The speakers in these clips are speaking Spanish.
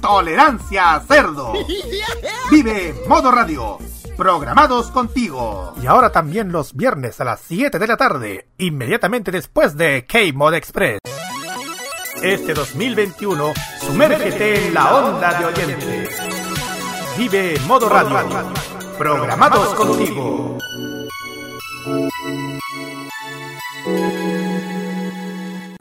Tolerancia Cerdo. Vive Modo Radio. Programados contigo. Y ahora también los viernes a las 7 de la tarde, inmediatamente después de K-Mod Express. Este 2021, sumérgete en la onda de oyentes. Vive Modo Radio. Programados contigo.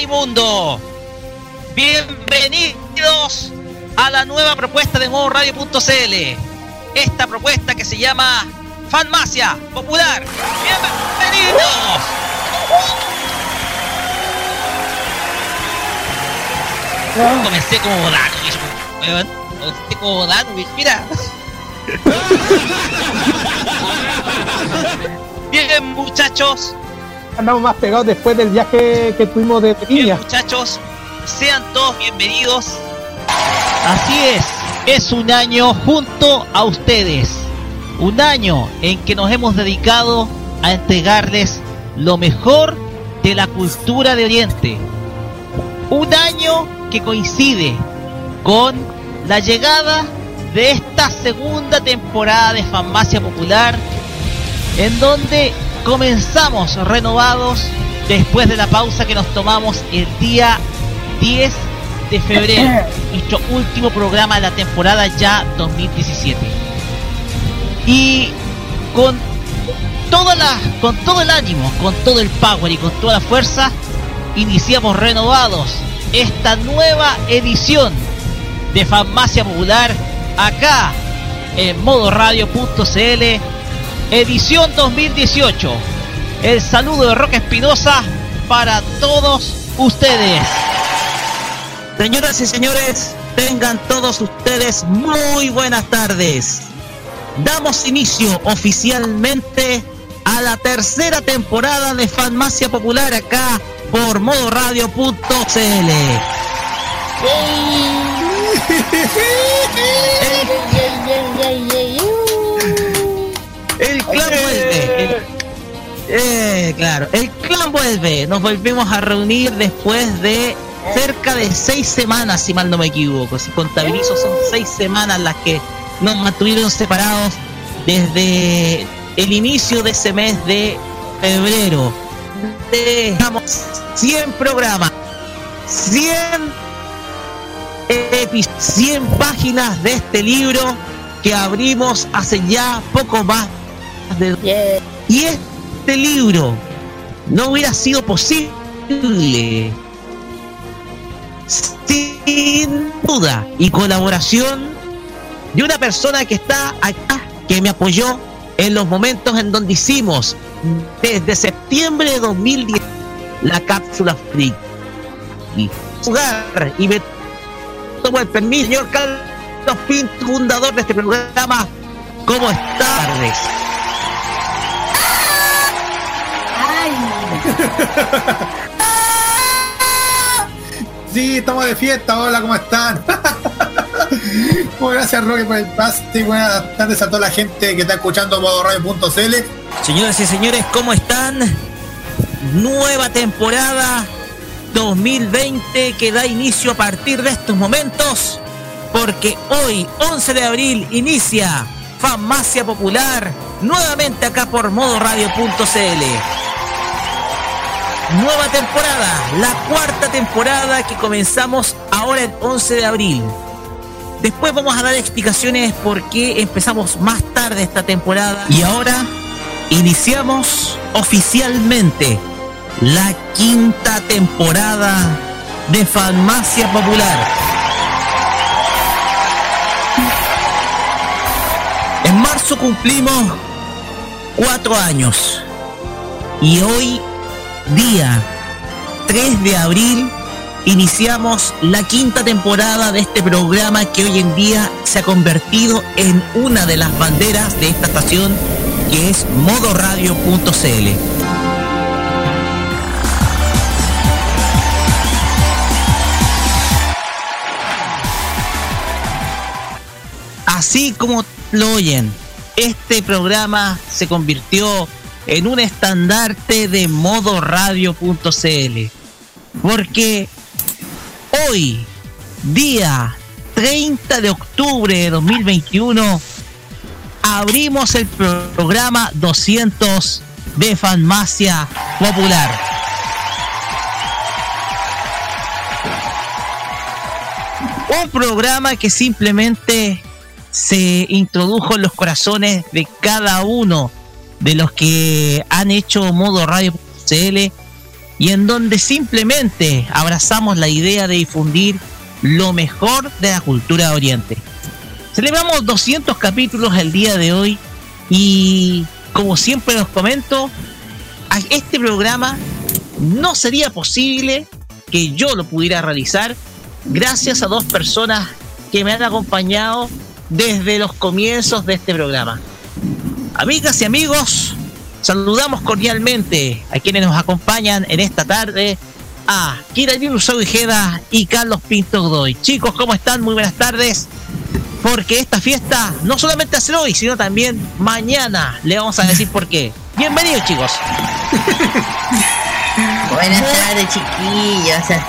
América y mundo. Bienvenidos a la nueva propuesta de modo radio.cl. Esta propuesta que se llama Fanmacia Popular. Bienvenidos. Comencé como. Comencé como mira. Bien, muchachos. Andamos más pegados después del viaje que tuvimos de Bien, muchachos. Sean todos bienvenidos. Así es. Es un año junto a ustedes. Un año en que nos hemos dedicado a entregarles lo mejor de la cultura de Oriente. Un año que coincide con la llegada de esta segunda temporada de Farmacia Popular, en donde comenzamos renovados después de la pausa que nos tomamos el día 10 de febrero, nuestro último programa de la temporada ya 2017. Y con toda la, con todo el ánimo, con todo el power y con toda la fuerza, iniciamos renovados esta nueva edición de Farmacia Popular acá en modoradio.cl edición 2018. El saludo de Roque Espinosa para todos ustedes. Señoras y señores, tengan todos ustedes muy buenas tardes. Damos inicio oficialmente a la tercera temporada de Farmacia Popular acá por modoradio.cl. eh, claro, el clan vuelve. Nos volvimos a reunir después de cerca de seis semanas, si mal no me equivoco. Si contabilizo, son seis semanas las que nos mantuvieron separados desde el inicio de ese mes de febrero. Dejamos 100 programas, 100 epi- 100 páginas de este libro que abrimos hace ya poco más de y este libro no hubiera sido posible sin duda y colaboración de una persona que está acá que me apoyó en los momentos en donde hicimos desde septiembre de 2010 la cápsula free y jugar y me tomo el permiso, señor Carlos fundador de este programa. ¿Cómo estás? Sí, estamos de fiesta. Hola, ¿cómo están? Muchas gracias, Roque, por el pase. Buenas tardes a toda la gente que está escuchando modoradio.cl. Señoras y señores, ¿cómo están? Nueva temporada 2020 que da inicio a partir de estos momentos. Porque hoy, 11 de abril, inicia Farmacia Popular nuevamente acá por modoradio.cl. Nueva temporada, la cuarta temporada que comenzamos ahora el 11 de abril. Después vamos a dar explicaciones por qué empezamos más tarde esta temporada. Y ahora iniciamos oficialmente la quinta temporada de Farmacia Popular. En marzo cumplimos cuatro años. Y hoy día 3 de abril iniciamos la quinta temporada de este programa que hoy en día se ha convertido en una de las banderas de esta estación que es modoradio.cl. Así como lo oyen, este programa se convirtió en un estandarte de modoradio.cl. Porque hoy, día 30 de octubre de 2021, abrimos el programa 200 de Farmacia Popular. Un programa que simplemente se introdujo en los corazones de cada uno de los que han hecho modo radio.cl y en donde simplemente abrazamos la idea de difundir lo mejor de la cultura de Oriente. Celebramos 200 capítulos el día de hoy y como siempre los comento, este programa no sería posible que yo lo pudiera realizar gracias a dos personas que me han acompañado desde los comienzos de este programa. Amigas y amigos, saludamos cordialmente a quienes nos acompañan en esta tarde, a Kira Ujeda y Carlos Pinto Godoy. Chicos, ¿cómo están? Muy buenas tardes. Porque esta fiesta no solamente hace hoy, sino también mañana. Le vamos a decir por qué. Bienvenidos, chicos. buenas tardes, chiquillos.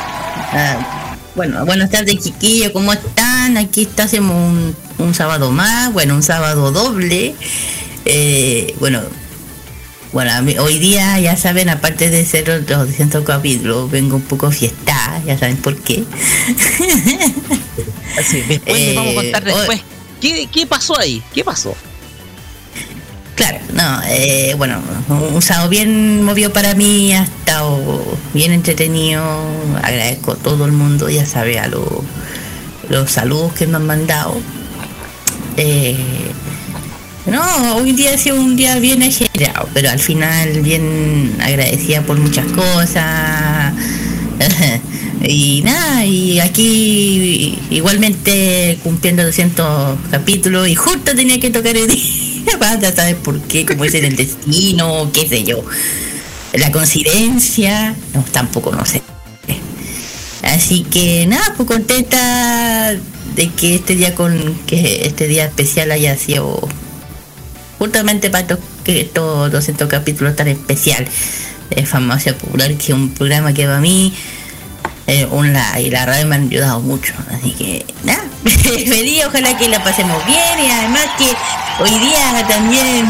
Ah, bueno, buenas tardes, chiquillos. ¿Cómo están? Aquí un, un sábado más. Bueno, un sábado doble. Eh, bueno, bueno, hoy día ya saben, aparte de ser los 200 capítulos, vengo un poco fiesta, ya saben por qué. Así, después les vamos a contar eh, después. ¿Qué, pasó ahí? ¿Qué pasó? Claro, no, eh, bueno, un sábado bien movido para mí, ha estado bien entretenido, agradezco a todo el mundo, ya sabe, a los saludos que me han mandado. Eh, no, hoy día ha sido un día bien ajetreado, pero al final bien agradecida por muchas cosas. y nada, y aquí igualmente cumpliendo 200 capítulos y justo tenía que tocar el día para saber por qué, cómo es el destino, qué sé yo. La coincidencia, no, tampoco no sé. Así que nada, pues contenta de que este día con que este día especial haya sido justamente para que estos 200 capítulos tan especial de Farmacia Popular, que es un programa que va a mí eh, y la radio me han ayudado mucho. Así que nada, feliz, ojalá que la pasemos bien y además que hoy día también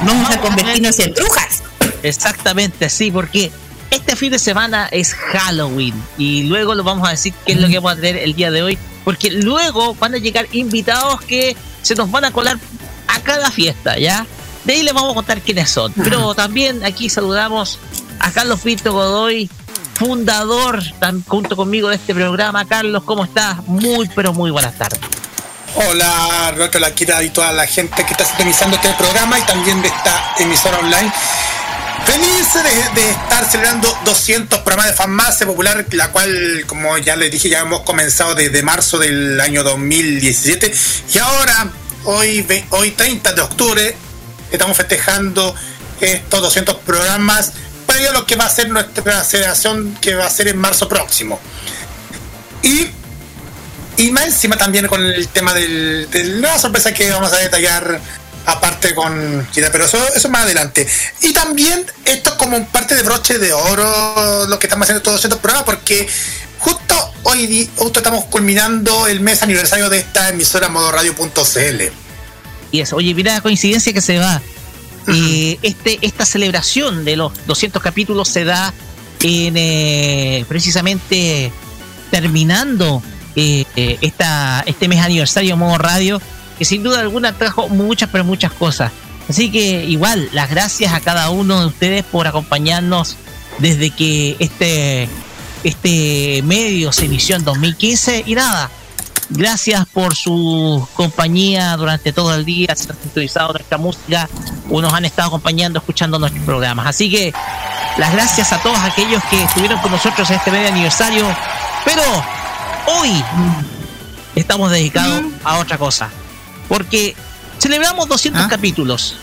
vamos a convertirnos en brujas. Exactamente, sí, porque este fin de semana es Halloween y luego lo vamos a decir qué es lo que vamos a tener el día de hoy, porque luego van a llegar invitados que se nos van a colar a cada fiesta, ¿ya? De ahí les vamos a contar quiénes son. Pero también aquí saludamos a Carlos Pinto Godoy, fundador junto conmigo de este programa. Carlos, ¿cómo estás? Muy, pero muy buenas tardes. Hola, Roberto Laquita y toda la gente que está sintonizando este programa y también de esta emisora online. Feliz de, estar celebrando 200 programas de farmacia popular, la cual, como ya les dije, ya hemos comenzado desde marzo del año 2017 y ahora, hoy, hoy 30 de octubre, estamos festejando estos 200 programas previo a lo que va a ser nuestra celebración que va a ser en marzo próximo. Y, y más encima también con el tema del, de la sorpresa que vamos a detallar aparte con Kira, pero eso, eso más adelante. Y también esto es como parte de broche de oro lo que estamos haciendo todos estos programas porque justo hoy justo estamos culminando el mes aniversario de esta emisora modoradio.cl. Y eso, oye, mira la coincidencia que se va. Eh, este, esta celebración de los 200 capítulos se da en eh, precisamente terminando eh, eh, esta, este mes aniversario de modo radio, que sin duda alguna trajo muchas, pero muchas cosas. Así que igual, las gracias a cada uno de ustedes por acompañarnos desde que este, este medio se inició en 2015 y nada, Gracias por su compañía durante todo el día, se han sintonizado nuestra música o nos han estado acompañando escuchando nuestros programas. Así que las gracias a todos aquellos que estuvieron con nosotros en este medio aniversario. Pero hoy estamos dedicados a otra cosa. Porque celebramos 200 ¿Ah? capítulos.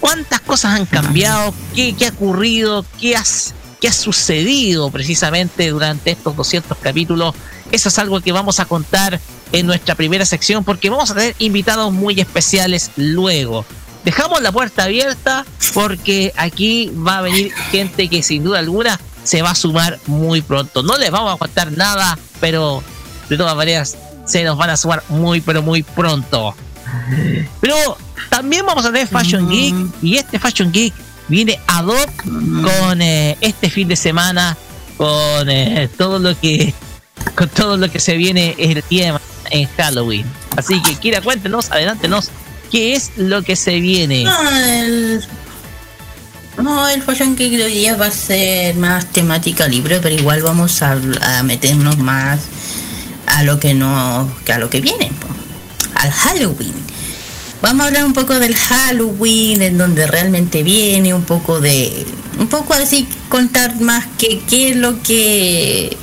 ¿Cuántas cosas han cambiado? ¿Qué, qué ha ocurrido? ¿Qué, has, ¿Qué ha sucedido precisamente durante estos 200 capítulos? Eso es algo que vamos a contar en nuestra primera sección porque vamos a tener invitados muy especiales luego. Dejamos la puerta abierta porque aquí va a venir gente que sin duda alguna se va a sumar muy pronto. No les vamos a contar nada, pero de todas maneras se nos van a sumar muy pero muy pronto. Pero también vamos a tener Fashion Geek y este Fashion Geek viene ad hoc con eh, este fin de semana, con eh, todo lo que con todo lo que se viene el día en Halloween. Así que Kira, cuéntenos, adelántenos, ¿qué es lo que se viene? No, el, no, el Fashion Geek de hoy día va a ser más temática libre, pero igual vamos a, a meternos más a lo que no, a lo que viene, al Halloween. Vamos a hablar un poco del Halloween, en donde realmente viene, un poco de, un poco así contar más que qué es lo que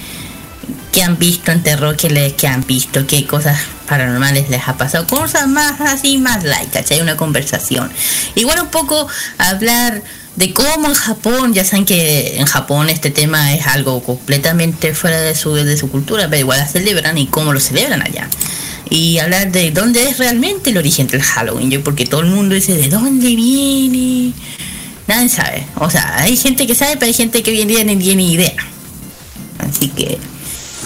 que han visto en terror, que, les, que han visto, qué cosas paranormales les ha pasado, cosas más así, más like, ¿cachai? Una conversación. Igual un poco hablar de cómo en Japón, ya saben que en Japón este tema es algo completamente fuera de su, de su cultura, pero igual la celebran y cómo lo celebran allá. Y hablar de dónde es realmente el origen del Halloween, yo porque todo el mundo dice de dónde viene. Nadie sabe. O sea, hay gente que sabe, pero hay gente que viene ni tiene idea. Así que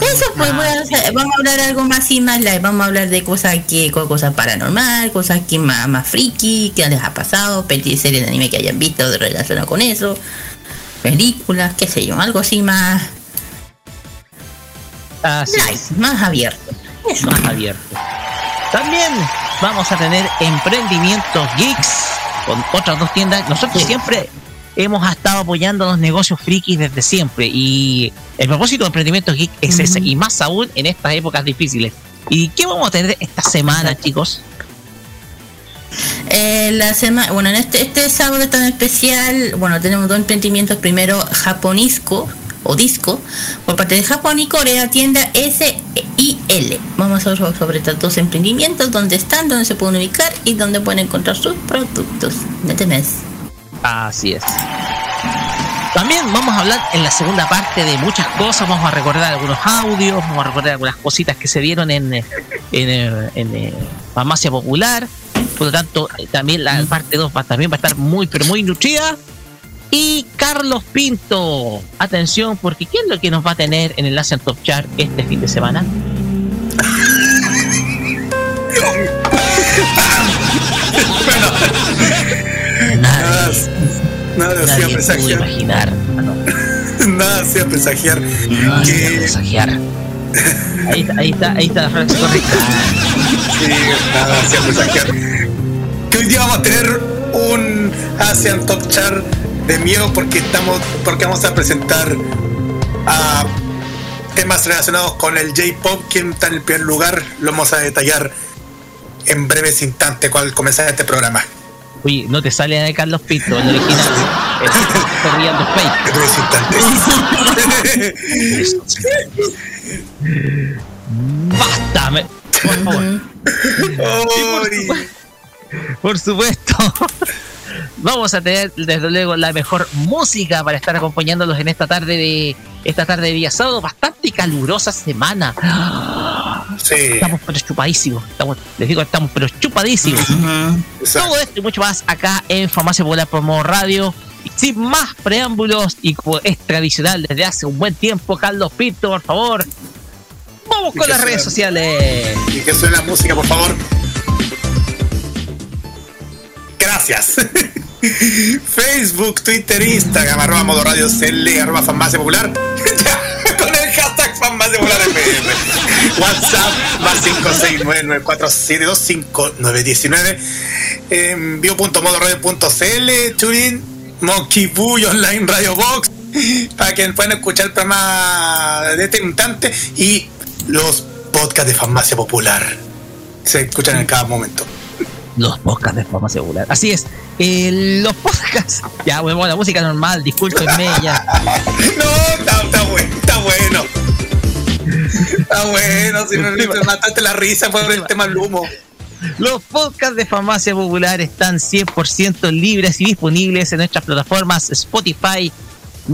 eso pues voy a hacer- vamos a hablar algo más y más light, vamos a hablar de cosas que co- cosas paranormal, cosas que más, más friki, que les ha pasado, series de anime que hayan visto de relacionado con eso, películas, qué sé yo, algo así más Así es, más abierto. Eso. más abierto. También vamos a tener emprendimientos geeks con otras dos tiendas. Nosotros Sí. siempre hemos estado apoyando los negocios frikis desde siempre y el propósito de emprendimientos geek es ese y más aún en estas épocas difíciles. ¿Y qué vamos a tener esta semana, chicos? Eh, la semana, bueno, en este, este sábado es tan especial, bueno, tenemos dos emprendimientos. Primero, Japonisco o Disco, por parte de Japón y Corea, tienda S.I.L. Vamos a hablar sobre estos dos emprendimientos, dónde están, dónde se pueden ubicar y dónde pueden encontrar sus productos este mes. Así es. También vamos a hablar en la segunda parte de muchas cosas, vamos a recordar algunos audios, vamos a recordar algunas cositas que se dieron en, eh, en, eh, en, eh, Farmacia Popular. Por lo tanto, también la parte 2 va, también va a estar muy, pero muy nutrida. Y Carlos Pinto, atención, porque ¿qué es lo que nos va a tener en el Asian Top Chart este fin de semana? Nada, nada hacía presagiar, imaginar. Ah, nada hacía presagiar pudo que presagiar. Ahí está, ahí está, ahí está la frase correcta. Sí, nada, hacía presagiar. Que hoy día vamos a tener un Asian Top Chart de miedo porque estamos, porque vamos a presentar a temas relacionados con el J-Pop, quien está en el primer lugar, lo vamos a detallar en breves instantes cual comenzar este programa. Oye, no te sale de Carlos Pinto, el original. Fake. Basta, me- por favor. Por supuesto. Vamos a tener desde luego la mejor música para estar acompañándolos en esta tarde de esta tarde de día sábado, bastante calurosa semana. Sí. Estamos pero chupadísimos. Estamos, les digo, estamos pero chupadísimos. Exacto. Todo esto y mucho más acá en Farmacia Popular por Modo Radio. Sin más preámbulos, y como es tradicional desde hace un buen tiempo, Carlos Pinto, por favor. Vamos con las redes sociales. Y que suene la música, por favor. Gracias. Facebook, Twitter, Instagram, arroba modo radio CL, arroba farmacia popular. Con el hashtag farmacia popular FM. WhatsApp más 56994725919. Envío.modoradio.cl, Turing, Monkey Online Radio Box. Para que puedan escuchar el programa de este y los podcasts de farmacia popular. Se escuchan en cada momento. Los podcasts de Farmacia Popular. Así es. eh, los podcasts. Ya, bueno, la música normal, discúlpenme ya. No, está, está bueno, está bueno. Está bueno, si no me mataste la risa por el tema del humo. Los podcasts de Farmacia Popular están 100% libres y disponibles en nuestras plataformas Spotify.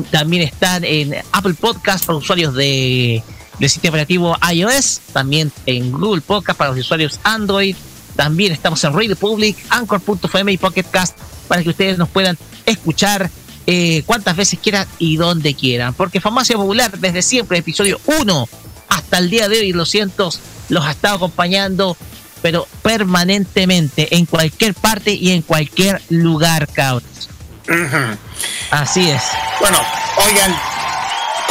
También están en Apple Podcast para usuarios de, del sistema operativo iOS. También en Google Podcast para los usuarios Android. También estamos en Radio Public, Anchor.fm y Pocket Cast para que ustedes nos puedan escuchar eh, cuantas veces quieran y donde quieran. Porque Farmacia Popular, desde siempre, episodio 1 hasta el día de hoy, los cientos, los ha estado acompañando pero permanentemente en cualquier parte y en cualquier lugar. Ujú. Así es. Bueno, oigan,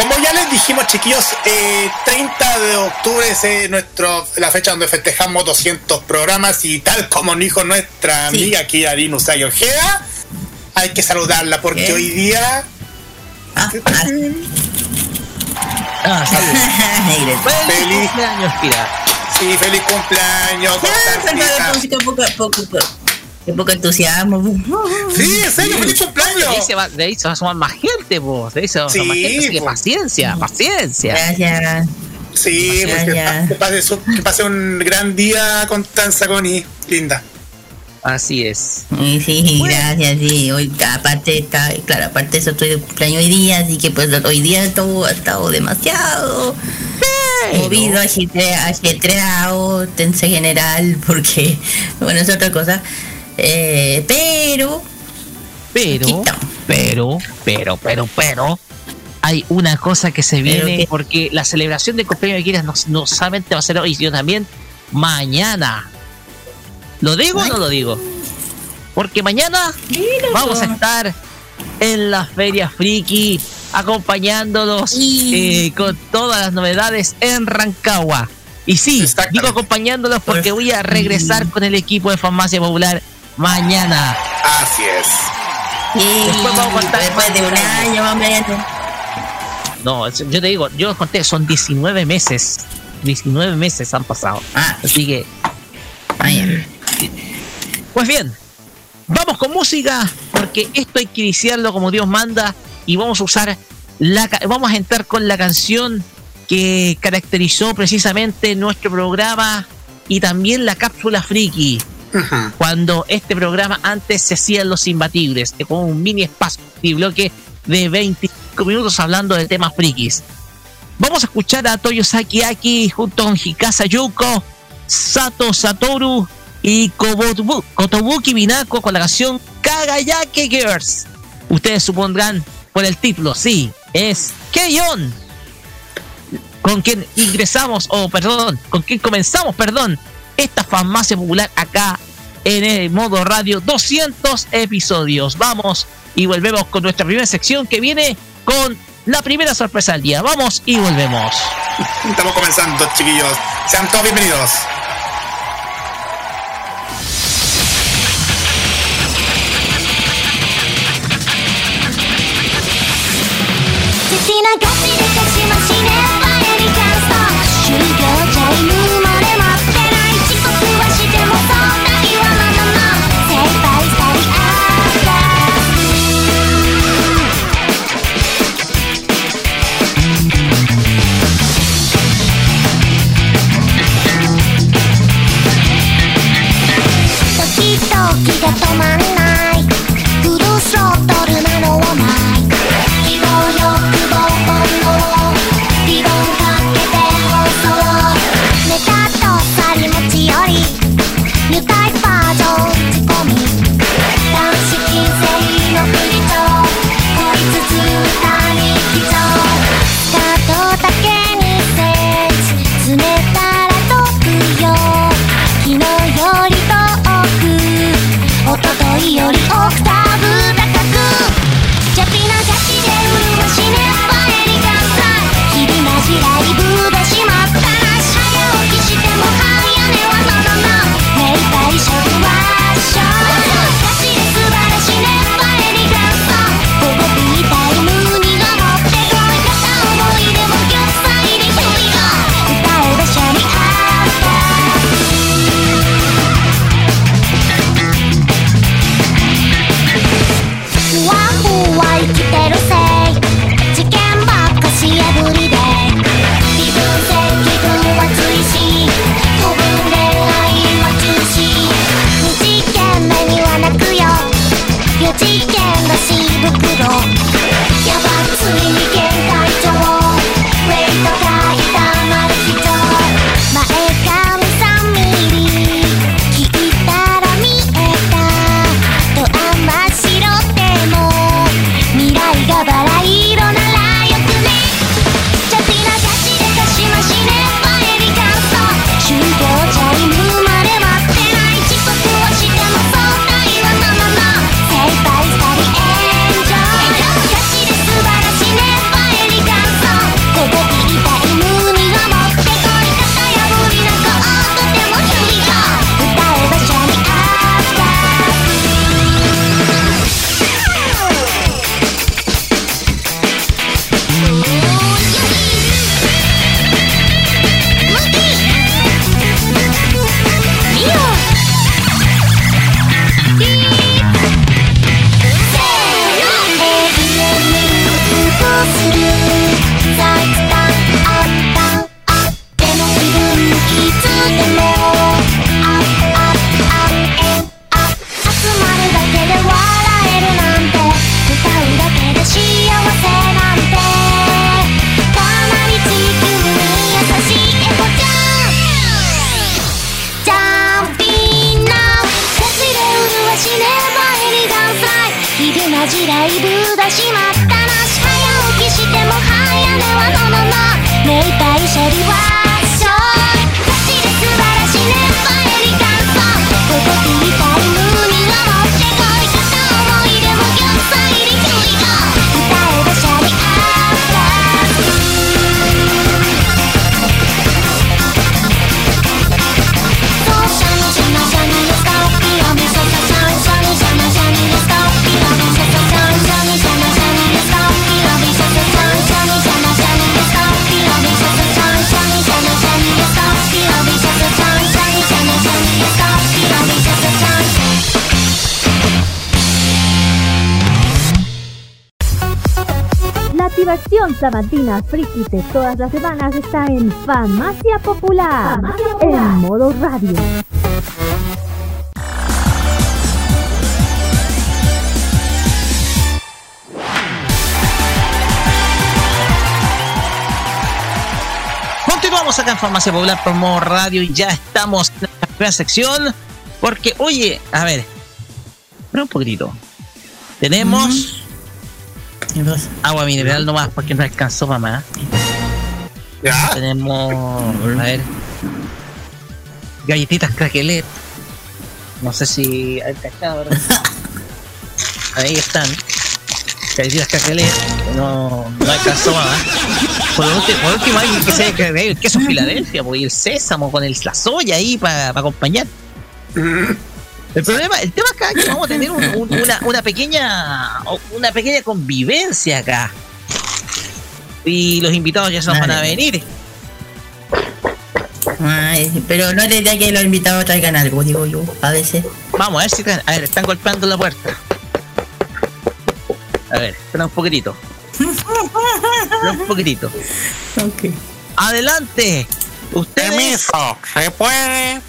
como ya les dijimos, chiquillos, eh, 30 de octubre es eh, nuestro, la fecha donde festejamos 200 programas y tal como nos dijo nuestra Sí. amiga aquí, Arina Usay Ojeda, hay que saludarla porque ¿Qué? hoy día... Ah, ah, Ah. Feliz Feliz. cumpleaños, Kira. Sí, feliz cumpleaños, Ya, qué poco entusiasmo. Sí, en serio, feliz De cumpleaños. ahí, se va, de ahí se va a sumar más gente, vos. De ahí se va a sumar más Sí, gente. Así que pues. paciencia, paciencia. Gracias. Sí, pues que, pase, su- que pase un gran día, Constanza Coni, linda. Así es. Sí, sí, Bueno. gracias, sí. Hoy, aparte, está, claro, aparte eso, estoy de cumpleaños hoy día, así que pues hoy día todo ha estado demasiado movido, ajetre- ajetreado, tense general, porque, bueno, es otra cosa. Eh, pero, Pero, pero, pero, pero, pero, hay una cosa que se ¿Pero viene porque la celebración de cumpleaños de Kira no, no solamente va a ser hoy, sino también mañana. ¿Lo digo o no lo digo? Porque mañana vamos a estar en la Feria Friki acompañándolos Y- eh, con todas las novedades en Rancagua. Y sí, digo acompañándolos porque voy a regresar con el equipo de Farmacia Popular mañana. Así es. sí, Después vamos a contar después de un año, más o menos. No, yo te digo, yo conté, son 19 meses. 19 meses han pasado. Ah, Así que, vaya. pues bien, vamos con música, porque esto hay que iniciarlo como Dios manda y vamos a usar la ca- vamos a entrar con la canción que caracterizó precisamente nuestro programa y también la cápsula friki. Cuando este programa antes se hacía Los Imbatibles, con un mini espacio y bloque de 25 minutos hablando de temas frikis. Vamos a escuchar a Toyosaki Aki junto con Hikasa Yuko, Sato Satoru y Kobobu- Kotobuki Minako con la canción Kagayake Girls. Ustedes supondrán por el título, sí, es Keion. Con quien ingresamos, o perdón, con quien comenzamos, perdón, esta farmacia popular acá en el modo radio 200 episodios. Vamos y volvemos con nuestra primera sección que viene con la primera sorpresa del día. Vamos y volvemos. Estamos comenzando, chiquillos. Sean todos bienvenidos.「sabatina friki de todas las semanas está en Farmacia Popular, en modo radio. Continuamos acá en Farmacia Popular por modo radio y ya estamos en la primera sección. Porque, oye, a ver, espera un poquitito. Tenemos ¿Qué agua mineral nomás porque no alcanzó mamá. ¿Ya? Tenemos, a ver, galletitas craquelet. No sé si hay cachado. Ahí están. Galletitas craquelet. No, no alcanzó mamá. Por último, por último alguien que se el queso Filadelfia pues, y el sésamo con el, la soya ahí para acompañar. El problema, el tema acá es que vamos a tener un- un- una, una pequeña una pequeña convivencia acá. Y los invitados ya se nos van a venir. Ay, pero no es la idea que los invitados traigan algo, digo yo, a veces. Vamos a ver si están, a ver, están golpeando la puerta. A ver, espera un poquitito. Espera un poquitito. Ok. Adelante. Ustedes. Permiso, ¿se puede?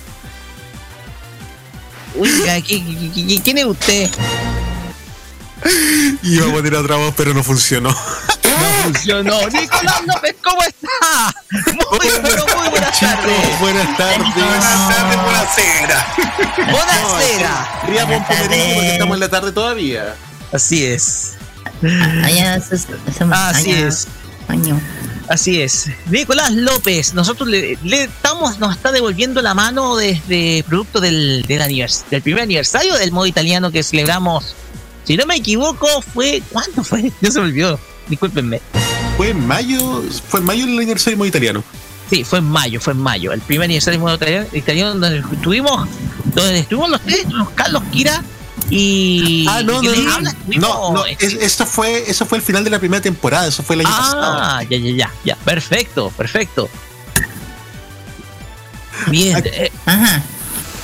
Oiga, ¿qui- qui- qui- ¿quién es usted? Iba a poner otra voz, pero no funcionó. No funcionó. Nicolás López, ¿cómo está? Muy, pero muy buenas tardes. Buenas tardes. Buenas tardes, buenas cera. Buenas Ría Buenas Pompomerillo porque tardes. estamos en la tarde todavía. Así es. Así es. Así es. Nicolás López, nosotros le, le estamos, nos está devolviendo la mano desde producto del, del, anivers- del primer aniversario del modo italiano que celebramos. Si no me equivoco, fue. ¿Cuándo fue? Ya se me olvidó. Discúlpenme. Fue en mayo, fue en mayo el aniversario muy italiano. Sí, fue en mayo, fue en mayo. El primer aniversario del modo italiano, donde estuvimos, donde estuvimos los tres, estuvimos Carlos Kira y. Ah, no, y no, no. habla No, no, es- eso fue, eso fue el final de la primera temporada, eso fue el año pasado. Ah, ya, ya, ya, ya. Perfecto, perfecto. Bien. Aquí- eh, Ajá.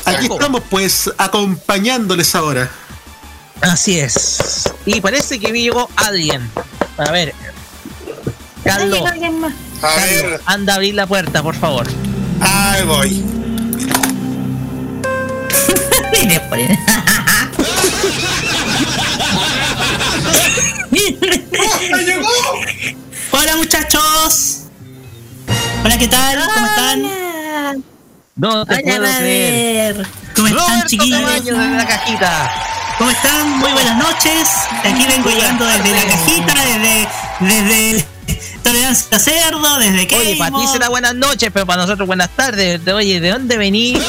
Aquí estamos pues acompañándoles ahora. Así es. Y parece que llegó alguien. A ver. Carlos, A Carlos, ver, anda a abrir la puerta, por favor. ahí voy. Ponen- Hola muchachos. Hola, ¿qué tal? ¿Cómo están? No te Hola, puedo creer. ¿Cómo están, Roberto chiquillos? Desde la cajita. ¿Cómo están? Muy buenas noches. Aquí vengo llegando desde la cajita, desde, desde Tolerancia Cerdo, desde Oye, Keimo. para ti será buenas noches, pero para nosotros buenas tardes. Oye, ¿de dónde venís?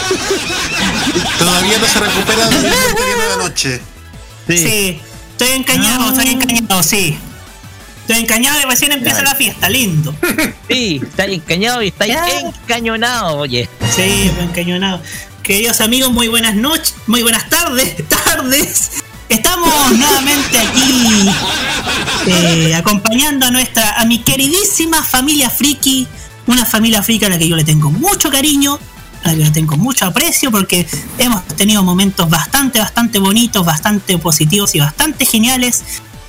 Todavía no se recupera del italiano de anoche. Sí, estoy encañado, Ah. estoy encañado, sí. Estoy encañado y recién empieza la fiesta, lindo. Sí, estáis encañado y estáis Ya. encañonado, oye. Sí, encañonado. Queridos amigos, muy buenas noches, muy buenas tardes, tardes. Estamos nuevamente aquí eh, acompañando a nuestra, a mi queridísima familia friki, una familia friki a la que yo le tengo mucho cariño, a la que tengo mucho aprecio porque hemos tenido momentos bastante, bastante bonitos, bastante positivos y bastante geniales.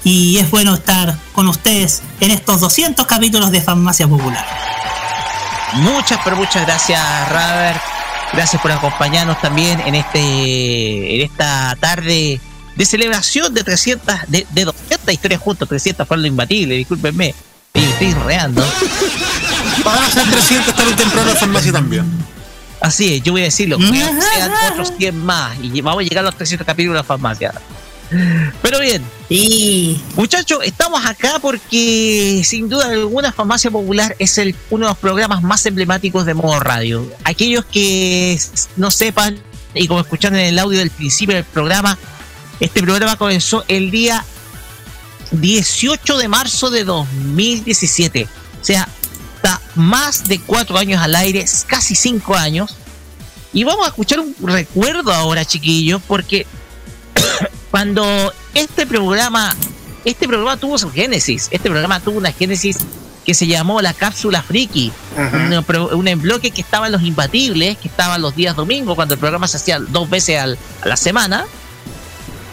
Y es bueno estar con ustedes en estos 200 capítulos de Farmacia Popular. Muchas, pero muchas gracias, Robert. Gracias por acompañarnos también en este en esta tarde de celebración de 300, de, de 200 historias juntos. 300 fueron lo imbatible, discúlpenme. Estoy reando. Van a ser 300 tarde temprano en farmacia también. Así es, yo voy a decirlo. Sean otros 100 más. Y vamos a llegar a los 300 capítulos de la farmacia. Pero bien, Sí. Muchachos, estamos acá porque sin duda alguna Farmacia Popular es el, uno de los programas más emblemáticos de modo radio. Aquellos que no sepan, y como escucharon en el audio del principio del programa, este programa comenzó el día 18 de marzo de 2017. O sea, está más de cuatro años al aire, casi cinco años. Y vamos a escuchar un recuerdo ahora, chiquillos, porque cuando este programa, este programa tuvo su génesis, este programa tuvo una génesis que se llamó la cápsula friki, un, un bloque que estaba en los imbatibles, que estaba los días domingos, cuando el programa se hacía dos veces al- a la semana.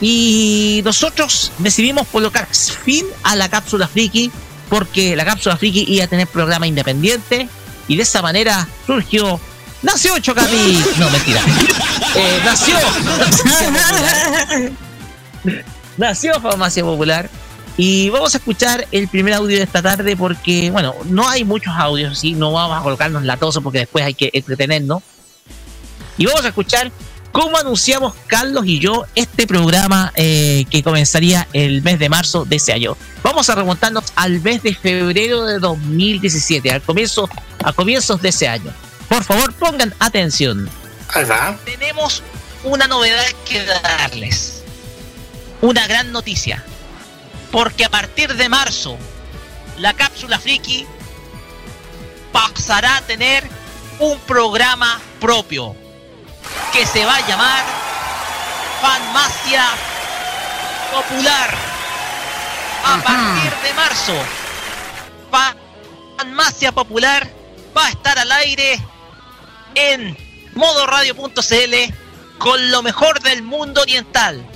Y nosotros decidimos colocar fin a la cápsula friki porque la cápsula friki iba a tener programa independiente y de esa manera surgió nació Chocapi no mentira. Eh, nació. Nació Farmacia Popular. Y vamos a escuchar el primer audio de esta tarde porque bueno no hay muchos audios sí no vamos a colocarnos latosos porque después hay que entretenernos. Y vamos a escuchar cómo anunciamos Carlos y yo este programa eh, que comenzaría el mes de marzo de ese año. Vamos a remontarnos al mes de febrero de 2017, al comienzo, a comienzos de ese año. Por favor, pongan atención. Tenemos una novedad que darles. Una gran noticia. Porque a partir de marzo, la cápsula friki pasará a tener un programa propio que se va a llamar Farmacia Popular. A partir de marzo, Farmacia Popular va a estar al aire en modoradio.cl con lo mejor del mundo oriental.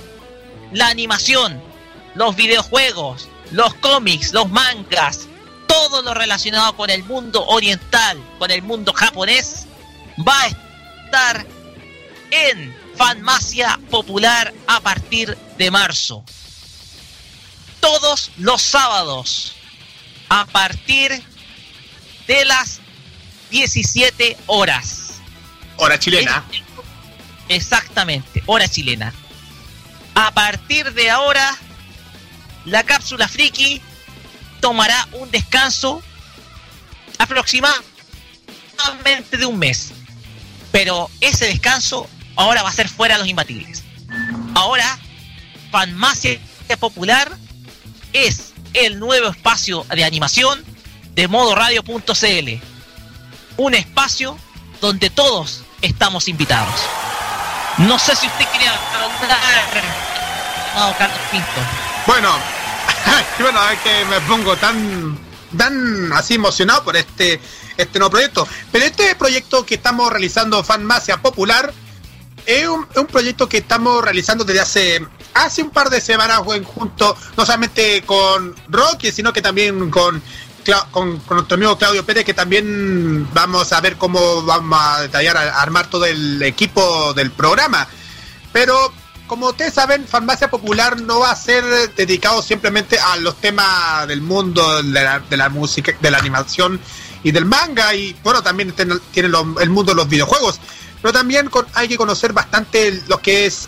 La animación, los videojuegos, los cómics, los mangas, todo lo relacionado con el mundo oriental, con el mundo japonés, va a estar en Fanmacia Popular a partir de marzo. Todos los sábados a partir de las 17 horas. Hora chilena. Exactamente, hora chilena. A partir de ahora, la cápsula friki tomará un descanso aproximadamente de un mes. Pero ese descanso ahora va a ser fuera de los imbatibles. Ahora, Fanmacia Popular es el nuevo espacio de animación de modoradio.cl. Un espacio donde todos estamos invitados. No sé si usted quería estimado Carlos Pinto. Bueno, bueno, es que me pongo tan, tan así emocionado por este, este nuevo proyecto. Pero este proyecto que estamos realizando Fanmacia Popular es un, un proyecto que estamos realizando desde hace hace un par de semanas junto, no solamente con Rocky, sino que también con, con, nuestro amigo Claudio Pérez, que también vamos a ver cómo vamos a detallar, a armar todo el equipo del programa. Pero como ustedes saben, Farmacia Popular no va a ser dedicado simplemente a los temas del mundo de la, de la música, de la animación y del manga. Y bueno, también tiene, el mundo de los videojuegos. Pero también con- hay que conocer bastante lo que es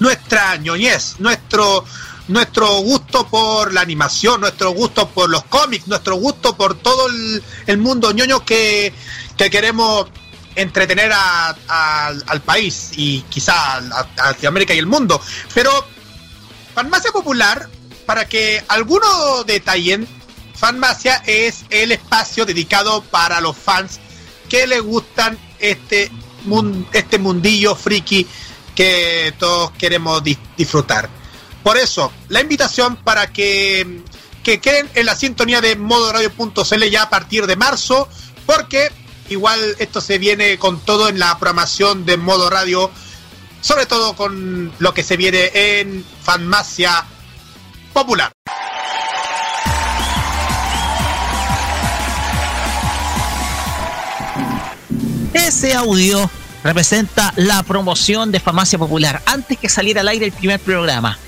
nuestra ñoñez, nuestro nuestro gusto por la animación, nuestro gusto por los cómics, nuestro gusto por todo el, el mundo ñoño que, que queremos entretener a- al país y quizá a, a Latinoamérica y el mundo. Pero Farmacia Popular, para que algunos detallen, Farmacia es el espacio dedicado para los fans que les gustan este, este mundillo friki que todos queremos dis- disfrutar. Por eso, la invitación para que, que queden en la sintonía de modoradio.cl ya a partir de marzo, porque igual esto se viene con todo en la programación de Modo Radio, sobre todo con lo que se viene en Farmacia Popular. Ese audio representa la promoción de Farmacia Popular antes que saliera al aire el primer programa.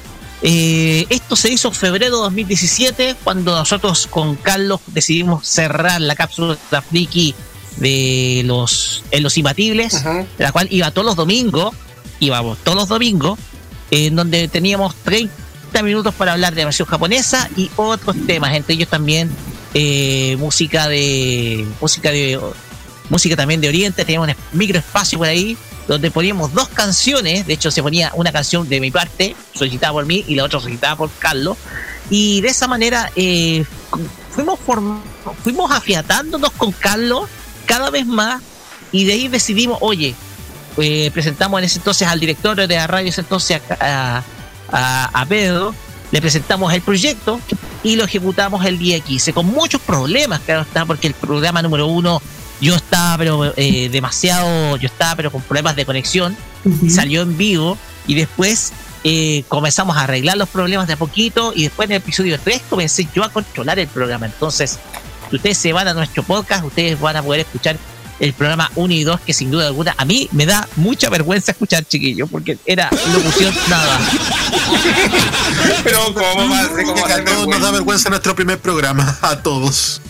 Eh, esto se hizo en febrero de 2017 cuando nosotros con Carlos decidimos cerrar la cápsula friki de los en los imbatibles, la cual iba todos los domingos, íbamos todos los domingos, en donde teníamos 30 minutos para hablar de animación japonesa y otros temas, entre ellos también eh, música de música de música también de Oriente, teníamos un micro espacio por ahí donde poníamos dos canciones, de hecho se ponía una canción de mi parte, solicitada por mí, y la otra solicitada por Carlos, y de esa manera eh, fuimos, fuimos afiatándonos con Carlos cada vez más, y de ahí decidimos, oye, eh, presentamos en ese entonces al director de la radio, ese entonces a, a Pedro, le presentamos el proyecto y lo ejecutamos el día 15, con muchos problemas, claro está, porque el programa número uno yo estaba pero eh, demasiado, yo estaba pero con problemas de conexión, salió en vivo y después eh, comenzamos a arreglar los problemas de a poquito y después en el episodio 3 comencé yo a controlar el programa. Entonces, si ustedes se van a nuestro podcast, ustedes van a poder escuchar el programa 1 y 2 que sin duda alguna a mí me da mucha vergüenza escuchar chiquillos porque era locución nada. Pero como más, como Que a todos nos da vergüenza nuestro primer programa, a todos.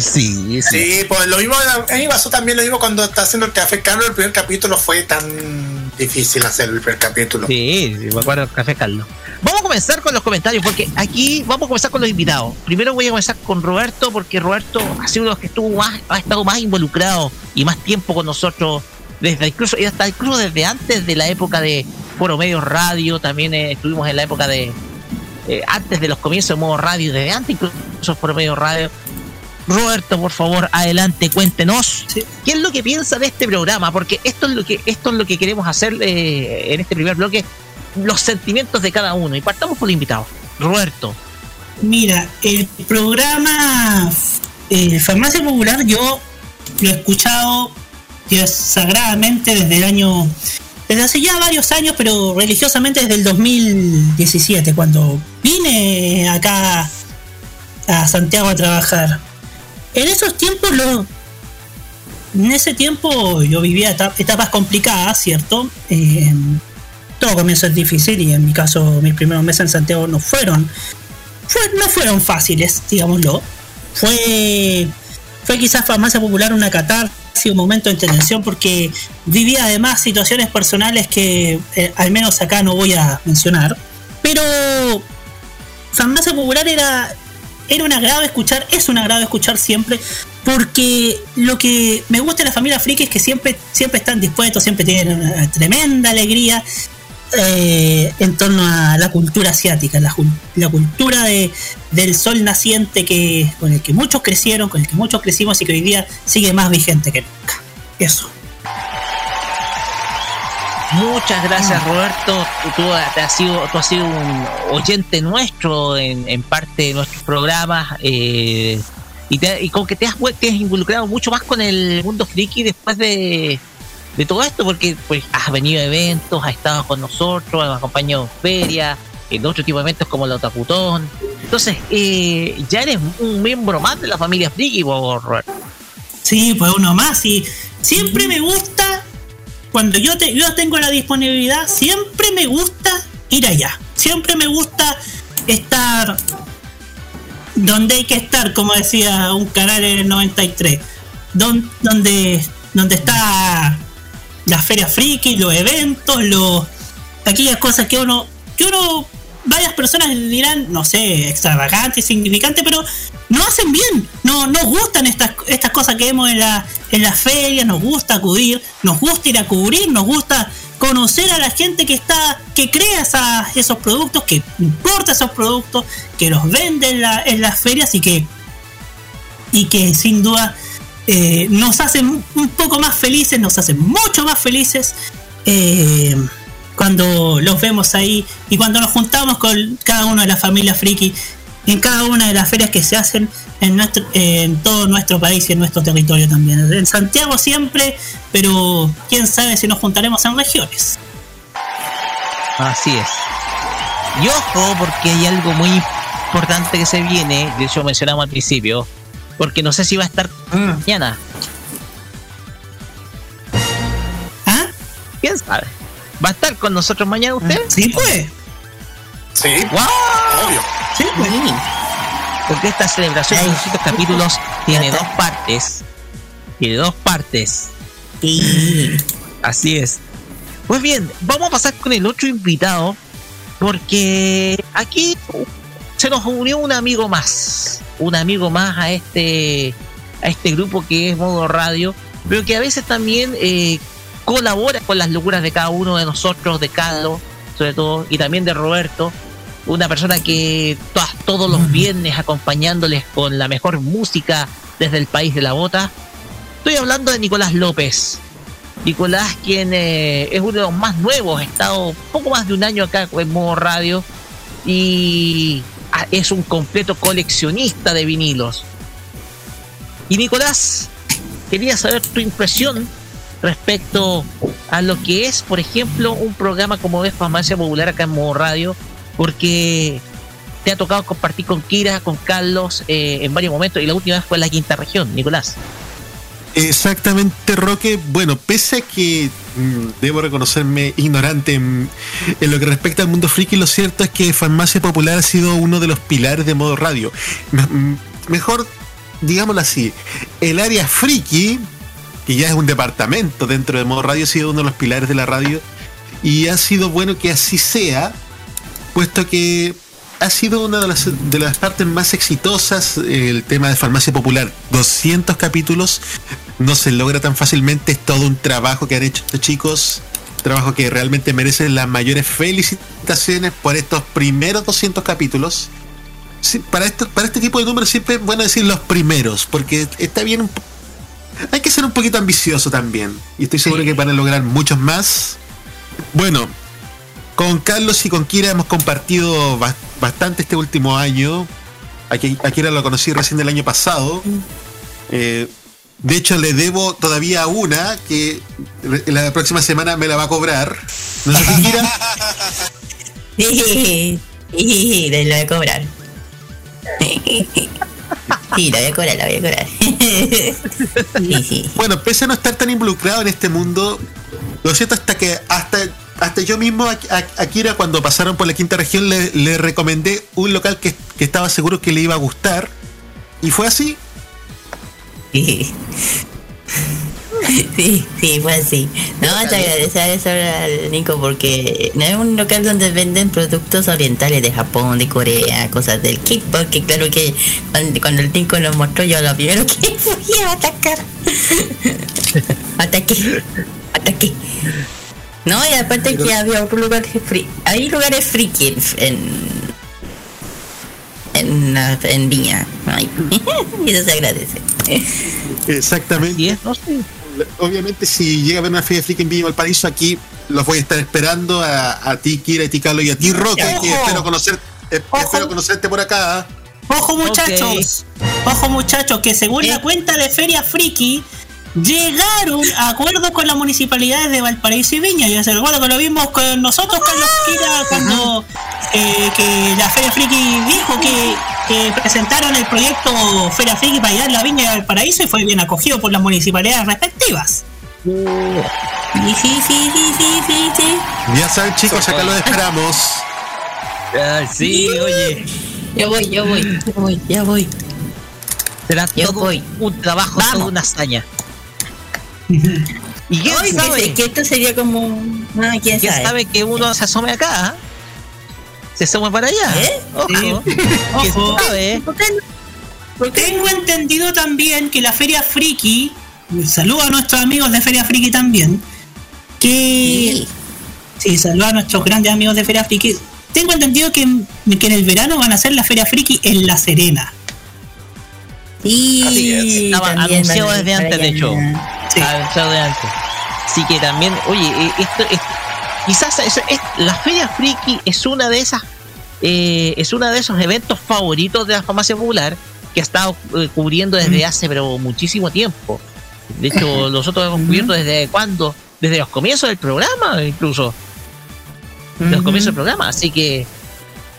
Sí, Sí, pues lo mismo, a mí pasó también lo mismo cuando está haciendo el Café Carlos, el primer capítulo fue tan difícil hacer el primer capítulo. Sí, sí, me acuerdo del Café Carlos. Vamos a comenzar con los comentarios, porque aquí vamos a comenzar con los invitados. Primero voy a comenzar con Roberto, porque Roberto ha sido uno de los que estuvo más, ha estado más involucrado y más tiempo con nosotros, desde incluso, y hasta incluso desde antes de la época de Foro Medios Radio, también eh, estuvimos en la época de eh, antes de los comienzos de modo radio, desde antes incluso Foro Medios Radio. Roberto, por favor, adelante, cuéntenos qué es lo que piensa de este programa, porque esto es lo que esto es lo que queremos hacer eh, en este primer bloque, los sentimientos de cada uno. Y partamos por el invitado, Roberto. Mira, el programa eh, Farmacia Popular yo lo he escuchado sagradamente desde el año, desde hace ya varios años, pero religiosamente desde el 2017, cuando vine acá a Santiago a trabajar. En esos tiempos lo, en ese tiempo yo vivía eta- etapas complicadas, ¿cierto? Eh, todo comienzo es difícil y en mi caso mis primeros meses en Santiago no fueron, fue- no fueron fáciles, digámoslo. Fue, fue quizás farmacia popular una catarsis, un momento de tensión porque vivía además situaciones personales que eh, al menos acá no voy a mencionar. Pero farmacia popular era era un agrado escuchar, es un agrado escuchar siempre, porque lo que me gusta de la familia friki es que siempre, siempre están dispuestos, siempre tienen una tremenda alegría eh, en torno a la cultura asiática, la, la cultura de, del sol naciente que con el que muchos crecieron, con el que muchos crecimos y que hoy día sigue más vigente que nunca. Eso. Muchas gracias Roberto, tú, has sido, tú has sido un oyente nuestro en, en parte de nuestros programas eh, y, te- y con que te has, te has involucrado mucho más con el mundo friki después de, de todo esto, porque pues has venido a eventos, has estado con nosotros, has acompañado en ferias, en otro tipo de eventos como el Otacutón. Entonces, eh, ya eres un miembro más de la familia friki, Roberto. Sí, pues uno más. Y siempre me gusta, cuando yo, te, yo tengo la disponibilidad, siempre me gusta ir allá. Siempre me gusta estar donde hay que estar, como decía un canal en el 93. Don- donde, donde está la feria friki, los eventos, los aquellas cosas que uno, que uno, varias personas dirán, no sé, extravagante, insignificante, pero no hacen bien, no nos gustan estas, estas cosas que vemos en la, en la feria, nos gusta acudir, nos gusta ir a cubrir, nos gusta conocer a la gente que está, que crea esa- esos productos, que importa esos productos, que los vende en, la- en las ferias y que, y que sin duda eh, nos hacen un poco más felices, nos hacen mucho más felices eh, cuando los vemos ahí y cuando nos juntamos con cada una de las familias friki en cada una de las ferias que se hacen en, nuestro, en todo nuestro país y en nuestro territorio también. En Santiago siempre, pero quién sabe si nos juntaremos en regiones. Así es. Y ojo, porque hay algo muy importante que se viene, de hecho mencionamos al principio, porque no sé si va a estar mañana. ¿Ah? ¿Quién sabe? ¿Va a estar con nosotros mañana usted? Sí, pues. Sí, ¡Wow! obvio. Sí, pues. Porque esta celebración de 200 capítulos tiene dos partes. Tiene dos partes. Así es. Pues bien, vamos a pasar con el otro invitado. Porque aquí se nos unió un amigo más. Un amigo más a este, a este grupo que es Modo Radio. Pero que a veces también eh, colabora con las locuras de cada uno de nosotros, de Carlos, sobre todo, y también de Roberto. Una persona que to- todos los viernes acompañándoles con la mejor música desde el país de la bota. Estoy hablando de Nicolás López. Nicolás, quien eh, es uno de los más nuevos, ha estado poco más de un año acá en modo radio y ah, es un completo coleccionista de vinilos. Y Nicolás, quería saber tu impresión respecto a lo que es, por ejemplo, un programa como es Farmacia Popular acá en modo radio, porque te ha tocado compartir con Kira, con Carlos eh, en varios momentos y la última vez fue en la quinta región, Nicolás. Exactamente, Roque. Bueno, pese a que mm, debo reconocerme ignorante en, lo que respecta al mundo friki, lo cierto es que Farmacia Popular ha sido uno de los pilares de modo radio. Mm, mejor, digámoslo así, el área friki, que ya es un departamento dentro de modo radio, ha sido uno de los pilares de la radio y ha sido bueno que así sea, puesto que ha sido una de las, de las partes más exitosas eh, el tema de Farmacia Popular. 200 capítulos, no se logra tan fácilmente, es todo un trabajo que han hecho estos chicos, trabajo que realmente merece las mayores felicitaciones por estos primeros 200 capítulos. Para, para este tipo de números siempre es bueno decir los primeros, porque está bien un hay que ser un poquito ambicioso también. Y estoy seguro que van a lograr muchos más. Bueno, con Carlos y con Kira hemos compartido bas- bastante este último año. A, Ki- a Kira lo conocí recién el año pasado. Eh, de hecho, le debo todavía una que la próxima semana me la va a cobrar. No sé si Kira. Sí, lo voy a cobrar. Sí, lo voy a cobrar, lo voy a cobrar. Sí, sí. Bueno, pese a no estar tan involucrado en este mundo, lo cierto hasta que hasta, hasta yo mismo a, a- a Kira cuando pasaron por la quinta región le, le recomendé un local que, que estaba seguro que le iba a gustar. Y fue así. Sí. Sí, sí, fue así. No, te agradecer eso al Nico porque no es un local donde venden productos orientales de Japón, de Corea, cosas del kit, porque claro que cuando, el Nico lo mostró yo lo primero que fui a atacar. Ataqué, ataqué. No, y aparte que había otro lugar que free. Hay lugares friki en en, la- en Viña. Ay, y eso se agradece. Exactamente. no sé. Obviamente, si llega a haber una feria friki en Villa Valparaíso, aquí los voy a estar esperando a, a ti, Kira, a ti, Carlos, y a ti, Roque, que espero, conocer, eh, espero conocerte por acá. Ojo muchachos, ojo muchachos, que según la cuenta de Feria Friki, llegaron a acuerdos con las municipalidades de Valparaíso y Viña. Ya se recuerda que lo vimos con nosotros, Carlos Kira, cuando eh, que la Feria Friki dijo que, que presentaron el proyecto Feria Friki para llevar la Viña y Valparaíso y fue bien acogido por las municipalidades respectivas. Sí, sí, sí, sí, sí, sí, sí. Ya saben, chicos, acá los esperamos. Ah, sí, oye. Yo voy, yo voy, yo voy, ya voy. Será Yo todo voy. un trabajo, Vamos. toda una hazaña. ¿Y quién Ay, sabe? que, que esto sería como. Ah, quién ¿Quién sabe. sabe que uno se asome acá? ah? Se asome para allá. ¿Eh? Ojo. ¿Quién Ojo. sabe? Tengo entendido también que la Feria Friki, saludo a nuestros amigos de Feria Friki también, que... Sí. Sí, saludo a nuestros grandes amigos de Feria Friki. Tengo entendido que, que en el verano van a hacer la Feria Friki en La Serena. Sí, Estaba también anunciado van a ir desde antes, de hecho. Sí. Anunciado de antes. Así que también, oye, eh, esto es, quizás es- es- la Feria Friki es una de esas, eh, es uno de esos eventos favoritos de la farmacia popular que ha estado eh, cubriendo desde hace pero muchísimo tiempo. De hecho, nosotros hemos cubierto desde cuándo, desde los comienzos del programa, incluso. De los comienzos del programa. Así que,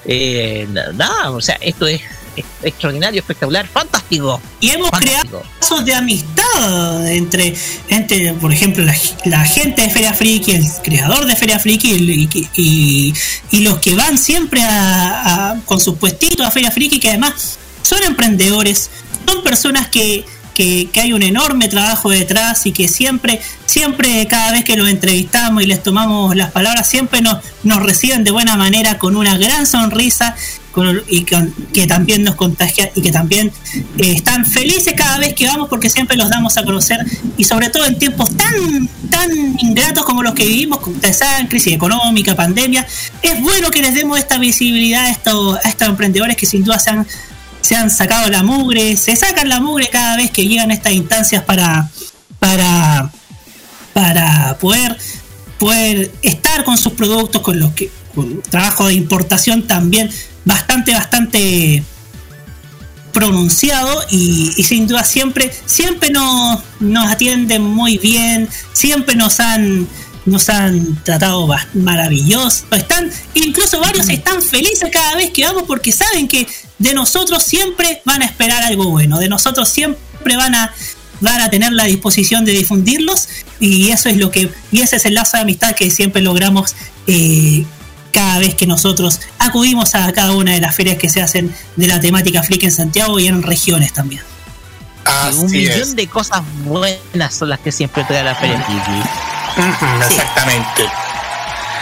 eh, na- nada, o sea, esto es, es extraordinario, espectacular, fantástico. Y hemos creado lazos de amistad entre, entre por ejemplo, la, la gente de Feria Friki, el creador de Feria Friki y, y- y los que van siempre a, a- con sus puestitos a Feria Friki, que además son emprendedores, son personas que, que, hay un enorme trabajo detrás y que siempre, siempre cada vez que los entrevistamos y les tomamos las palabras, siempre nos, reciben de buena manera con una gran sonrisa y que también nos contagia y que también eh, están felices cada vez que vamos porque siempre los damos a conocer y sobre todo en tiempos tan tan ingratos como los que vivimos, con ustedes saben, crisis económica, pandemia, es bueno que les demos esta visibilidad a estos, a estos emprendedores que sin duda se han, se han sacado la mugre, se sacan la mugre cada vez que llegan estas instancias para para para poder poder estar con sus productos con los que con trabajo de importación también bastante bastante pronunciado y, y sin duda siempre siempre nos, nos atienden muy bien siempre nos han nos han tratado bas- maravilloso están incluso varios están felices cada vez que vamos porque saben que de nosotros siempre van a esperar algo bueno de nosotros siempre van a van a tener la disposición de difundirlos y eso es lo que y ese es el lazo de amistad que siempre logramos eh, cada vez que nosotros acudimos a cada una de las ferias que se hacen de la temática friki en Santiago y en regiones también. Un millón es. de cosas buenas son las que siempre trae la Feria Exactamente.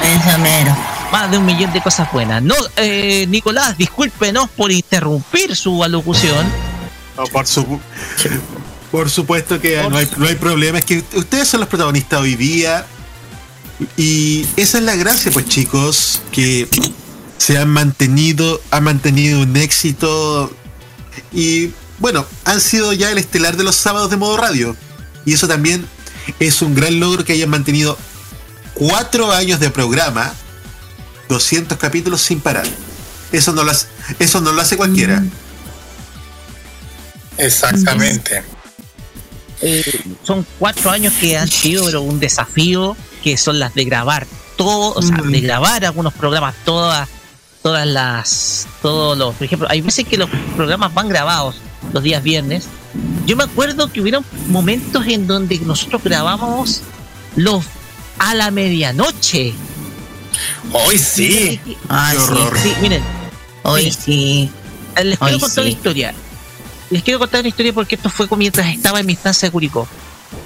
Eso mero. Más de un millón de cosas buenas. No, eh, Nicolás, discúlpenos por interrumpir su alocución. No, por, su- por supuesto que no hay, no hay problema. Es que ustedes son los protagonistas hoy día. Y esa es la gracia, pues chicos, que se han mantenido, han mantenido un éxito. Y bueno, han sido ya el estelar de los sábados de modo radio. Y eso también es un gran logro que hayan mantenido cuatro años de programa, 200 capítulos sin parar. Eso no lo hace, eso no lo hace cualquiera. Exactamente. Eh, son cuatro años que han sido pero un desafío, que son las de grabar todo, o sea, Mm. de grabar algunos programas, todas, todas las, todos los, por ejemplo, hay veces que los programas van grabados los días viernes yo me acuerdo que hubieron momentos en donde nosotros grabábamos los a la medianoche. Hoy sí. Ay, sí. horror. Sí, miren, Hoy sí. les quiero Ay, contar una sí. historia. Les quiero contar una historia porque esto fue mientras estaba en mi estancia de Curicó.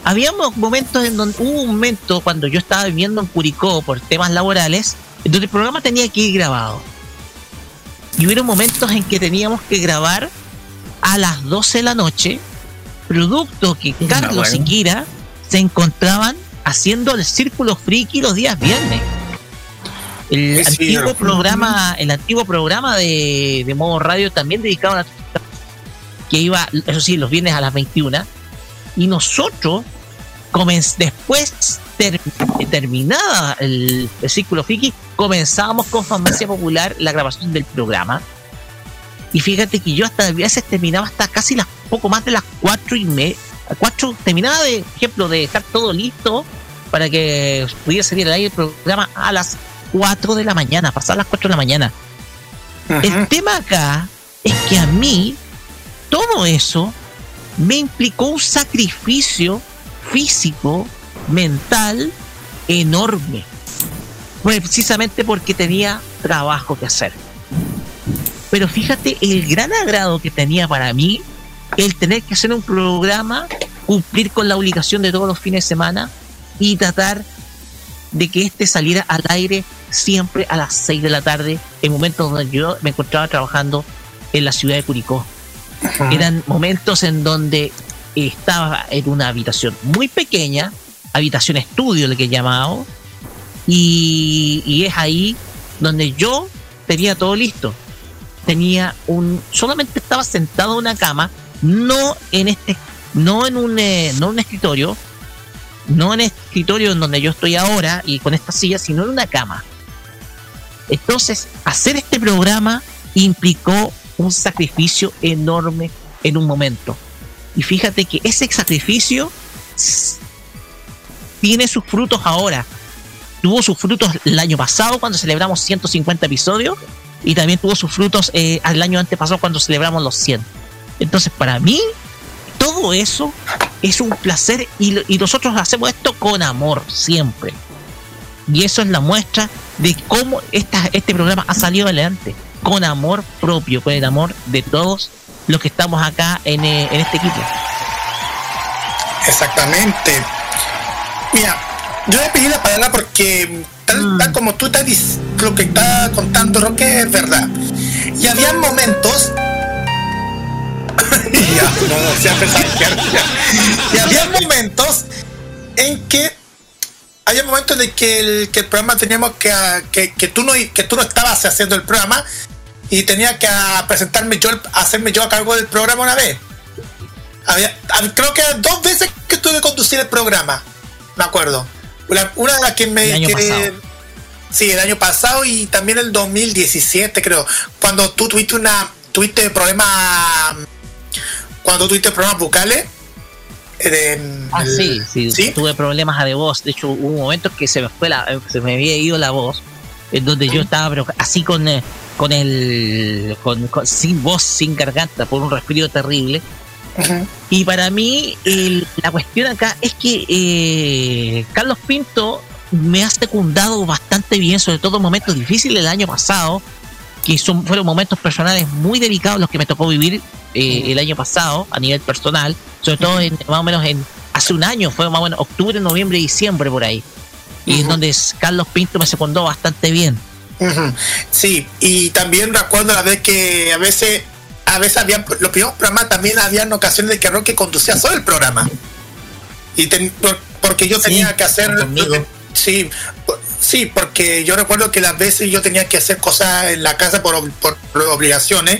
Habíamos momentos en donde hubo un momento cuando yo estaba viviendo en Curicó por temas laborales, en donde el programa tenía que ir grabado. Y hubieron momentos en que teníamos que grabar a las 12 de la noche, producto que Carlos y bueno. Kira se encontraban haciendo el círculo friki los días viernes. El antiguo programa, el antiguo programa de, de modo radio también dedicado a la que iba, eso sí, los viernes a las 21. Y nosotros, después ter- terminada el, el círculo friki, comenzábamos con Farmacia Popular la grabación del programa. Y fíjate que yo hasta a veces terminaba hasta casi las poco más de las cuatro y media. Cuatro, terminaba de ejemplo de dejar todo listo para que pudiera salir al aire el programa a las 4 de la mañana, pasar las 4 de la mañana. El tema acá es que a mí todo eso me implicó un sacrificio físico, mental enorme. Precisamente porque tenía trabajo que hacer. Pero fíjate el gran agrado que tenía para mí el tener que hacer un programa, cumplir con la obligación de todos los fines de semana y tratar de que este saliera al aire siempre a las 6 de la tarde, en momentos donde yo me encontraba trabajando en la ciudad de Curicó. Eran momentos en donde estaba en una habitación muy pequeña, habitación estudio, lo que he llamado, y, y es ahí donde yo tenía todo listo. Tenía un, solamente estaba sentado en una cama, no en este, no en un, eh, no en un escritorio, no en el escritorio en donde yo estoy ahora y con esta silla, sino en una cama. Entonces, hacer este programa implicó un sacrificio enorme en un momento. Y fíjate que ese sacrificio tiene sus frutos ahora. Tuvo sus frutos el año pasado cuando celebramos 150 episodios y también tuvo sus frutos eh, al año antepasado cuando celebramos los 100. Entonces, para mí, todo eso es un placer y, nosotros hacemos esto con amor siempre. Y eso es la muestra de cómo esta, este programa ha salido adelante, con amor propio, con el amor de todos los que estamos acá en, eh, en este equipo. Exactamente. Mira, yo le pedí la palabra porque tal, tal como tú estás lo que está contando Roque es verdad. Y había momentos. ya, no, no, se ha empezado a quedar, ya. Y había momentos en que había momentos de que el, que el programa teníamos que, ah, que, que tú no que tú no estabas haciendo el programa y tenía que ah, presentarme yo hacerme yo a cargo del programa una vez había, hab- creo que dos veces que tuve que conducir el programa me acuerdo una, una de las que me El año que- pasado. sí el año pasado y también el 2017 creo cuando tú tuviste una tuviste problemas cuando tuviste problemas bucales eh, de- Ah, el- sí, sí, tuve problemas de voz. De hecho, hubo momentos que se me fue la, se me había ido la voz, en donde yo estaba pero así con, eh, con el, con, con- sin voz, sin garganta, por un respiro terrible. Y para mí, el- la cuestión acá es que eh, Carlos Pinto me ha secundado bastante bien, sobre todo en momentos difíciles el año pasado, que son, fueron momentos personales muy delicados los que me tocó vivir eh, el año pasado a nivel personal, sobre todo en, más o menos en hace un año, fue más o menos octubre, noviembre, diciembre por ahí. Y en donde Carlos Pinto me secundó bastante bien. Sí, y también recuerdo la vez que a veces, a veces había, los primeros programas también habían ocasiones de que Roque conducía solo el programa. Y ten- por- porque yo tenía que hacer. Sí, por- sí, porque yo recuerdo que las veces yo tenía que hacer cosas en la casa por, ob- por obligaciones,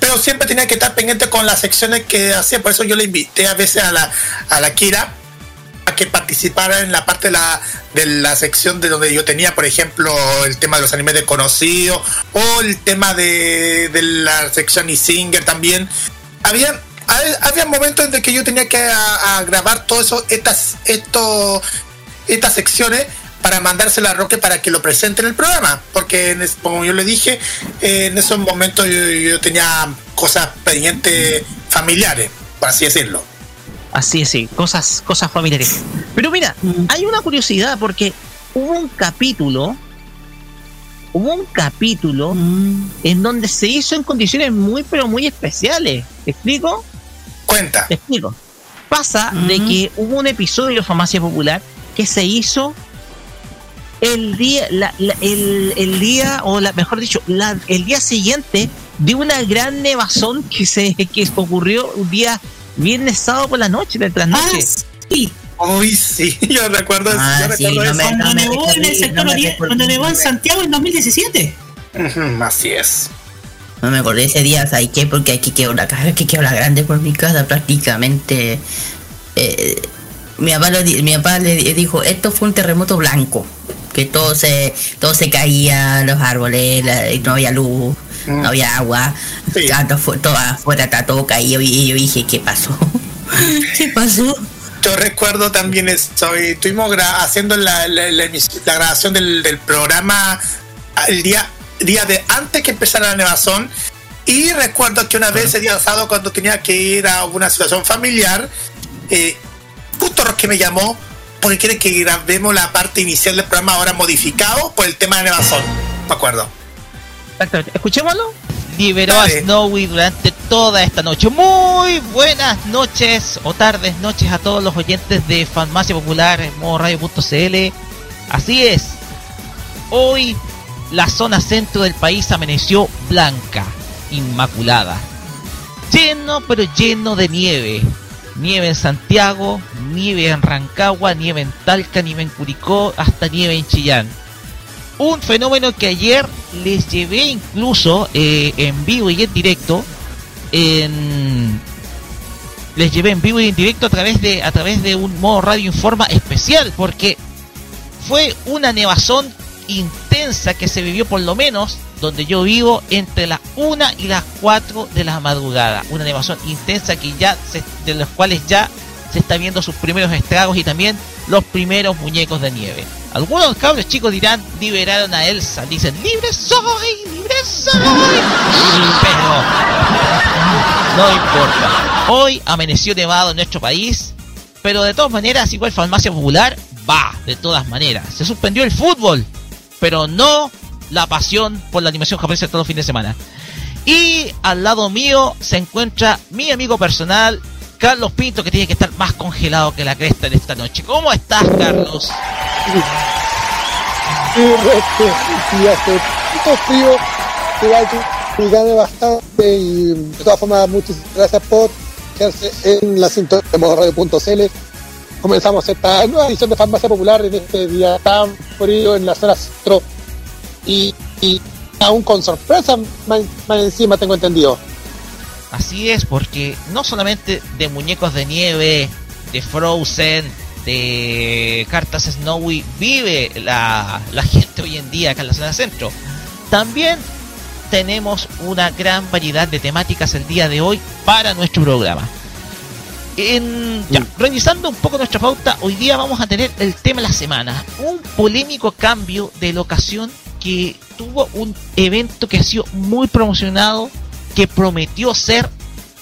pero siempre tenía que estar pendiente con las secciones que hacía, por eso yo le invité a veces a la, a la Kira que participara en la parte de la, de la sección de donde yo tenía, por ejemplo, el tema de los animes desconocidos o el tema de, de la sección y singer también. Había, había momentos en que yo tenía que grabar todo eso, estas, esto, estas secciones para mandársela a Roque para que lo presente en el programa, porque como yo le dije, en esos momentos yo tenía cosas pendientes familiares. por así decirlo. Así es, sí, cosas, cosas familiares. Pero mira, hay una curiosidad porque hubo un capítulo, hubo un capítulo en donde se hizo en condiciones muy, pero muy especiales. ¿Te explico? Cuenta. Te explico. Pasa de que hubo un episodio de Farmacia Popular que se hizo el día, la- la- el, el día, o la, mejor dicho, la- el día siguiente de una gran nevazón que se que ocurrió un día viernes sábado por la noche, de trasnoche. Sí, Uy, sí, yo recuerdo, Ah, yo sí, recuerdo no eso. me- cuando no me nevó en el sector no oriente, cuando nevó en Santiago en 2017. Ujú, Así es. No me acordé ese día, ¿sabes qué? Porque aquí quedó una caja que quedó la grande por mi casa prácticamente. eh, mi papá, lo di- mi papá le di- dijo, esto fue un terremoto blanco. Que todo se, todo se caía, los árboles, la- y no había luz, no había agua, Sí. todo, fue- todo afuera está todo caído y yo dije, ¿qué pasó? ¿Qué pasó? Yo recuerdo también esto, y estuvimos gra- haciendo la, la- la emis- la grabación del, del programa el día, día de antes que empezara la nevazón. Y recuerdo que una vez el día sábado, cuando tenía que ir a una situación familiar, eh, justo que me llamó porque quiere que grabemos la parte inicial del programa ahora modificado por el tema de nevazón. Me acuerdo. Exactamente. Escuchémoslo. liberó Dale. a Snowy durante toda esta noche. Muy buenas noches o tardes noches a todos los oyentes de Farmacia Popular en modo radio.cl. Así es. Hoy la zona centro del país amaneció blanca, inmaculada. Lleno, pero lleno de nieve. Nieve en Santiago, nieve en Rancagua, nieve en Talca, nieve en Curicó, hasta nieve en Chillán un fenómeno que ayer les llevé incluso eh, en vivo y en directo en les llevé en vivo y en directo a través de a través de un modo radio informa especial porque fue una nevazón intensa que se vivió por lo menos donde yo vivo entre las 1 y las 4 de la madrugada una nevazón intensa que ya de los cuales ya se está viendo sus primeros estragos y también los primeros muñecos de nieve. Algunos cabros chicos dirán, liberaron a Elsa. Dicen, libre soy, libre soy. Pero no importa. Hoy amaneció nevado en nuestro país, pero de todas maneras, igual Farmacia Popular va, de todas maneras. Se suspendió el fútbol, pero no la pasión por la animación japonesa todos los fines de semana. Y al lado mío se encuentra mi amigo personal, Carlos Pinto, que tiene que estar más congelado que la cresta en esta noche. ¿Cómo estás, Carlos? Y este, y hace poco frío, que gane bastante y de todas formas muchas gracias por quedarse en la sintonía de modoradio.cl. Comenzamos esta nueva edición de Farmacia Popular en este día tan frío en la zona centro y, y aún con sorpresa más encima tengo entendido. Así es, porque no solamente de muñecos de nieve, de Frozen, de cartas Snowy vive la, la gente hoy en día acá en la zona centro. También tenemos una gran variedad de temáticas el día de hoy para nuestro programa. En, ya, revisando un poco nuestra pauta, hoy día vamos a tener el tema de la semana. Un polémico cambio de locación que tuvo un evento que ha sido muy promocionado, que prometió ser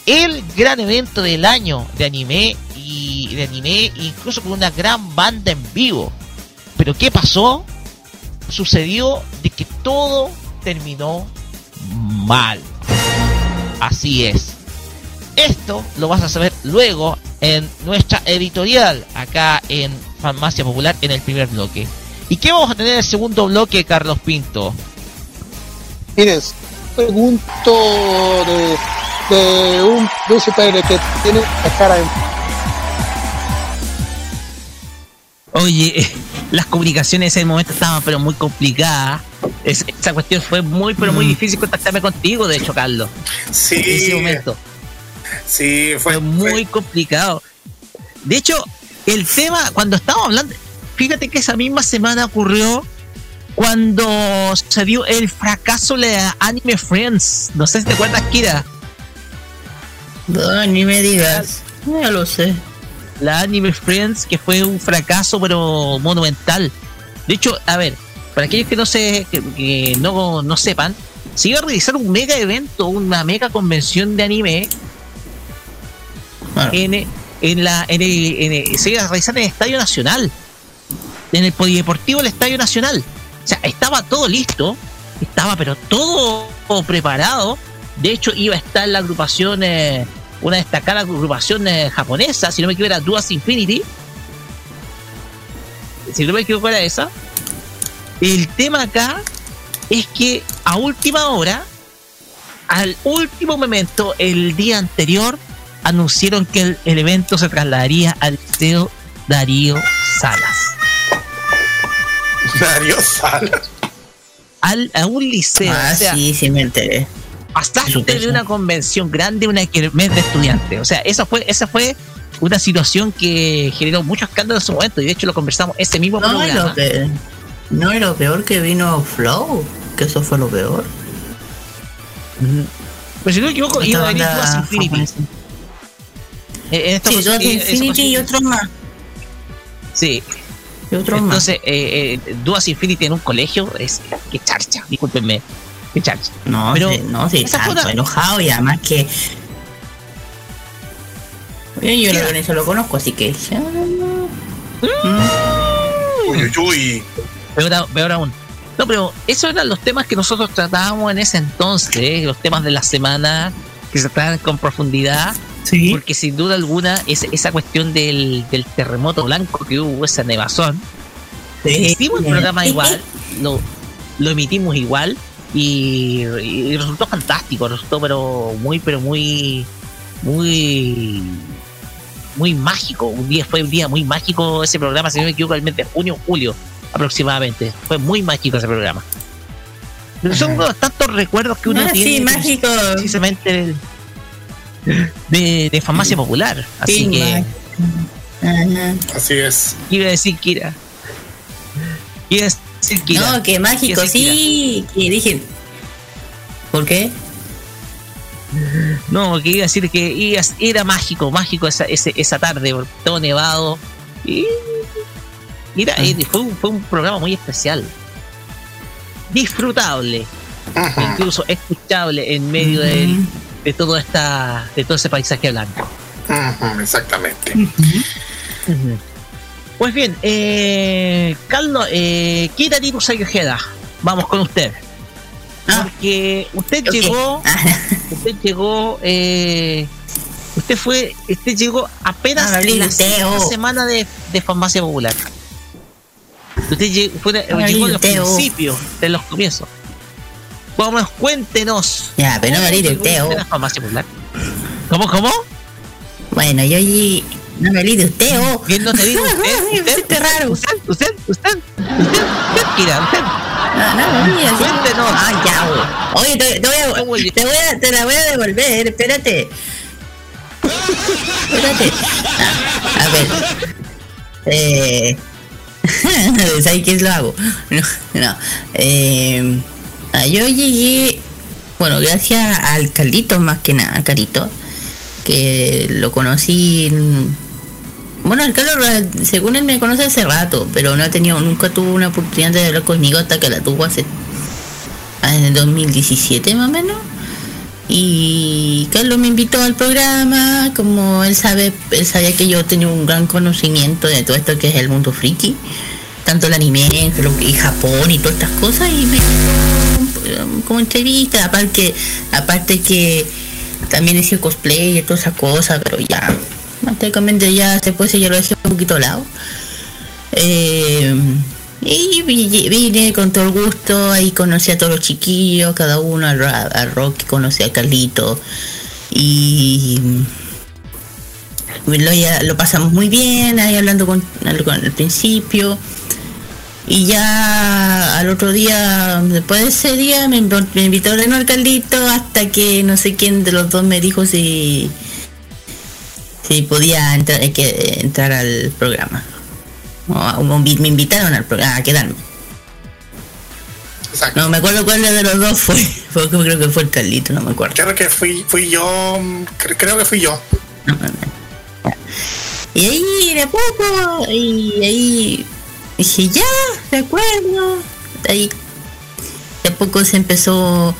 el gran evento del año de anime y de anime, incluso con una gran banda en vivo. Pero ¿qué pasó? Sucedió de que todo terminó mal. Así es. Esto lo vas a saber luego en nuestra editorial acá en Farmacia Popular en el primer bloque. ¿Y qué vamos a tener en el segundo bloque, Carlos Pinto? Miren, pregunto de, de un, de un superhéroe que tiene la cara en Oye, las comunicaciones en ese momento estaban pero muy complicadas. Es- esa cuestión fue muy pero muy difícil contactarme contigo, de hecho, Carlos. Sí. En ese momento. Sí, fue, Fue muy complicado. De hecho, el tema, cuando estábamos hablando, fíjate que esa misma semana ocurrió cuando se dio el fracaso de Anime Friends. No sé si te acuerdas, Kira. No, ni me digas. Ya lo sé. La Anime Friends, que fue un fracaso, pero monumental. De hecho, a ver, para aquellos que no se, que, que no, no sepan, se iba a realizar un mega evento, una mega convención de anime Claro. en, en la en el, en el- se iba a realizar en el Estadio Nacional, en el Polideportivo del Estadio Nacional. Sea, estaba todo listo, estaba pero todo preparado. De hecho, iba a estar la agrupación, eh, una destacada agrupación eh, japonesa, si no me equivoco, era Duas Infinity. Si no me equivoco, era esa. El tema acá es que a última hora, al último momento, el día anterior, anunciaron que el, el evento se trasladaría al Liceo Darío Salas. Darío Salas. Al, a un liceo. Ah, o sea, sí, sí me enteré. pasaste de una convención grande a una mes de estudiantes. O sea, esa fue, esa fue una situación que generó mucho escándalo en su momento. Y de hecho lo conversamos ese mismo No, programa. lo que, no, y lo peor que vino Flow, que eso fue lo peor. Pero si no me equivoco, iba a venir Duas Infinity. Eh, en esta Sí, Duas Infinity y otros más. Sí. Entonces eh, eh, Duas Infinity en un colegio es que charcha, discúlpenme, que charcha. No, pero sí, no, sí, tanto una- enojado y además que. Yo, lo, eso lo conozco, así que. Uy, uy, uy. Peor, peor aún. No, pero esos eran los temas que nosotros tratábamos en ese entonces, ¿eh? los temas de la semana que se trataban con profundidad, Sí. porque sin duda alguna es, esa cuestión del, del terremoto blanco que hubo, esa nevazón, hicimos el programa igual, lo, lo emitimos igual y, y resultó fantástico, resultó pero muy, pero muy, muy, muy mágico. Un día fue un día muy mágico ese programa, si no me equivoco, el mes de junio, julio aproximadamente. Fue muy mágico ese programa. Pero son unos tantos recuerdos que uno Ah, tiene sí, mágico. precisamente de, de farmacia popular. Así Sí, que Ajá. Así es. iba a decir Kira. Iba a decir Kira. No, que mágico, sí. Que dije. ¿Por qué? No, que iba a decir que era mágico, mágico esa, ese- esa tarde, todo nevado. Y, era- y fue, un, fue un programa muy especial. Disfrutable, incluso escuchable en medio del- de todo esta de todo ese paisaje blanco. Exactamente. Pues bien, eh, Carlos, eh, Kira Sayojeda, vamos con usted. Ah. Porque usted llegó, Ah, usted llegó, eh, usted fue, usted llegó apenas Ah, de la semana de, de farmacia popular. Usted llegó, fue, llegó en de los principios, de los comienzos. Vamos, cuéntenos. Ya, pero no me ¿cómo usted, oh. ¿Cómo, cómo? Bueno, yo allí. No me de usted, oh. ¿Quién no te dijo? ¿Usted? Ay, ¿Usted? hiciste raro. ¿Usted? ¿Usted? ¿Usted? ¿Usted? ¿Usted? ¿usted? No, no, no. Cuéntenos. Ah, ya, oh. Oye, te, te voy a, te, voy a, te la voy a devolver, espérate. Espérate. Ah, a ver. Eh. ¿Sabes qué es lo hago? No, no. Eh, yo llegué, bueno, gracias al Carlito más que nada, Carito, que lo conocí. en- Bueno, el Carlos, según él me conoce hace rato, pero no ha tenido, nunca tuvo una oportunidad de hablar conmigo hasta que la tuvo hace ah, en el 2017 más o menos. Y Carlos me invitó al programa, como él sabe, él sabía que yo tenía un gran conocimiento de todo esto que es el mundo friki, tanto el anime, y Japón y todas estas cosas, y me como entrevista, aparte, aparte que también hice cosplay y todas esas cosas, pero ya, prácticamente ya después ya lo dejé un poquito lado. Eh, y vi- vine con todo el gusto, ahí conocí a todos los chiquillos, cada uno, al, al Rocky, conocí a Carlito y lo, ya- lo pasamos muy bien, ahí hablando con, con el principio. Y ya al otro día, después de ese día, me, me invitó de nuevo Carlito hasta que no sé quién de los dos me dijo si, si podía entrar, eh, que, entrar al programa. O, o me invitaron al programa a quedarme. Exacto. No me acuerdo cuál de los dos fue. fue creo que fue el Carlito, no me acuerdo. Creo que fui, fui yo. cre- Creo que fui yo. Y ahí de poco, y ahí dije, ya, de acuerdo. Ahí de poco se empezó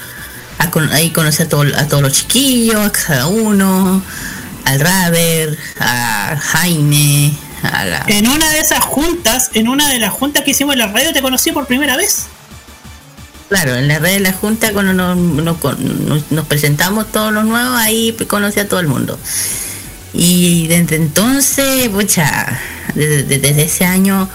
a con- ahí conocer a, todo- a todos los chiquillos, a cada uno. al Raver, a Jaime, a la... En una de esas juntas, en una de las juntas que hicimos en la radio, te conocí por primera vez. Claro, en la red de la Junta, cuando nos, nos- nos- nos presentamos todos los nuevos, ahí conocí a todo el mundo. Y desde entonces, pucha, desde, desde ese año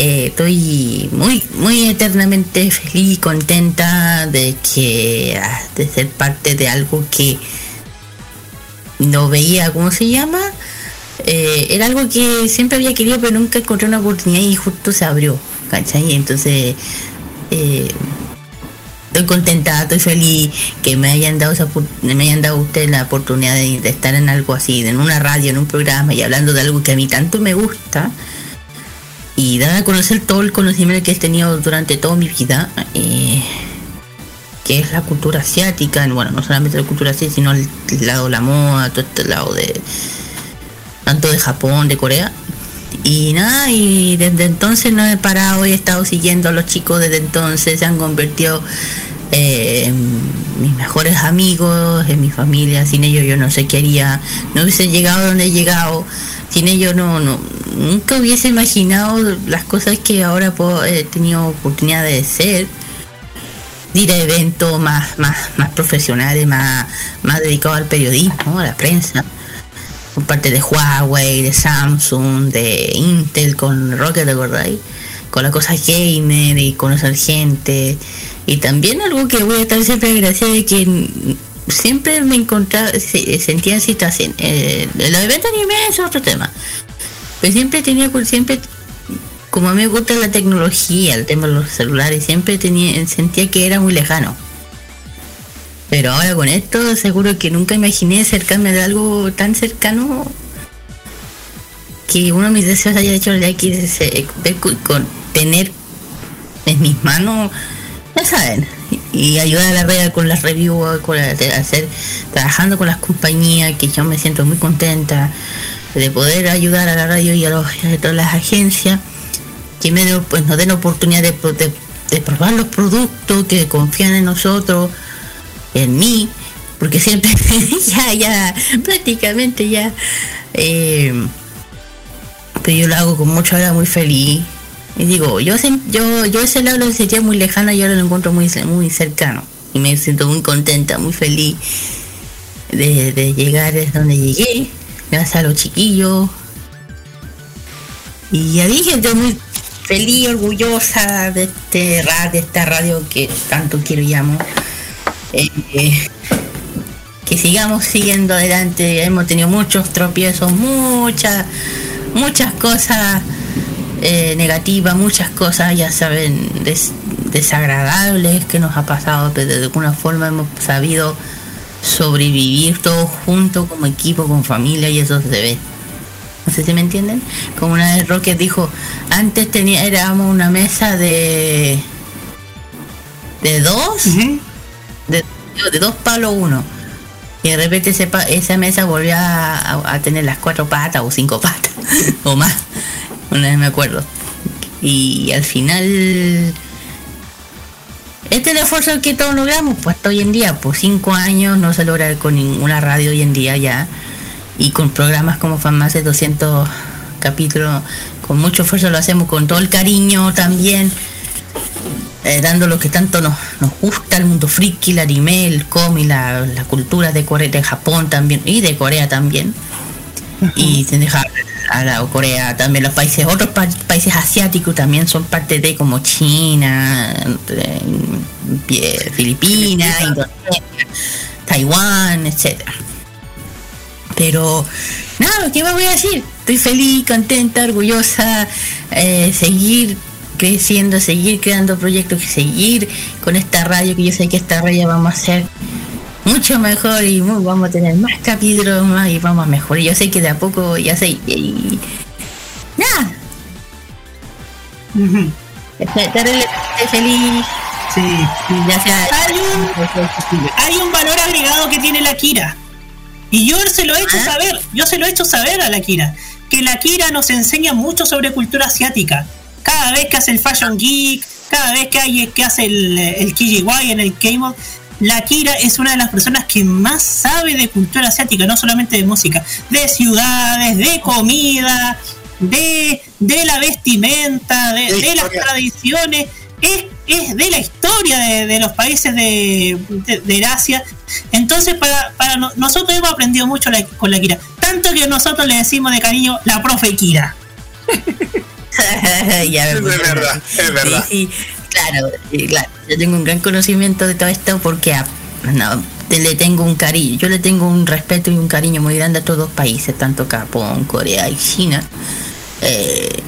eh, estoy muy, muy eternamente feliz y contenta de que ah, de ser parte de algo que no veía, ¿cómo se llama? Eh, era algo que siempre había querido, pero nunca encontré una oportunidad y justo se abrió, ¿cachai? Entonces, eh, estoy contenta, estoy feliz que me hayan dado esa, me hayan dado ustedes la oportunidad de, de estar en algo así, en una radio, en un programa y hablando de algo que a mí tanto me gusta y dar a conocer todo el conocimiento que he tenido durante toda mi vida, eh, que es la cultura asiática, bueno, no solamente la cultura asiática, sino el, lado de la moda, todo este lado de tanto de Japón, de Corea. Y nada, y desde entonces no he parado y he estado siguiendo a los chicos desde entonces, se han convertido eh, en mis mejores amigos, en mi familia, sin ellos yo no sé qué haría, no hubiese llegado donde he llegado, sin ellos no, no nunca hubiese imaginado las cosas que ahora puedo- he tenido oportunidad de ser, de ir a eventos más, más, más profesionales, más, más dedicados al periodismo, a la prensa por parte de Huawei, de Samsung, de Intel con Rocket, ¿te acordáis? Con la cosa gamer y conocer gente. Y también algo que voy a estar siempre agradecida de que siempre me encontraba, se- sentía en situación. Eh, el evento anime es otro tema. Pero siempre tenía, siempre, como a mí me gusta la tecnología, el tema de los celulares, siempre tenía, sentía que era muy lejano. Pero ahora con esto seguro que nunca imaginé acercarme de algo tan cercano que uno de mis deseos haya hecho que es, eh, con tener en mis manos, ya saben, y ayudar a la red con las reviews, con la- hacer, trabajando con las compañías, que yo me siento muy contenta de poder ayudar a la radio y a, los- todas las agencias que me pues, nos den oportunidad de probar los productos, que confían en nosotros, en mí, porque siempre ya, ya, prácticamente ya, eh, pero yo lo hago con mucho ahora muy feliz. Y digo, yo yo, yo ese lado lo sentía muy lejano y ahora lo encuentro muy, muy cercano. Y me siento muy contenta, muy feliz de, llegar es donde llegué, gracias a los chiquillos. Y ya dije, estoy muy feliz, orgullosa de este de esta radio que tanto quiero y amo. Eh, eh, que sigamos siguiendo adelante. Hemos tenido muchos tropiezos, muchas, muchas cosas eh, negativas, muchas cosas, ya saben, des- desagradables que nos ha pasado, pero de alguna forma hemos sabido sobrevivir todos juntos como equipo, con familia y eso se ve. No sé si me entienden. Como una vez Rocket dijo, antes tenía, éramos una mesa de de dos, de, de dos palos uno. Y de repente ese esa mesa volvió a, a- a tener las cuatro patas o cinco patas o más. Una vez me acuerdo. Y al final este es el esfuerzo que todos logramos, pues hasta hoy en día, por cinco años no se logra con ninguna radio hoy en día ya. Y con programas como Farmacia 200 capítulos, con mucho esfuerzo lo hacemos con todo el cariño también eh, dando lo que tanto nos, nos gusta, el mundo friki, el anime, el cómic, la, la cultura de Corea, de Japón también, y de Corea también. Y se deja a la Corea también los países, otros pa- países asiáticos también son parte de como China, eh, Filipinas, Indonesia, Taiwán, etcétera. Pero nada, ¿qué más voy a decir? Estoy feliz, contenta, orgullosa, eh, seguir creciendo, seguir creando proyectos, seguir con esta radio, que yo sé que esta radio vamos a hacer mucho mejor y muy- vamos a tener más capítulos más y vamos a mejorar. Yo sé que de a poco ya sé. Y, y- nada. Terriblemente feliz. Sí. Ya sea. Hay un, hay un valor agregado que tiene la Kira. Y yo se lo he hecho saber, yo se lo he hecho saber a la Kira. Que la Kira nos enseña mucho sobre cultura asiática. Cada vez que hace el Fashion Geek, cada vez que, hay, que hace el, el KGY en el K-Mod, la Kira es una de las personas que más sabe de cultura asiática, no solamente de música, de ciudades, de comida, de, de la vestimenta, de, de las tradiciones, es, es de la historia de, de los países de, Asia. Entonces, para, para no- nosotros hemos aprendido mucho la- con la Kira. Tanto que nosotros le decimos de cariño la profe Kira. Ya me Es verdad, es verdad. Sí, sí, claro, sí, claro. Yo tengo un gran conocimiento de todo esto porque a- no, te- le tengo un cariño. Yo le tengo un respeto y un cariño muy grande a todos los países, tanto Japón, Corea y China. Eh,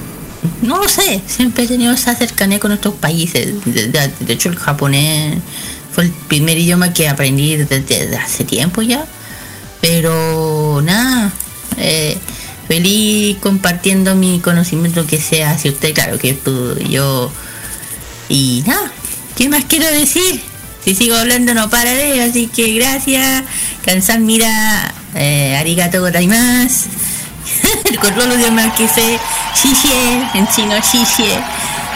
no sé, siempre he tenido esa cercanía con otros países. De, hecho, el japonés fue el primer idioma que aprendí desde, hace tiempo ya. Pero nada, eh, feliz compartiendo mi conocimiento que sea hacia usted, claro que tú, yo. Y nada, ¿qué más quiero decir? Si sigo hablando no pararé, así que gracias. Kansan mira, eh, arigato gozaimasu. Con todos los idiomas que sé, shishie, en chino shishie.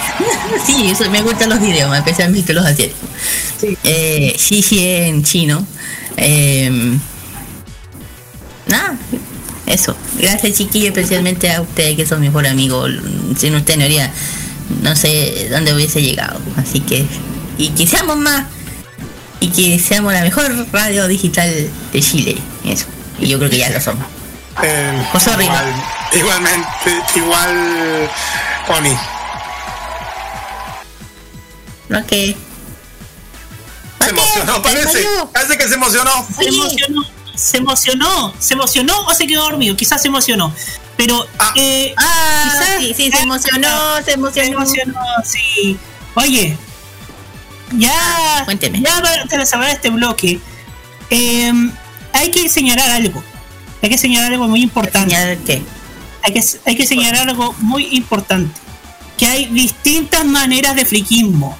sí, eso, me gustan los idiomas, especialmente los asiáticos. Eh, shishie en chino. Em, nada, eso. Gracias chiquillo, especialmente a ustedes que son mi mejor amigo. Sin usted no haría, no sé dónde hubiese llegado. Así que, y que seamos más, y que seamos la mejor radio digital de Chile. Eso. Y yo creo que ya lo somos. Eh, José igual- igualmente, igual, Oni. Ok. Se emocionó, parece. Parece que se emocionó. Se emocionó, se emocionó, se emocionó o se quedó dormido, quizás se emocionó. Pero eh, Ah, quizás- sí, sí, se emocionó, se emocionó. Se emocionó, sí. Oye, ya, cuénteme. ya para cerrar este bloque, eh, hay que señalar algo. Hay que señalar algo muy importante. ¿Señalar qué? Hay que, hay que señalar algo muy importante. Que hay distintas maneras de friquismo.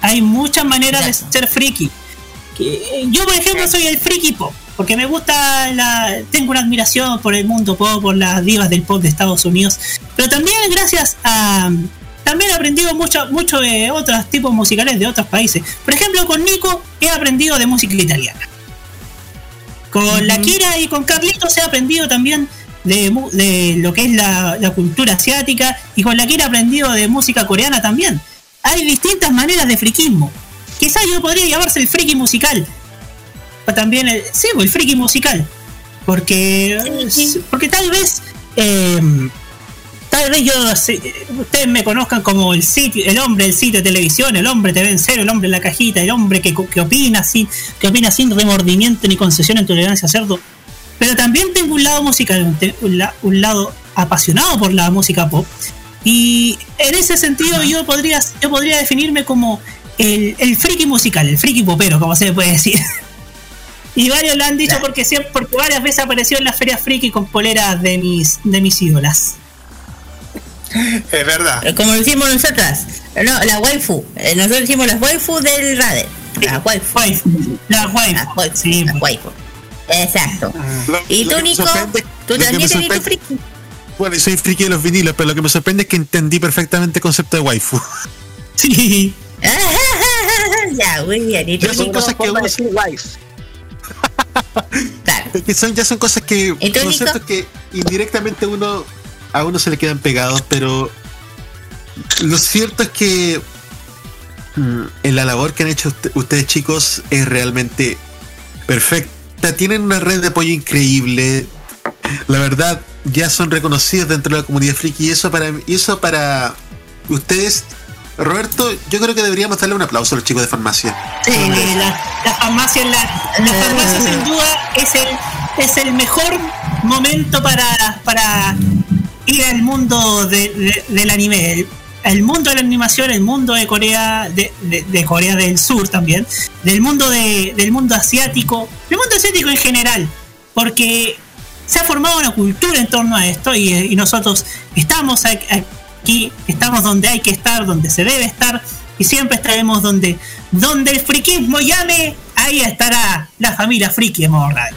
Hay muchas maneras de ser friki. Que, Yo, por ejemplo, soy el friki pop. Porque me gusta la. Tengo una admiración por el mundo pop, por las divas del pop de Estados Unidos. Pero también gracias a. También he aprendido mucho, mucho de otros tipos musicales de otros países. Por ejemplo, con Nico he aprendido de música italiana. Con la Kira y con Carlitos he aprendido también de, de lo que es la, la cultura asiática y con la Kira he aprendido de música coreana también. Hay distintas maneras de friquismo. Quizás yo podría llamarse el friki musical. O también, el, sí, pues, el friki musical. Porque, porque tal vez, eh, tal vez yo, ustedes me conozcan como el sitio, el hombre del sitio de televisión, el hombre TV en cero, el hombre en la cajita, el hombre que, que opina sin, que opina sin remordimiento ni concesión en tolerancia cerdo. Pero también tengo un lado musical, un, te- un la- un lado apasionado por la música pop. Y en ese sentido yo podría, yo podría definirme como el, el friki musical, el friki popero, como se le puede decir. Y varios lo han dicho porque, siempre, porque varias veces apareció en las ferias friki con poleras de mis, de mis ídolas. Es verdad. Eh, Como lo hicimos nosotras. No, la waifu. Eh, Nosotros hicimos las waifu del Rader. La waifu. La waifu. Sí, la waifu. Exacto. ¿Y lo tú, que me Nico? ¿Tú también eres tu friki? Bueno, y soy friki de los vinilos, pero lo que me sorprende es que entendí perfectamente el concepto de waifu. Sí. Ya, muy bien. ¿Y Ya son cosas que uno Es que son, ya son cosas que. ¿Y tú, conceptos que indirectamente uno a uno se le quedan pegados, pero lo cierto es que mm, en la labor que han hecho usted- ustedes chicos es realmente perfecta. Tienen una red de apoyo increíble. La verdad, ya son reconocidos dentro de la comunidad friki y eso para y eso para ustedes. Roberto, yo creo que deberíamos darle un aplauso a los chicos de farmacia. Sí, la, la farmacia, la, la farmacia sin duda es el, es el mejor momento para, para ir al mundo de- de- del anime. El, el mundo de la animación, el mundo de Corea, de, de- Corea del Sur también, del mundo de, del mundo asiático, del mundo asiático en general, porque se ha formado una cultura en torno a esto y, y nosotros estamos a- aquí, estamos donde hay que estar, donde se debe estar y siempre estaremos donde, donde el friquismo llame, ahí estará la familia friki de Modo Radio.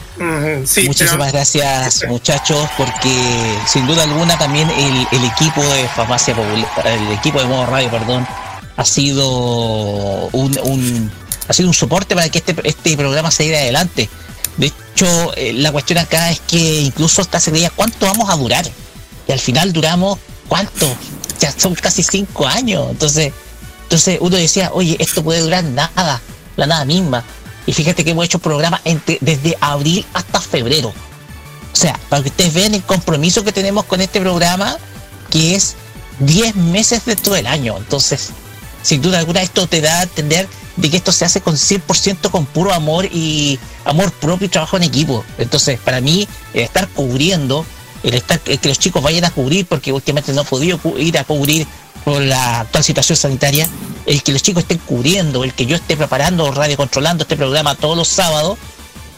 Muchísimas gracias muchachos porque sin duda alguna también el, el equipo de Farmacia Popular, el equipo de Modo Radio, perdón, ha sido un, un- ha sido un soporte para que este, este programa se lleve adelante. De hecho, eh, la cuestión acá es que incluso hasta se creía cuánto vamos a durar. Y al final duramos, ¿cuánto? Ya son casi cinco años. Entonces, entonces uno decía, oye, esto puede durar nada, la nada misma. Y fíjate que hemos hecho programas entre, desde abril hasta febrero. O sea, para que ustedes vean el compromiso que tenemos con este programa, que es 10 meses dentro del año. Entonces, sin duda alguna, esto te da a entender de que esto se hace con 100% con puro amor y amor propio y trabajo en equipo. Entonces, para mí, el estar cubriendo, el estar el que los chicos vayan a cubrir, porque últimamente no he podido ir a cubrir por la actual situación sanitaria, el que los chicos estén cubriendo, el que yo esté preparando, radio controlando este programa todos los sábados,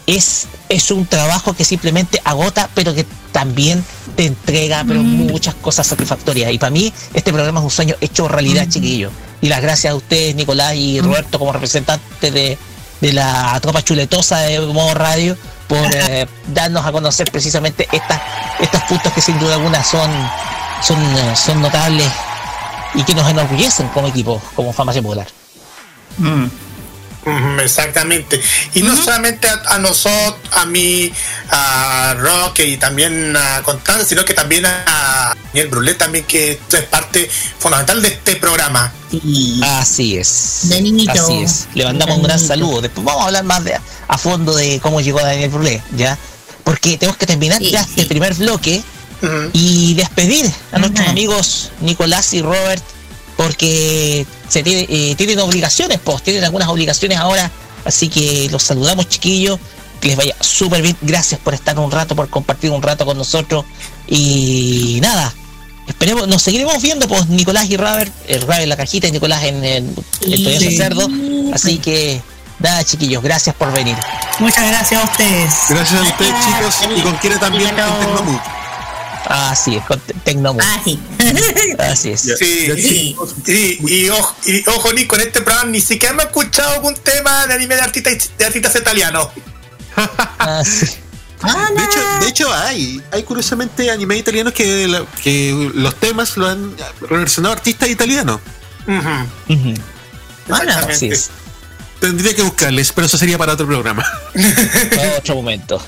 es, es un trabajo que simplemente agota, pero que también te entrega pero muchas cosas satisfactorias. Y para mí, este programa es un sueño hecho realidad, chiquillo. Y las gracias a ustedes, Nicolás y Roberto, como representantes de, de la tropa chuletosa de Modo Radio, por eh, darnos a conocer precisamente estas, estos puntos que sin duda alguna son, son, eh, son notables y que nos enorgullecen como equipo, como Farmacia Popular. Ujú, Exactamente. Y no solamente a, a nosotros, a mí, a Roque y también a Constanza, sino que también a Daniel Brulet, también que es parte fundamental de este programa. Así es. De niñito. Así es. Le mandamos un gran saludo. Después vamos a hablar más de, a fondo de cómo llegó Daniel Brulé, ¿ya? Porque tenemos que terminar Sí, ya sí. este primer bloque y despedir a nuestros amigos Nicolás y Robert porque se tiene- eh, tienen obligaciones, pues, tienen algunas obligaciones ahora, así que los saludamos chiquillos, que les vaya súper bien, gracias por estar un rato, por compartir un rato con nosotros y nada, esperemos, nos seguiremos viendo, pues Nicolás y Robert, el Robert en la cajita y Nicolás en el, el Sí. Cerdo, así que nada chiquillos, gracias por venir. Muchas gracias a ustedes. Gracias a ustedes, chicos, y con quiere también en Arigato. Tecnomood. Así es, con Tecnomo, Ah, sí. así es. Sí, Sí. Sí, y ojo, y ojo ni con este programa ni siquiera me he escuchado algún tema de anime de artistas de artistas italianos. Así. Ah, De hecho, de hecho hay, hay curiosamente anime italianos que, la- que los temas lo han relacionado a artistas italianos. Así es. Tendría que buscarles, pero eso sería para otro programa. Para otro momento.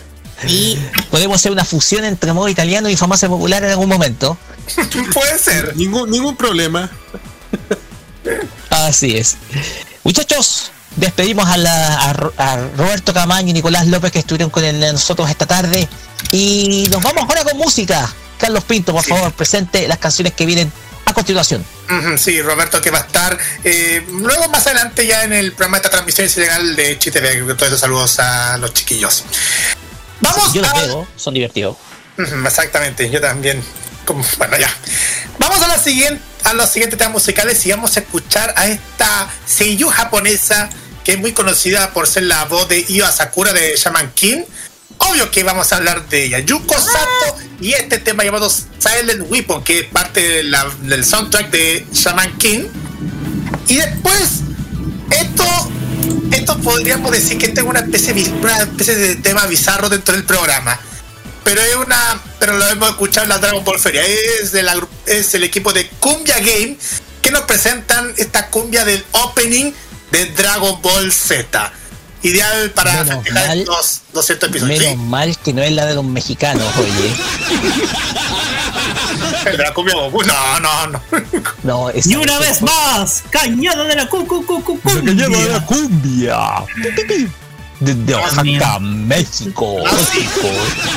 Y Podemos hacer una fusión entre modo italiano y farmacia popular en algún momento. Puede ser. ningún, ningún problema. Así es. Muchachos, despedimos a, la- a Ro- a Roberto Camaño y Nicolás López que estuvieron con el- nosotros esta tarde. Y nos vamos ahora con música. Carlos Pinto, por Sí. favor, presente las canciones que vienen a continuación. Sí, Roberto que va a estar eh, luego más adelante ya en el programa de esta transmisión ilegal de Chitv. Todos estos saludos a los chiquillos. Vamos Yo los a- veo, son divertidos. Exactamente, yo también. Como, bueno, ya. Vamos a la siguiente, a los siguientes temas musicales y vamos a escuchar a esta seiyuu japonesa que es muy conocida por ser la voz de Io Sakura de Shaman King. Obvio que vamos a hablar de ella, Yuko Sato y este tema llamado Silent Weapon, que es parte de la- del soundtrack de Shaman King. Y después, esto, esto podríamos decir que este es una especie, de- tema bizarro dentro del programa. Pero es una pero lo hemos escuchado en la Dragon Ball Feria. Es de es el equipo de Cumbia Game que nos presentan esta cumbia del opening de Dragon Ball Z ideal para Menos festejar los 200 episodios Menos mal que no es la de los mexicanos, oye. ¿Sí? el de la cumbia Goku no no no No, es Y una vez más, cañada de la cu cu cu cu La cañada de la cumbia. cumbia. Desde Oaxaca, México. No, sí.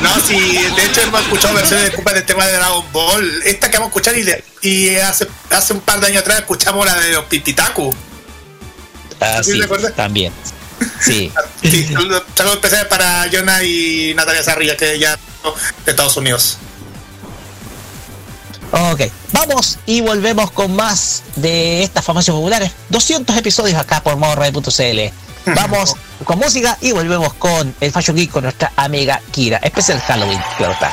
No, sí, de hecho hemos escuchado versiones de cumbia del tema de Dragon Ball. Esta que vamos a escuchar y, de- y hace, hace un par de años atrás escuchamos la de los Pipitaku. Ah, ¿Sí sí, también. Sí. Sí, saludos especiales para Jonah y Natalia Sarria, que ya de Estados Unidos. Ok, vamos y volvemos con más de estas farmacias populares. 200 episodios acá por modoradio.cl. Vamos con música y volvemos con el Fashion Geek con nuestra amiga Kira. Especial Halloween, claro está.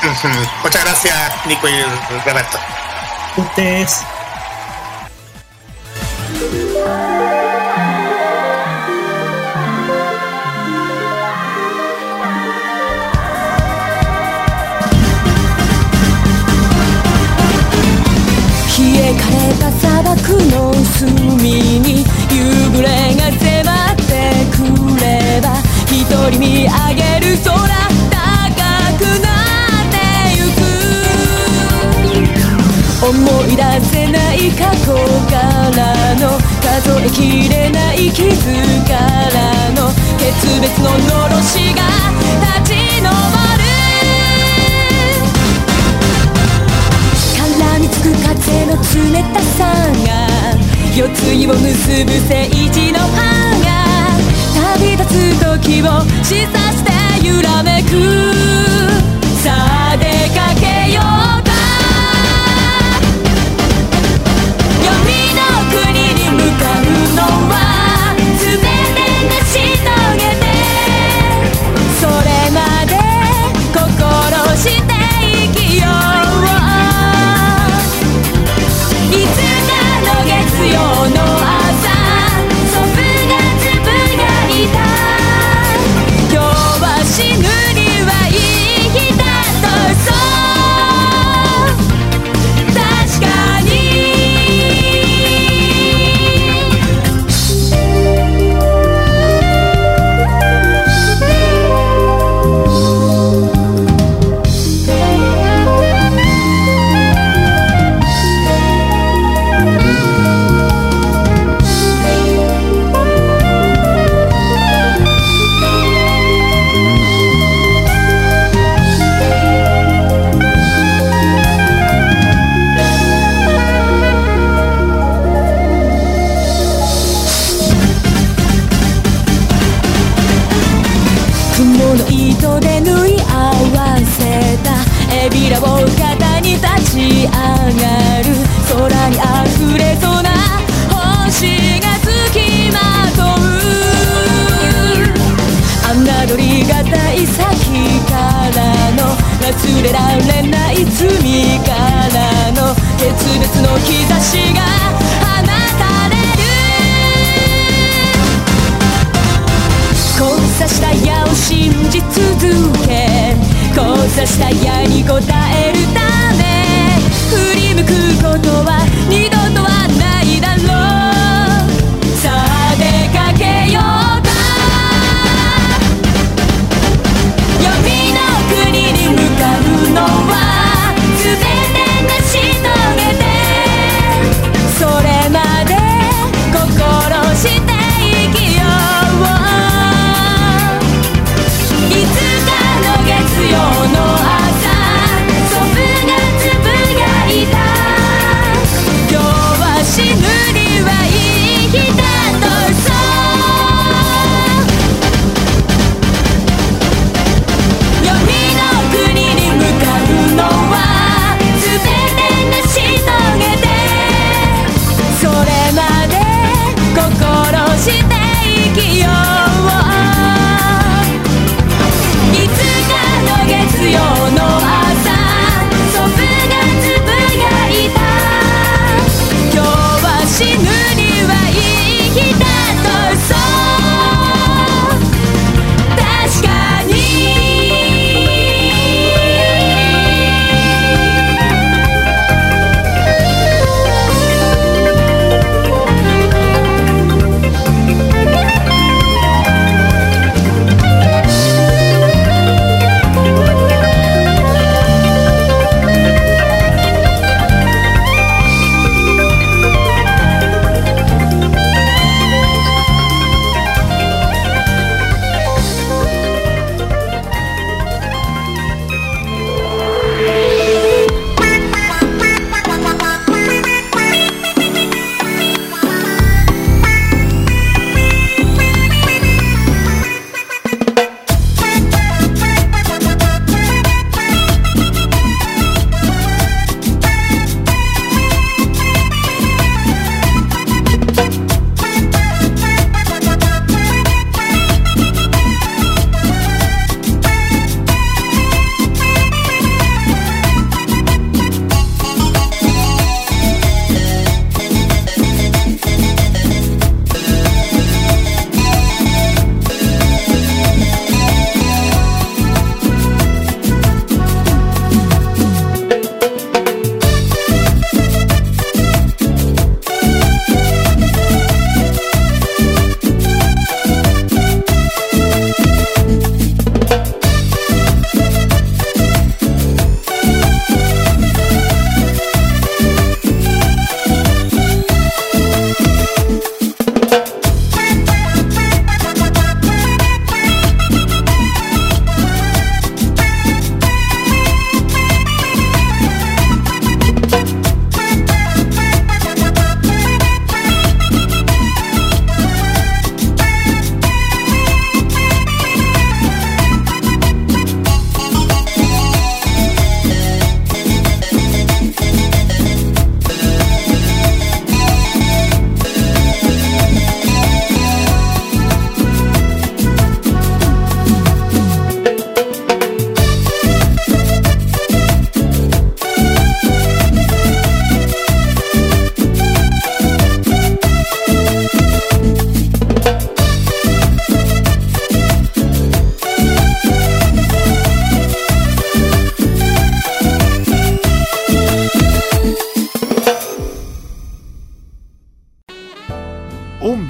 Muchas gracias, Nico y Roberto. Ustedes. た砂漠の隅に夕暮れが迫ってくれば一人見上げる空高くなってゆく。思い出せない過去からの数えきれない傷からの決別ののろしが立ち上る。風の冷たさが夜露を結ぶ聖地の葉が旅立つ時を示唆して揺らめく。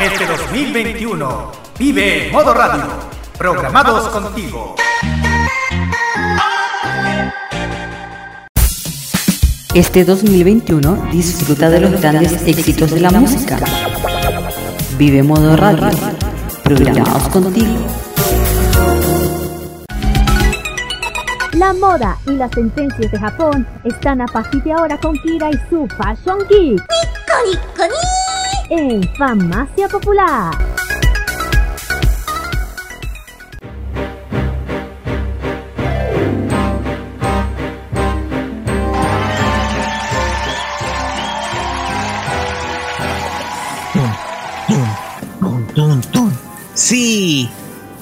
Este 2021 vive en modo radio. Programados contigo. Este 2021 disfruta de los grandes éxitos de la música. Vive modo radio. Programados contigo. La moda y las tendencias de Japón están a partir de ahora con Kira y su Fashion Geek. En Farmacia Popular. Sí,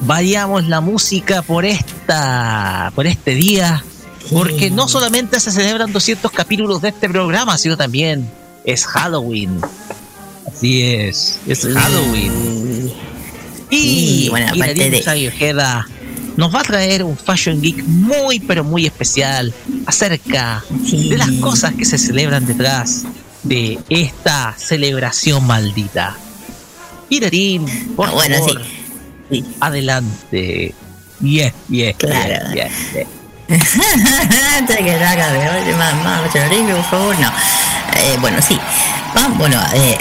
variamos la música por esta, por este día, porque no solamente se celebran 200 capítulos de este programa, sino también es Halloween. Así es, es Halloween. Y Sí, bueno, aparte de- Ojeda nos va a traer un Fashion Geek muy pero muy especial acerca de las cosas que se celebran detrás de esta celebración maldita. Kirarín, por Ah, bueno, favor, adelante. Yes, yes, Claro. yes, yes, yes. Antes de que la haga de hoy, más, más, Rodrigo, por favor, no. Eh, bueno, sí. Va- bueno, eh,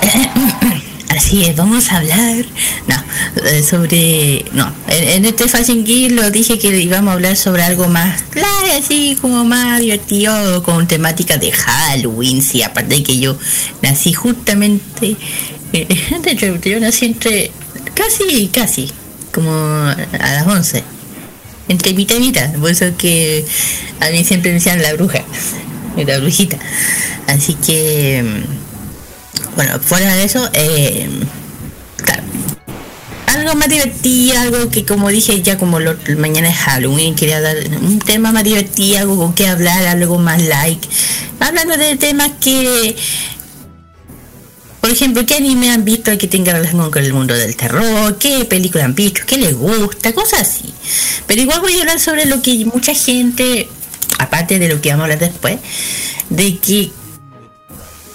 así es, vamos a hablar, no, eh, sobre, no, en, este Fashion Geek lo dije que íbamos a hablar sobre algo más claro, así como más divertido, con temática de Halloween, sí, aparte de que yo nací justamente, eh, yo nací entre, casi, casi, como a las 11 entre mitad y mitad. Por eso que a mí siempre me decían la bruja, la brujita. Así que, bueno, fuera de eso, eh, algo más divertido, algo que como dije ya como lo- mañana es Halloween, quería dar un tema más divertido, algo con que hablar, algo más like. Hablando de temas que por ejemplo, ¿qué anime han visto que tenga relación con el mundo del terror? ¿Qué película han visto? ¿Qué les gusta? Cosas así. Pero igual voy a hablar sobre lo que mucha gente, aparte de lo que vamos a hablar después, de que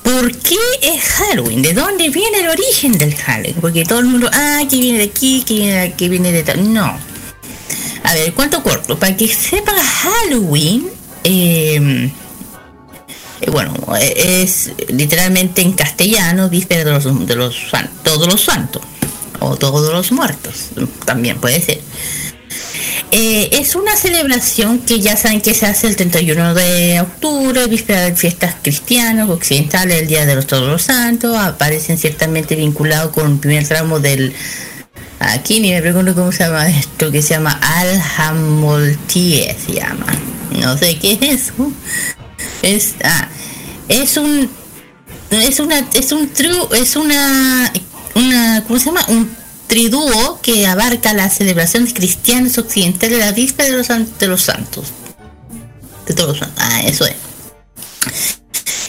¿por qué es Halloween? ¿De dónde viene el origen del Halloween? Porque todo el mundo, ah, que viene de aquí, que viene de aquí, viene de tal. No. A ver, cuánto corto. Para que sepa Halloween, eh, eh, bueno, eh, es literalmente en castellano, víspera de los, de los todos los santos, o todos los muertos, también puede ser. Eh, es una celebración que ya saben que se hace el 31 de octubre, víspera de fiestas cristianas occidentales, el Día de los Todos los Santos, aparecen ciertamente vinculados con el primer tramo del... Aquí ni me pregunto cómo se llama esto, que se llama Alhamoltie, se llama. No sé qué es eso. Es, ah, es un es una es un tru, es una una ¿cómo se llama? un triduo que abarca las celebraciones cristianas occidentales de la víspera de los, de los santos. De todos los santos. Ah, eso es.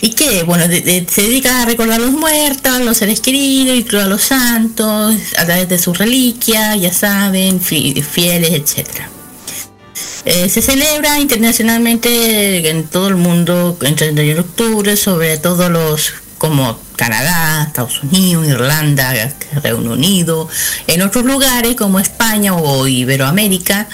Y que, bueno, se dedica a recordar a los muertos, los seres queridos, incluso a los santos, a través de sus reliquias, ya saben, fi- fieles, etcétera. Eh, se celebra internacionalmente en todo el mundo el 31 de octubre, sobre todo los como Canadá, Estados Unidos, Irlanda, Reino Unido, en otros lugares como España o Iberoamérica,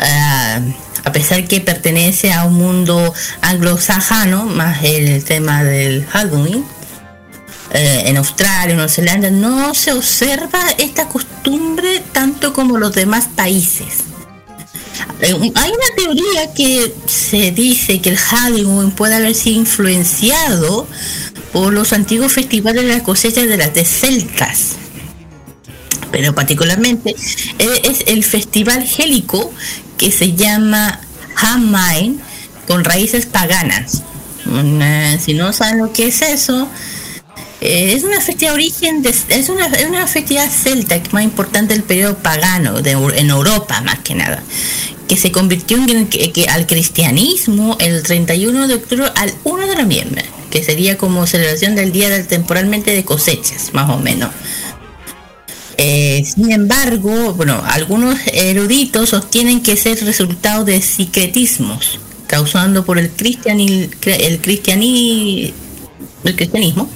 ah, a pesar que pertenece a un mundo anglosajano, más el tema del Halloween, eh, en Australia, Nueva Zelanda, no se observa esta costumbre tanto como los demás países. Eh, Hay una teoría que se dice que el Halloween puede haber sido influenciado por los antiguos festivales de las cosechas de las de celtas. Pero particularmente eh, es el festival gélico que se llama Hamain con raíces paganas. Una- si no saben lo que es eso, eh, es una festividad origen, de- es, una, una festividad celta más importante del periodo pagano, en Europa más que nada, que se convirtió en, al cristianismo el 31 de octubre al 1 de noviembre, que sería como celebración del día del temporalmente de cosechas, más o menos. Eh, sin embargo, bueno, algunos eruditos sostienen que es el resultado de secretismos causando por el cristiani, el el cristianismo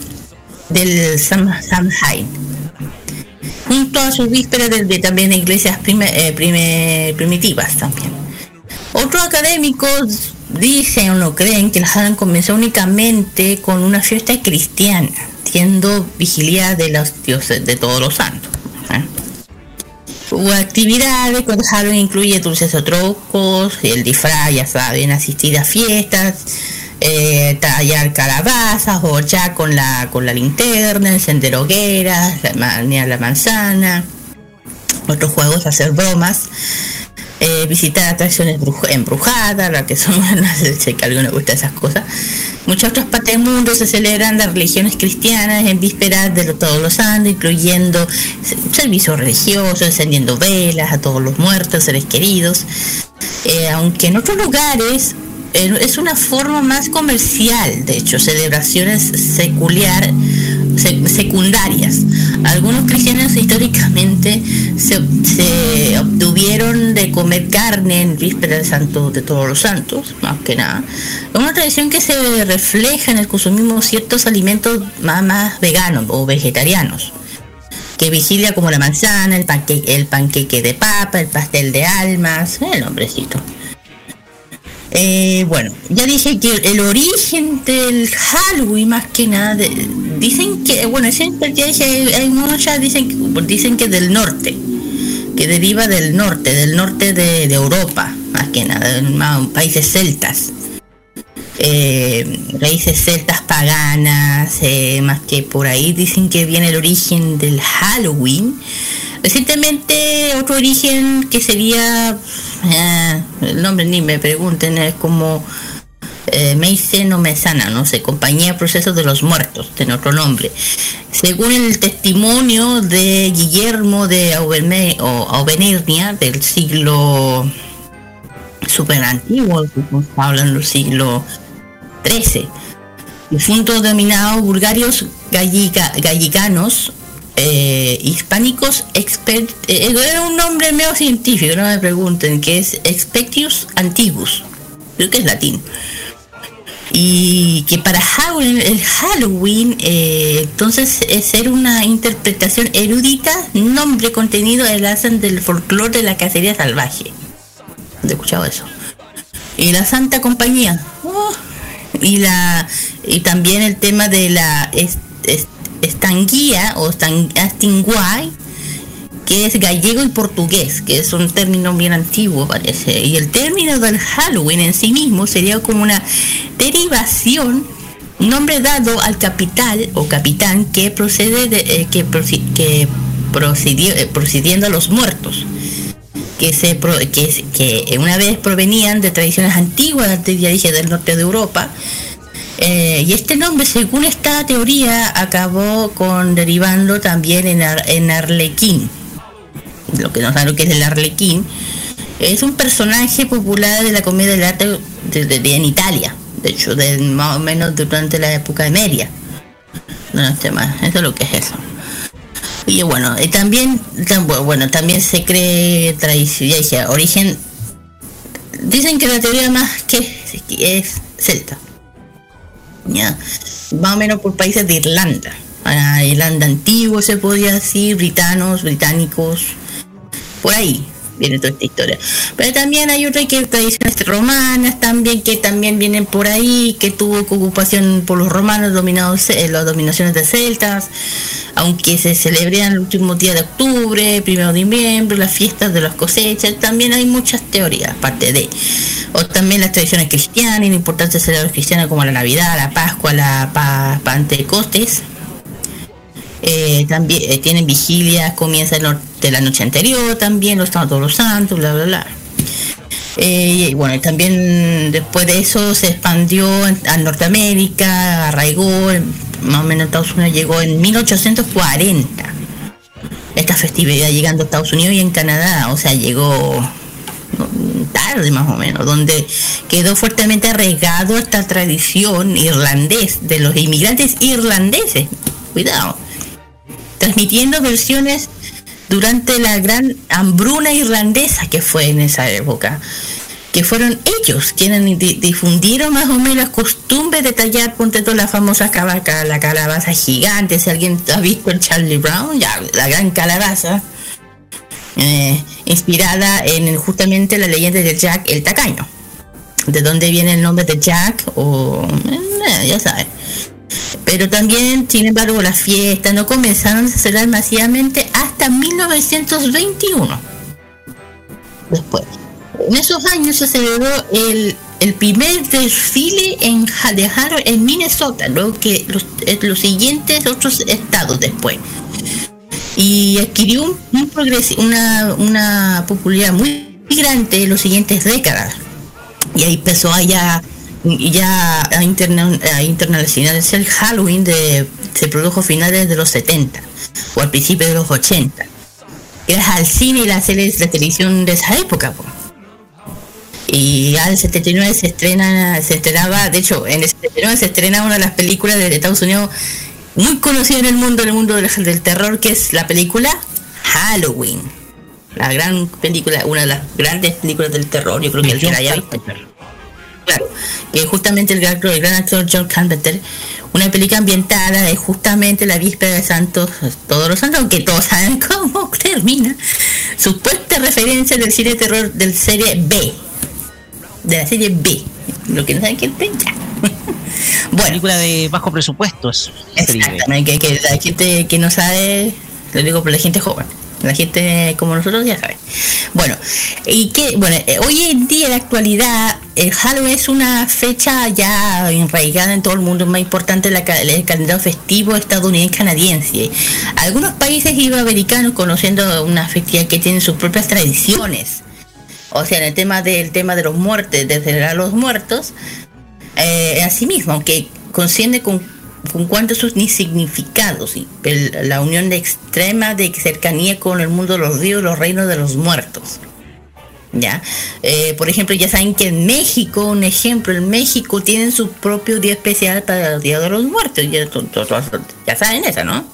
del Sam, Samhain junto a sus vísperas de, también iglesias eh, prime- primitivas también. Otros académicos dicen o no creen que el Halloween comenzó únicamente con una fiesta cristiana, siendo vigilia de los dioses de todos los santos. ¿eh? Hubo actividades con Halloween incluye dulces o trocos, el disfraz, ya saben, asistir a fiestas, eh, tallar calabazas ya con la con la linterna, encender hogueras, la, la manzana, otros juegos, hacer bromas, eh, visitar atracciones bruj- embrujadas, la que son, no sé que a alguno gusta esas cosas. Muchas otras partes del mundo se celebran las religiones cristianas en vísperas de todos los santos, incluyendo se- servicios religiosos, encendiendo velas a todos los muertos, seres queridos. Eh, aunque en otros lugares eh, es una forma más comercial, de hecho, celebraciones secular, se- secundarias. Algunos cristianos históricamente se, obtuvieron de comer carne en víspera de santo de todos los santos, más que nada. Es una tradición que se refleja en el consumismo de ciertos alimentos más, veganos o vegetarianos que vigilia como la manzana, el panqueque, el panqueque de papa, el pastel de almas, el nombrecito. Eh, bueno, ya dije que el origen del Halloween más que nada, de- dicen que, bueno, siempre ya dije, hay, muchas, dicen, dicen que del norte, que deriva del norte, del norte de, de Europa, más que nada, más países celtas. Eh, raíces celtas paganas, eh, más que por ahí dicen que viene el origen del Halloween. Recientemente otro origen que sería, eh, el nombre ni me pregunten, es como eh, Meisen o Mesana, no sé, Compañía Procesos de los Muertos, tiene otro nombre. Según el testimonio de Guillermo de Auvergne- o Auvernia del siglo super antiguo, hablan del siglo XIII, difuntos dominados bulgarios gallica- eh, hispánicos expert eh, era un nombre medio científico no me pregunten que es expectius antiguus creo que es latín. Y que para Halloween, el Halloween eh, entonces es ser una interpretación erudita nombre contenido hacen del folclore de la cacería salvaje. ¿Has escuchado eso? y la Santa Compañía. Oh, y la y también el tema de la estanguía o astinguay que es gallego y portugués que es un término bien antiguo parece. Y el término del Halloween en sí mismo sería como una derivación nombre dado al capital o capitán que procede de eh, que, que procedió, eh, procediendo a los muertos que se que, que una vez provenían de tradiciones antiguas ya dije del norte de Europa Eh, y este nombre según esta teoría acabó con derivando también en, ar- en arlequín. Lo que no saben lo que es el arlequín es un personaje popular de la comedia del arte de, de- de- en Italia. De hecho de, más o menos durante la época de Media no sé más eso es lo que es eso. Y bueno, y también, tam- bueno, también se cree tradición, origen, dicen que la teoría más que es celta, ya, más o menos por países de Irlanda, Irlanda antiguo se podría decir, britanos, británicos, por ahí, viene toda esta historia. Pero también hay otras que tradiciones romanas también que también vienen por ahí, que tuvo ocupación por los romanos dominados eh, las dominaciones de celtas, aunque se celebran el último día de octubre, primero de noviembre, las fiestas de las cosechas, también hay muchas teorías aparte de o también las tradiciones cristianas y la importancia de celebrar cristianas como la Navidad, la Pascua, la pa Pentecostes. Eh, también eh, tienen vigilias, comienza de la noche anterior también, los todos los santos, bla, bla, bla. Eh, y bueno, también después de eso se expandió a Norteamérica, arraigó, más o menos en Estados Unidos llegó en 1840. Esta festividad llegando a Estados Unidos y en Canadá, o sea, llegó tarde más o menos, donde quedó fuertemente arraigado esta tradición irlandés de los inmigrantes irlandeses. Cuidado transmitiendo versiones durante la gran hambruna irlandesa que fue en esa época, que fueron ellos quienes di- difundieron más o menos las costumbres de tallar, ponte toda la famosa calabaza, la calabaza gigante, si alguien ha visto el Charlie Brown, ya, la gran calabaza, eh, inspirada en justamente la leyenda de Jack el Tacaño. ¿De dónde viene el nombre de Jack? O, eh, ya sabes. Pero también, sin embargo, las fiestas no comenzaron a celebrar masivamente hasta 1921. Después. En esos años se celebró el, el primer desfile en de en Minnesota, luego que los, eh, los siguientes otros estados después. Y adquirió un, una, una popularidad muy grande en las siguientes décadas. Y ahí empezó a ya, ya a, interna- a el Halloween de, se produjo a finales de los 70 o al principio de los 80. Gracias al cine y las series de televisión de esa época. po. Y al 79 se estrena, se estrenaba, de hecho, en el 79 se estrena una de las películas de Estados Unidos muy conocida en el mundo, en el mundo del, del terror, que es la película Halloween. La gran película, una de las grandes películas del terror, yo creo que el que la haya visto. Claro, que justamente el gran, el gran actor John Carpenter, una película ambientada es justamente la víspera de Santos, todos los santos, aunque todos saben cómo termina. Supuesta referencia del cine de terror del serie B, de la serie B, lo que no saben que es ya. bueno, película de bajo presupuesto es Exactamente, que, que la gente que no sabe, lo digo por la gente joven, la gente como nosotros ya sabe. Bueno, y que, bueno, eh, hoy en día, en la actualidad, el Halloween es una fecha ya enraigada en todo el mundo, más importante la el calendario festivo estadounidense canadiense. Algunos países iberoamericanos conociendo una festividad que tiene sus propias tradiciones. O sea, en el tema del tema de los muertos, de celebrar los muertos, eh, asimismo, aunque conciende con, con cuantos sus ni significados, la unión de extrema de cercanía con el mundo de los ríos, los reinos de los muertos. ¿Ya? Eh, por ejemplo, ya saben que en México, un ejemplo, en México tienen su propio día especial para el Día de los Muertos. Ya, to- to- to- ya saben esa, ¿no?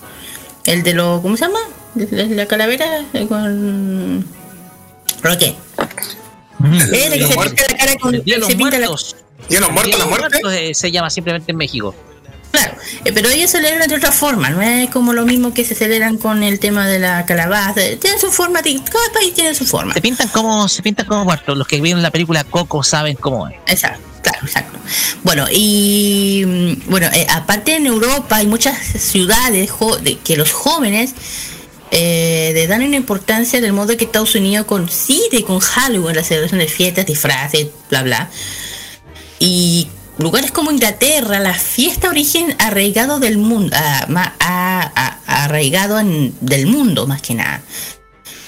El de los, ¿cómo se llama? La, la calavera eh, con... Roque. Eh, de que se pinta la cara con- El Día de los se pinta la- Muertos. ¿Día de los Muertos, la los muerte? Muertos, eh, se llama simplemente en México. Claro, eh, pero ellos celebran de otra forma, no es como lo mismo que se celebran con el tema de la calabaza, tienen su forma, cada país tiene su forma. Se pintan como, se pintan como muertos. Los que vieron la película Coco saben cómo es. Exacto, claro, exacto. Bueno, y mm, bueno, eh, aparte en Europa hay muchas ciudades de que los jóvenes eh, le dan una importancia del modo que Estados Unidos coincide con Halloween, la celebración de fiestas, disfraces, bla, bla. Y lugares como Inglaterra, la fiesta origen arraigado del mundo, ah, ah, ah, arraigado del mundo más que nada.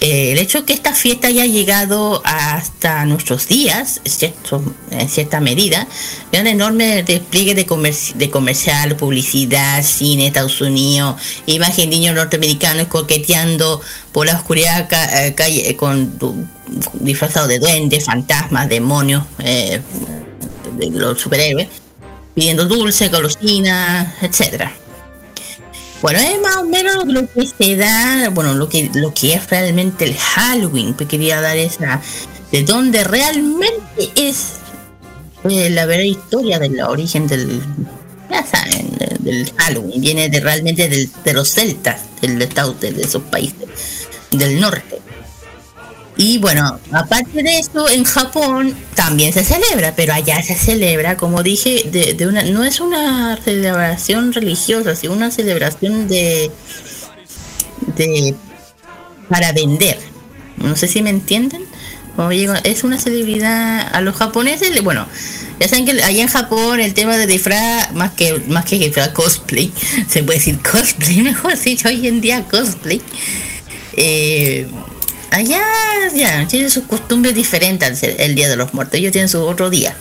Eh, el hecho que esta fiesta haya llegado hasta nuestros días, cierto, en cierta medida, es un enorme despliegue de, comerci- de comercial, publicidad, cine, Estados Unidos, imagen de niños norteamericanos coqueteando por la oscuridad ca- eh, con disfrazados de duendes, fantasmas, demonios, eh, de los superhéroes, pidiendo dulce, golosinas, etcétera. Bueno, es más o menos lo que se da, bueno, lo que, lo que es realmente el Halloween, pues quería dar esa, de dónde realmente es eh, la verdadera historia del origen del, ya saben, de- del Halloween, viene de realmente del- de los celtas, del estado de, de esos países del norte. Y bueno, aparte de eso, en Japón también se celebra, pero allá se celebra, como dije, de, de una, no es una celebración religiosa, sino una celebración de, de para vender. No sé si me entienden. Digo, es una celebridad a los japoneses, bueno, ya saben que allá en Japón el tema de disfraz, más que más que disfraz cosplay, se puede decir cosplay, mejor dicho, hoy en día cosplay. Eh, allá ya tienen sus costumbres diferentes el, Día de los Muertos, ellos tienen su otro día.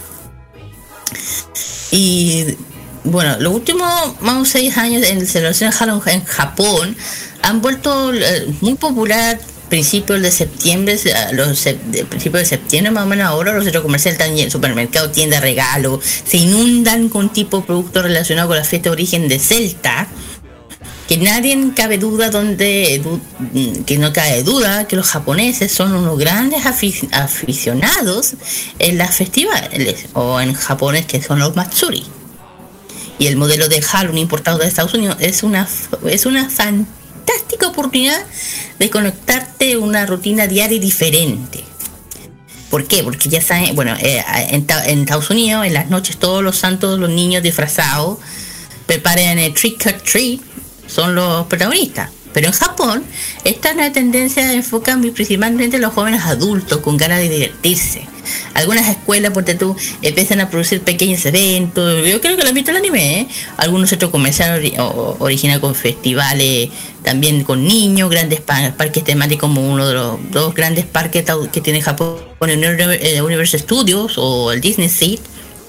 Y bueno, los últimos más o seis años en celebración de Halloween en Japón han vuelto eh, muy popular principios de septiembre, a los de principios de septiembre más o menos ahora los centros comerciales están supermercados, tiendas, regalos, se inundan con tipo de productos relacionados con la fiesta de origen de Celta, que nadie cabe duda donde que no cabe duda que los japoneses son unos grandes afic- aficionados en las festivales o en japonés que son los matsuri y el modelo de Halloween importado de Estados Unidos es una es una fantástica oportunidad de conectarte una rutina diaria diferente ¿Por qué? Porque ya saben, bueno, eh, en, en Estados Unidos, en las noches, todos los santos, los niños disfrazados, preparan el trick or treat, son los protagonistas. Pero en Japón, esta tendencia enfoca muy principalmente los jóvenes adultos con ganas de divertirse. Algunas escuelas, porque tú, empiezan a producir pequeños eventos. Yo creo que lo han visto el anime, ¿eh? Algunos centros comerciales ori- o- original con festivales, también con niños, grandes pa- parques temáticos como uno de los dos grandes parques que tiene Japón, el Univer- eh, Universal Studios o el Disney Sea,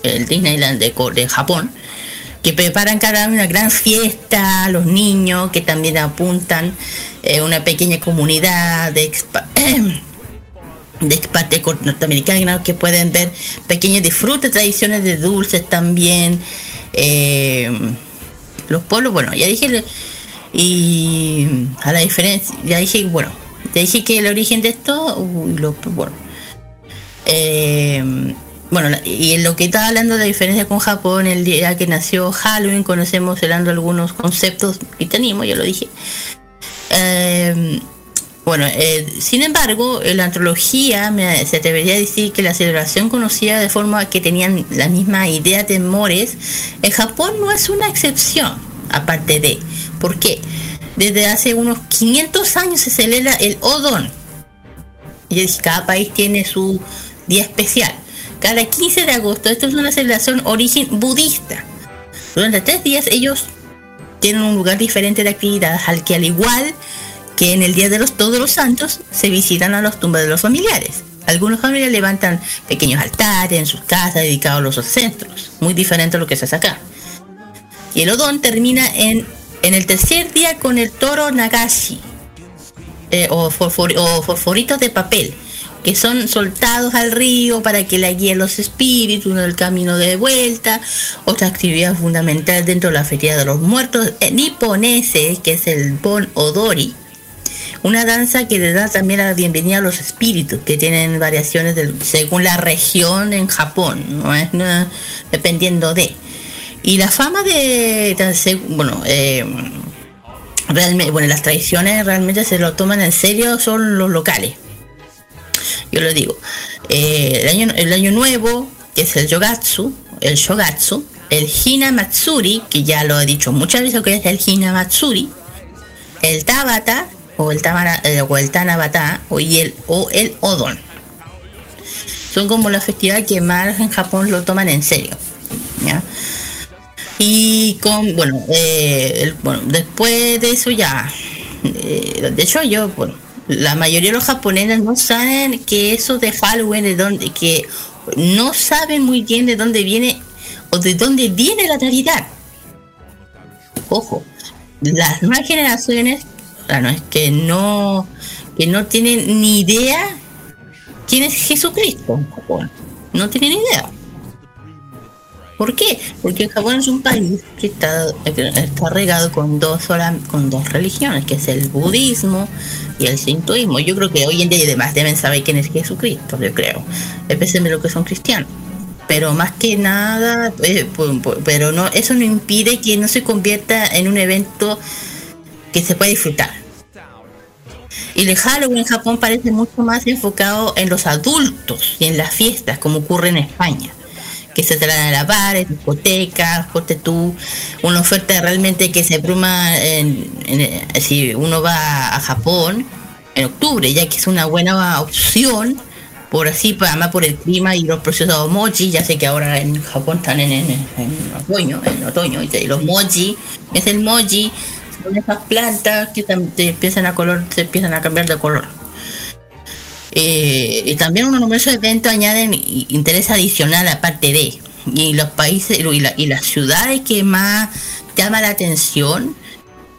el Disneyland de, de Japón que preparan cada una gran fiesta los niños que también apuntan eh, una pequeña comunidad de expa- de norteamericanos que pueden ver pequeños disfrutes, tradiciones de dulces también. eh, los pueblos, bueno, ya dije, y a la diferencia, ya dije, bueno, ya dije que el origen de esto, uy, lo, bueno, eh, bueno, y en lo que estaba hablando de la diferencia con Japón, el día que nació Halloween, conocemos hablando algunos conceptos tenemos, ya lo dije. Eh, bueno, eh, sin embargo, en la antropología me- se debería decir que la celebración conocida de forma que tenían la misma idea, temores, en Japón no es una excepción, aparte de. ¿Por qué? Desde hace unos 500 años se celebra el Odon. Y cada país tiene su día especial. Cada 15 de agosto, esto es una celebración origen budista. Durante tres días ellos tienen un lugar diferente de actividades, al que al igual que en el Día de los Todos los Santos se visitan a las tumbas de los familiares. Algunos familiares levantan pequeños altares en sus casas dedicados a los centros, muy diferente a lo que se hace acá. Y el Odón termina en, en el tercer día con el toro Nagashi, eh, o, fosforitos de papel, que son soltados al río para que la guíen los espíritus en el camino de vuelta. Otra actividad fundamental dentro de la feria de los muertos niponese, que es el Bon Odori. Una danza que le da también la bienvenida a los espíritus, que tienen variaciones según la región en Japón, no es dependiendo de. Y la fama de, bueno, eh, realmente, bueno, las tradiciones realmente se lo toman en serio son los locales. Yo lo digo. Eh, el, año, el año nuevo, que es el Yogatsu, el Shogatsu, el Hina Matsuri, que ya lo he dicho muchas veces que es el Hina Matsuri, el Tabata, o el, tamara, eh, o el Tanabata, o, el, o el Odon. Son como las festividades que más en Japón lo toman en serio. Y con, bueno, eh, bueno, después de eso ya, eh, de hecho yo, bueno, la mayoría de los japoneses no saben que eso de Halloween, de dónde, que no saben muy bien de dónde viene o de dónde viene la Navidad. Ojo, las nuevas generaciones, claro, es que no, que no tienen ni idea quién es Jesucristo en Japón. No tienen idea. ¿Por qué? Porque Japón es un país que está, está regado con dos, sola- con dos religiones, que es el budismo y el sintoísmo. Yo creo que hoy en día además deben saber quién es Jesucristo, yo creo. Especialmente lo que son cristianos. Pero más que nada, eh, pero no, eso no impide que no se convierta en un evento que se pueda disfrutar. Y el Halloween en Japón parece mucho más enfocado en los adultos y en las fiestas, como ocurre en España. Que se traen a la bares, discotecas, ponte tú, una oferta realmente que se bruma en, en- si uno va a Japón en octubre, ya que es una buena opción, por así, además por el clima y los procesados mochi, ya sé que ahora en Japón están en, en- en otoño, en otoño, y los mochi, es el mochi, son esas plantas que te empiezan a color, se empiezan a cambiar de color. Eh, y también unos numerosos eventos añaden interés adicional aparte de. Y los países y, la- y las ciudades que más llama la atención,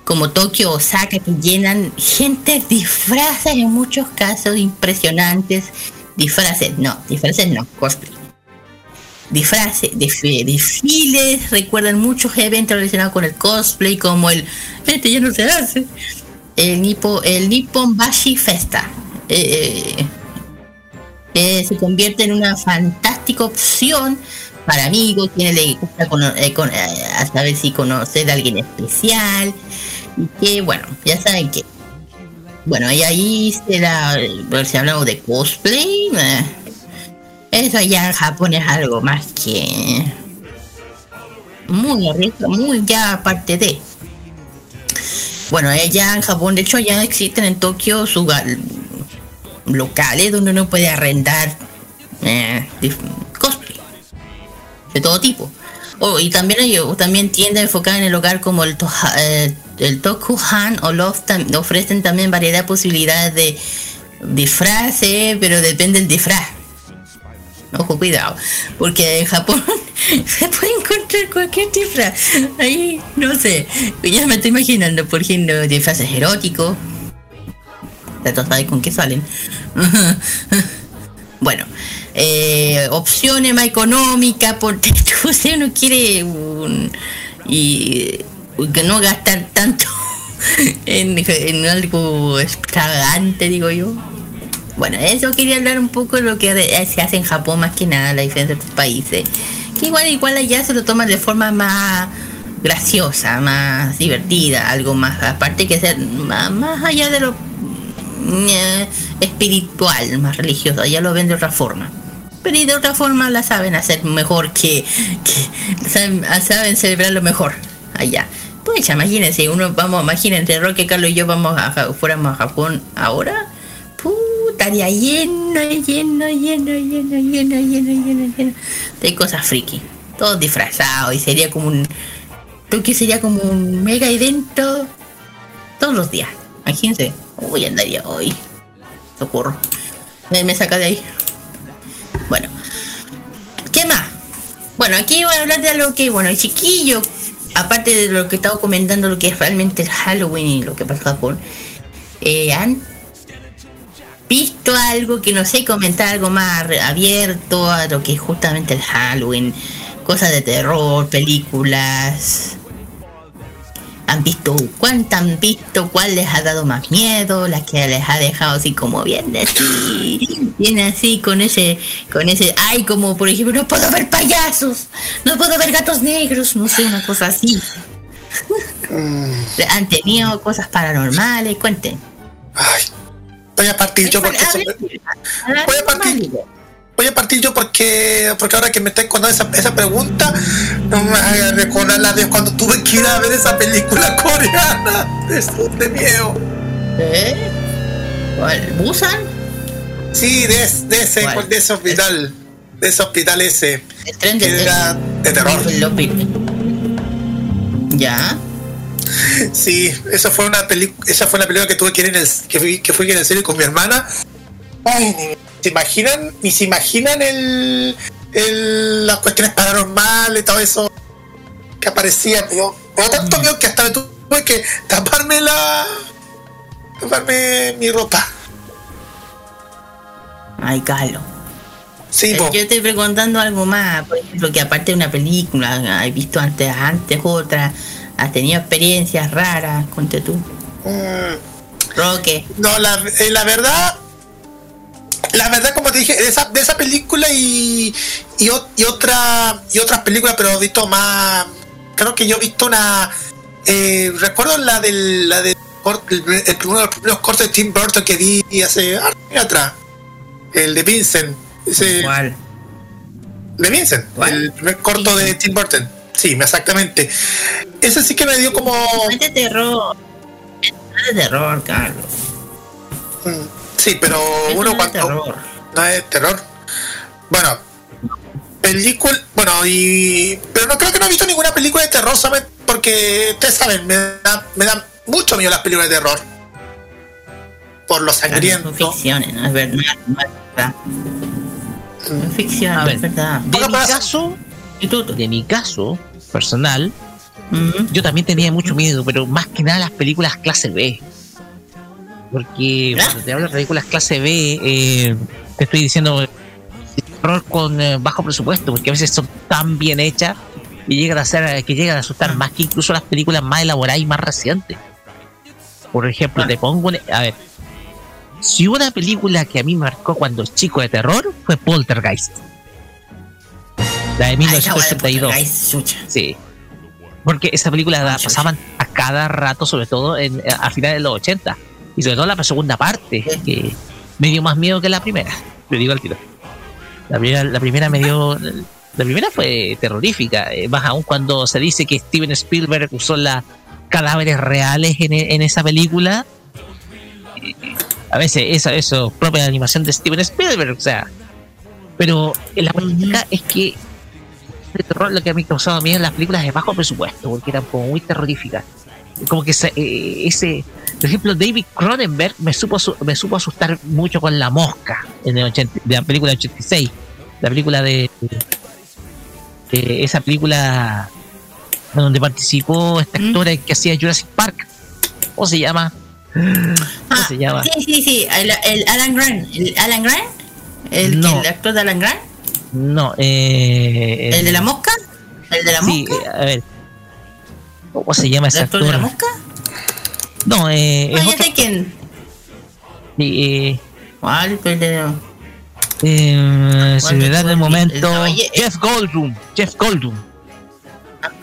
como Tokio, Osaka, que llenan gente disfraces en muchos casos impresionantes. Disfraces, no, disfraces no, cosplay. Disfraces, desfiles, recuerdan muchos eventos relacionados con el cosplay, como el. Este ya no se hace. El, Nippo, el Nippon Bashi Festa. Eh, eh, que se convierte en una fantástica opción para amigos, quienes le gusta eh, con- eh, a saber si conocer a alguien especial. Y que, bueno, ya saben que. Bueno, y ahí será, bueno, si hablamos de cosplay, eh, eso allá en Japón es algo más que. Muy arriesgado, muy ya aparte de. Bueno, allá en Japón, de hecho, allá existen en Tokio gal- locales donde uno puede arrendar eh, de todo tipo. Oh, y también hay también tiendas en el hogar como el, Toha- eh, el Tokuhan o Loft ofrecen también variedad de posibilidades de disfraces, pero depende del disfraz. Ojo, cuidado, porque en Japón se puede encontrar cualquier disfraz. Ahí, no sé, ya me estoy imaginando, por ejemplo, disfraces eróticos. Ya saben con qué salen. bueno, eh, opciones más económicas, porque tú, si uno quiere un- y que no gastar tanto en, algo extravagante, digo yo. Bueno, eso quería hablar un poco de lo que se hace en Japón más que nada, la diferencia de países. Igual, igual allá se lo toman de forma más graciosa, más divertida, algo más, aparte que ser más, más allá de lo espiritual, más religioso, allá lo ven de otra forma. Pero y de otra forma la saben hacer mejor que, saben, saben celebrarlo mejor allá. Pues ya imagínense, uno vamos, imagínense, Roque, Carlos y yo vamos a, fuéramos a Japón ahora, puta, estaría lleno, lleno, lleno, lleno, lleno, lleno, lleno, lleno de cosas friki. Todos disfrazados y sería como un. Creo que sería como un mega evento todos los días. Imagínense. Uy, andaría hoy. Socorro. Me, me saca de ahí. Bueno. ¿Qué más? Bueno, aquí voy a hablar de algo que, bueno, el chiquillo, aparte de lo que estaba comentando, lo que es realmente el Halloween y lo que pasa en Japón, eh, han visto algo que no sé, comentar algo más abierto a lo que es justamente el Halloween, cosas de terror, películas. ¿Han visto cuántas han visto? ¿Cuál les ha dado más miedo? La que les ha dejado así como bien así, bien así con ese, con ese, ay, como por ejemplo, no puedo ver payasos, no puedo ver gatos negros, no sé, una cosa así. Han tenido cosas paranormales, cuenten. Voy a partir yo porque voy a partir voy a partir yo porque porque ahora que me estás contando esa, esa pregunta no me hagas recordar la vez cuando tuve que ir a ver esa película coreana de, de miedo ¿Eh? ¿Cuál? ¿Busan? sí de, de ese ¿Cuál? de ese hospital de ese hospital ese El tren que de era de terror Ya. Sí, esa fue una película, esa fue una película que tuve que ir en el, que fui, que fui en el cine con mi hermana. Ay, ni se imaginan, ni se imaginan el, el- las cuestiones paranormales, todo eso que aparecía. Dio tanto miedo que hasta me tuve que taparme la, taparme mi ropa. Ay, Carlos. Sí. Yo estoy preguntando algo más, por ejemplo, que aparte de una película, has visto antes, antes otra, has tenido experiencias raras, conte tú. Roque. No, la, eh, la verdad, la verdad, como te dije, de esa, de esa película y, y, y otra y otras películas, pero he visto más. Creo que yo he visto una. eh, recuerdo la del, la de cortos, el- uno de los primeros cortos de Tim Burton que vi hace años atrás. El de Vincent. Ese, ¿Cuál? De Vincent. El primer corto de Tim Burton. Sí, exactamente. Ese sí que me dio como. Es de terror. Es de terror, Carlos. Sí, pero Eso uno no es cuando. terror. No es terror. Bueno, película. Bueno, y. Pero no creo que no he visto ninguna película de terror, ¿saben? Porque ustedes saben, me da, me da mucho miedo las películas de terror. Por lo sangriento. Son ficciones, no es verdad. No es verdad. A ver, es verdad. de mi caso, de mi caso personal, yo también tenía mucho miedo, pero más que nada las películas clase B. Porque cuando te hablo de películas clase B, eh, te estoy diciendo terror con eh, bajo presupuesto, porque a veces son tan bien hechas y llegan a ser que llegan a asustar más que incluso las películas más elaboradas y más recientes. Por ejemplo, te pongo un- a ver, si una película que a mí marcó cuando chico de terror fue Poltergeist. La de 1982. Sí. Porque esa película la pasaban a cada rato, sobre todo en, a finales de los 80. Y sobre todo la segunda parte, que me dio más miedo que la primera. Le digo al tiro. La primera, la primera me dio. La primera fue terrorífica, eh, más aún cuando se dice que Steven Spielberg usó las cadáveres reales en, en esa película. A veces eso, eso es propia animación de Steven Spielberg, o sea. Pero la política es que de terror lo que a mí causaba miedo en las películas de bajo presupuesto, porque eran como muy terroríficas. Como que se- eh, ese, por ejemplo, David Cronenberg me supo me supo asustar mucho con La Mosca en el 80, de la película de 86, la película de, de esa película donde participó esta actora que hacía Jurassic Park. ¿Cómo se llama? ¿Cómo se llama? Sí, sí, sí. El, el Alan Grant. ¿El Alan Grant? ¿El, No. el actor de Alan Grant? No, eh, ¿El de la mosca? ¿El de la sí, mosca? eh, a ver. ¿Cómo se llama ese ¿El actor de la mosca? No, eh, Ah, es otro- sé quién. sí, eh, ¿Cuál? Pues de- Eh, se ¿Cuál me de da el momento. Jeff Goldblum. Jeff Goldblum.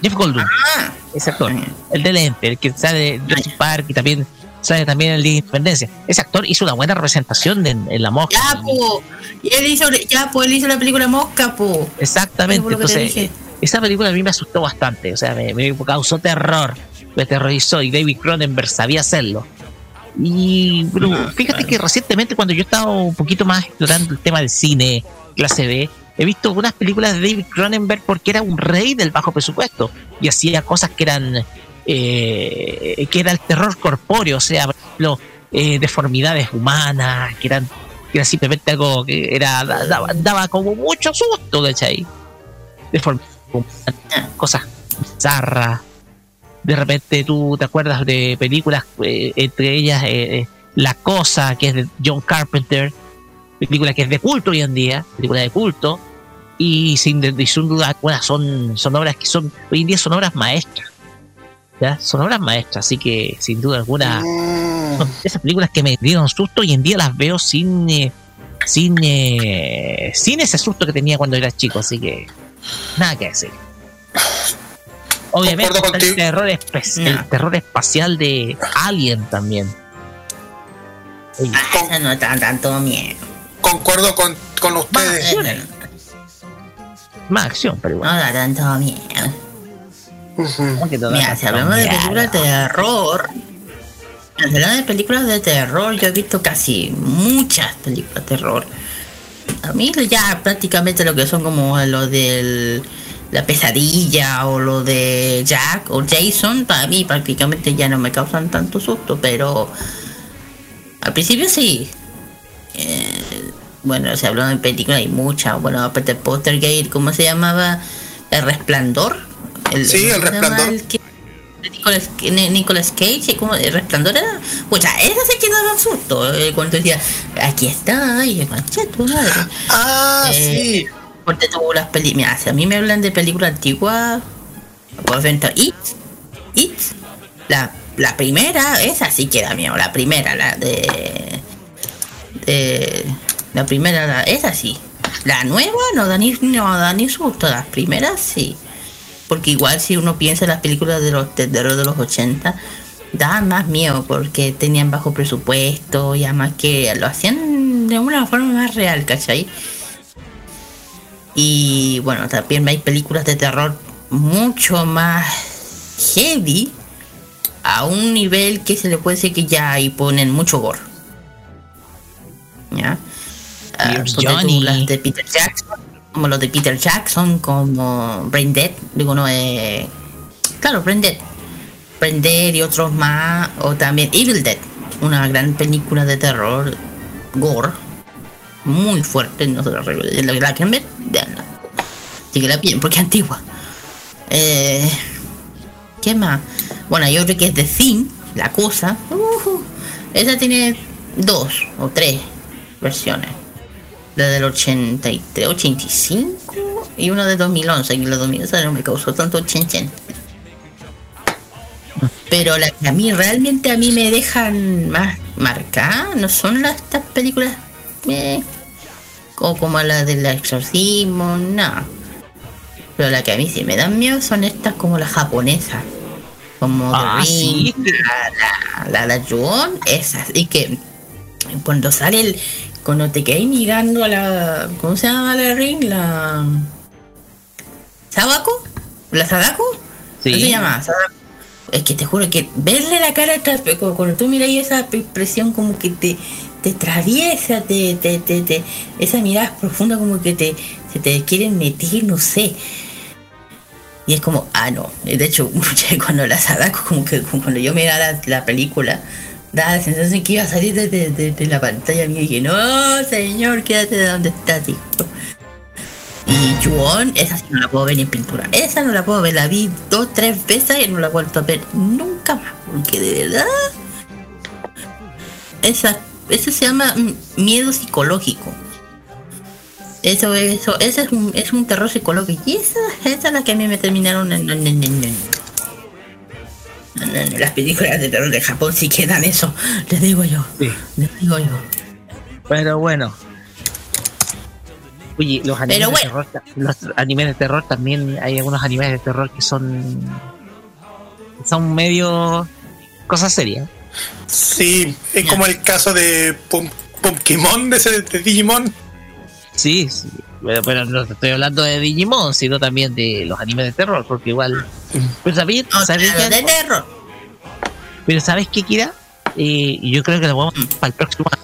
Jeff Goldblum. Ah. Ese actor. El de lente, el que sale de Jurassic Park y también sale también el de Independencia. Ese actor hizo una buena representación de- en, la mosca. Ya, po. Y él hizo, ya, pues él hizo la película Mosca, po. Exactamente. Entonces. Esa película a mí me asustó bastante. O sea, me, me causó terror. Me aterrorizó y David Cronenberg sabía hacerlo. Y pero fíjate que recientemente cuando yo estaba un poquito más explorando el tema del cine clase B, he visto algunas películas de David Cronenberg porque era un rey del bajo presupuesto y hacía cosas que eran eh, que era el terror corpóreo, o sea, por ejemplo, eh, deformidades humanas, que eran que era simplemente algo que era daba, daba como mucho susto, ¿cachai? Deformidades cosas bizarras. De repente tú te acuerdas de películas, eh, entre ellas eh, eh, La Cosa, que es de John Carpenter, película que es de culto hoy en día, película de culto, y sin, y sin duda alguna son, son obras que son, hoy en día son obras maestras. ¿ya? Son obras maestras, así que sin duda alguna, son esas películas que me dieron susto, hoy en día las veo sin, eh, sin, eh, sin ese susto que tenía cuando era chico, así que nada que decir. Obviamente está el terror, espe- el terror espacial de Alien también. Ah, Esa no da tanto miedo. Concuerdo con, con ustedes. Más acción, pero igual. No da tanto miedo. ¿Cómo que te da Mira, si hablamos de películas de terror, si hablamos de películas de terror, yo he visto casi muchas películas de terror. A mí ya prácticamente lo que son como lo del la pesadilla o lo de Jack o Jason, para mí prácticamente ya no me causan tanto susto, pero al principio sí. Eh, bueno, se habló de películas, hay muchas. Bueno, aparte de Poltergeist, ¿cómo se llamaba? El Resplandor. Sí, El. Resplandor. El que- Nicolas, Ni- Nicolas Cage, ¿cómo? ¿El Resplandor era? Pues ya, esa sí que daba susto. eh, cuando decía, aquí está, y "Concha tu madre. Ah, sí. Porque tuvo las películas. Si a mí me hablan de películas antiguas, pues venta It, It, la, la primera, esa sí que da miedo, la primera, la de. de la primera, la- esa sí. La nueva no da ni, no da ni susto, las primeras sí. Porque igual si uno piensa en las películas de los de de los 80, daban más miedo porque tenían bajo presupuesto y además que lo hacían de una forma más real, ¿cachai? Y bueno, también hay películas de terror mucho más heavy a un nivel que se le puede decir que ya ahí ponen mucho gore. ¿Ya? De Johnny. las de Peter Jackson, como los de Peter Jackson, como Brain Dead, digo no, eh, claro, Brain Dead, Brain Dead y otros más, o también Evil Dead, una gran película de terror, gore, muy fuerte, no se la recuerdo, la, que ver, veanla, la bien, porque es antigua. Eh, ¿Qué más? Bueno, hay otro que es The Thing, la cosa. Ujú. Esa tiene dos o tres versiones. La del 83, 85 y una de 2011. Y la 2011 no me causó tanto chen chen. Pero la que a mí realmente a mí me dejan más marcada no son las estas películas eh, o como la del exorcismo, no. Pero la que a mí sí me dan miedo son estas como las japonesas. Como Ah, sí. la, la, la, la Yuon, esas. Y que cuando sale el. Cuando te quedas mirando a la. ¿Cómo se llama la Ring? La. ¿Sabako? ¿La Sadako? Sí. ¿Cómo se llama? Sadako. Es que te juro que verle la cara cuando tú miras esa expresión como que te, te atraviesa, te, te, te, te- esa mirada profunda como que te, se te quieren meter, no sé. Y es como, ah, no. De hecho, cuando la Sadako, como que como cuando yo miraba la, la película, daba la sensación que iba a salir de, de- de- la pantalla mía y dije, no, señor, quédate de donde estás, hijo. Y Yuon, esa sí no la puedo ver en pintura. Esa no la puedo ver, la vi dos, tres veces y no la vuelto a ver nunca más. Porque de verdad, esa, eso se llama mm, miedo psicológico. Eso, eso, ese es un, es un terror psicológico. Y esa, esa es la que a mí me terminaron en las películas de terror de Japón sí quedan eso. Les digo yo. Les digo yo. Pero bueno. Oye, los animes, Pero de terror, los animes de terror también hay algunos animes de terror que son son medio cosas serias. Sí, es como el caso de Pum- Pumpkimon, de ese de Digimon. Sí, sí. Pero, pero no estoy hablando de Digimon, sino también de los animes de terror, porque igual. Pero ¿sabes, ¿sabes claro, qué? de terror. Pero ¿sabes qué, Kira? Eh, yo creo que lo vamos para el próximo año.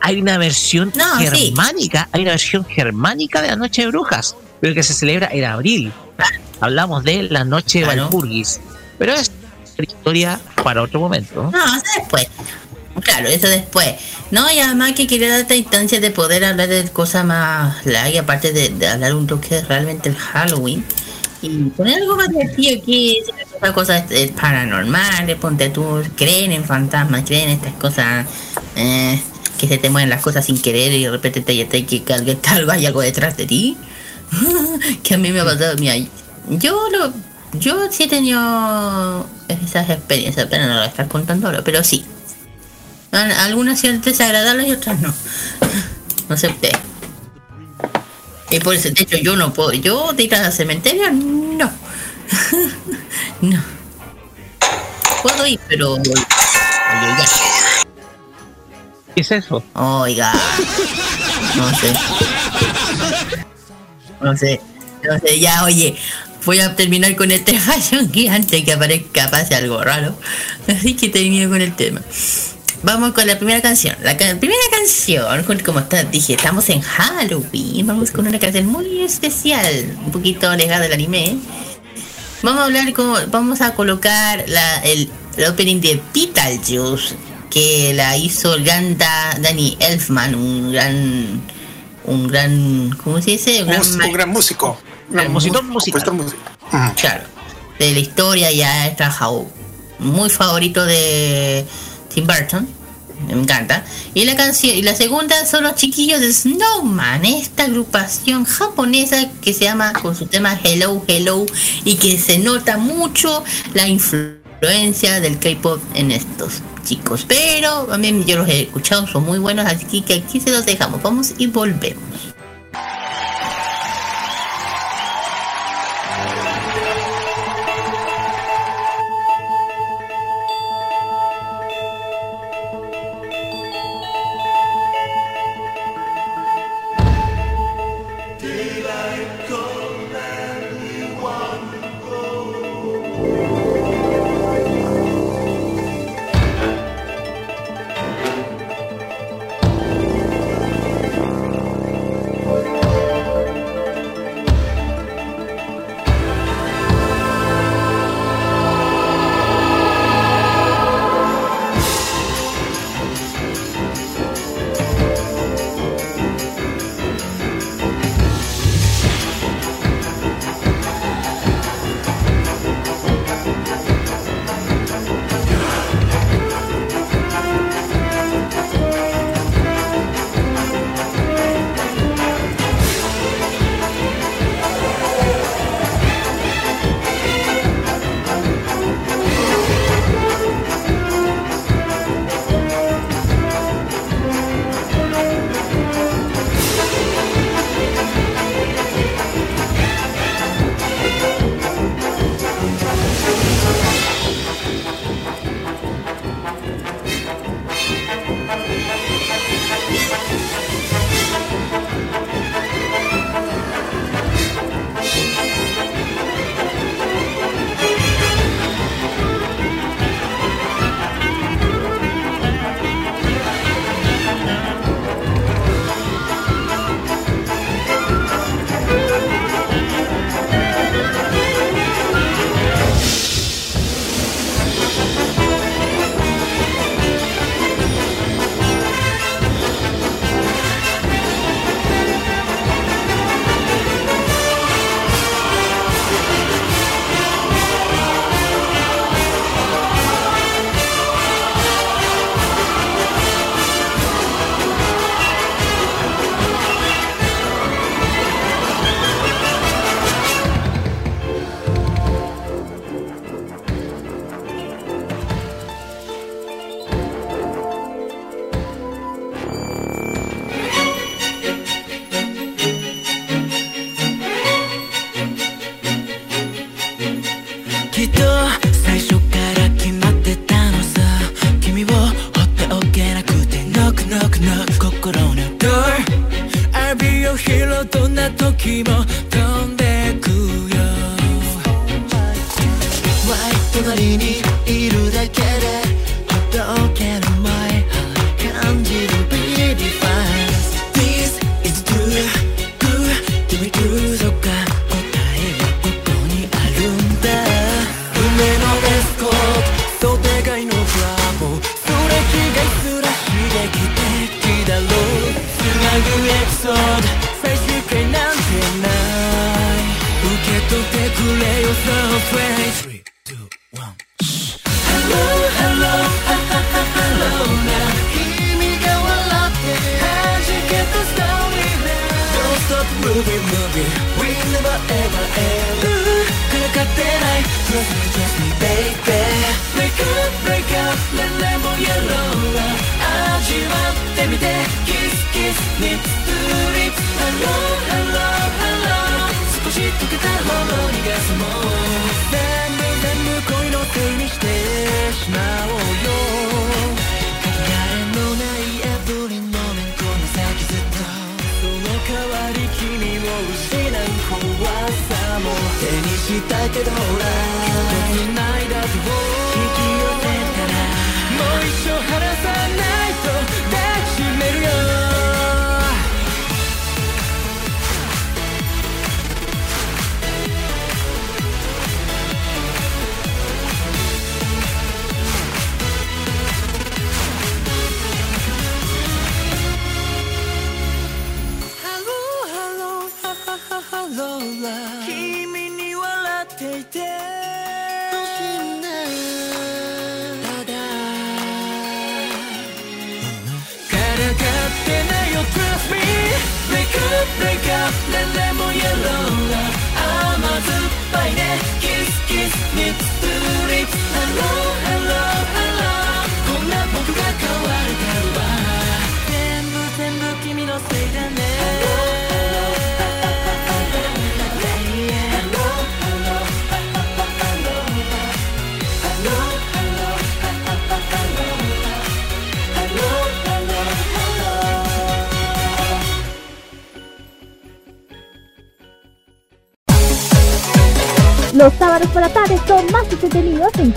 Hay una versión No, sí. germánica, hay una versión germánica de la Noche de Brujas, pero que se celebra en abril. Hablamos de la Noche de Claro. Valpurgis. Pero es historia para otro momento. No, después. Claro, eso después. No, y además que quería darte instancia de poder hablar de cosas más light, aparte de, de hablar un toque de realmente el Halloween. Y poner algo más divertido aquí, cosas eh, paranormales, ponte tú, creen en fantasmas, creen en estas cosas, eh, que se te mueven las cosas sin querer y de repente te, te que algo, algo hay algo detrás de ti. que a mí me ha pasado, mira, yo lo, yo sí he tenido esas experiencias, pero no lo voy a estar contando ahora, pero sí. Al- Algunas sí desagradables y otras no. No usted. Y por eso, de hecho, yo no puedo. Yo de ir al cementerio, no. no. Puedo ir, pero. Oye, ya. ¿Qué es eso? Oiga. No sé. No sé. No sé, ya, oye. Voy a terminar con este fashion que antes que aparezca pase algo raro. Así que termino con el tema. Vamos con la primera canción. La ca- primera canción, como está, dije, estamos en Halloween. Vamos con una canción muy especial, un poquito alejada del anime. Vamos a hablar con, vamos a colocar la, el, el opening de Beetlejuice, que la hizo el gran Da- Danny Elfman, un gran, un gran, ¿cómo se dice? Un gran Un, un gran músico. Un gran Compositor musical. musical. Claro. De la historia ya he trabajado muy favorito de Tim Burton. Me encanta. Y la canción, y la segunda son los chiquillos de Snowman, esta agrupación japonesa que se llama con su tema Hello Hello y que se nota mucho la influencia del K-pop en estos chicos. Pero también yo los he escuchado, son muy buenos, así que aquí se los dejamos. Vamos y volvemos.「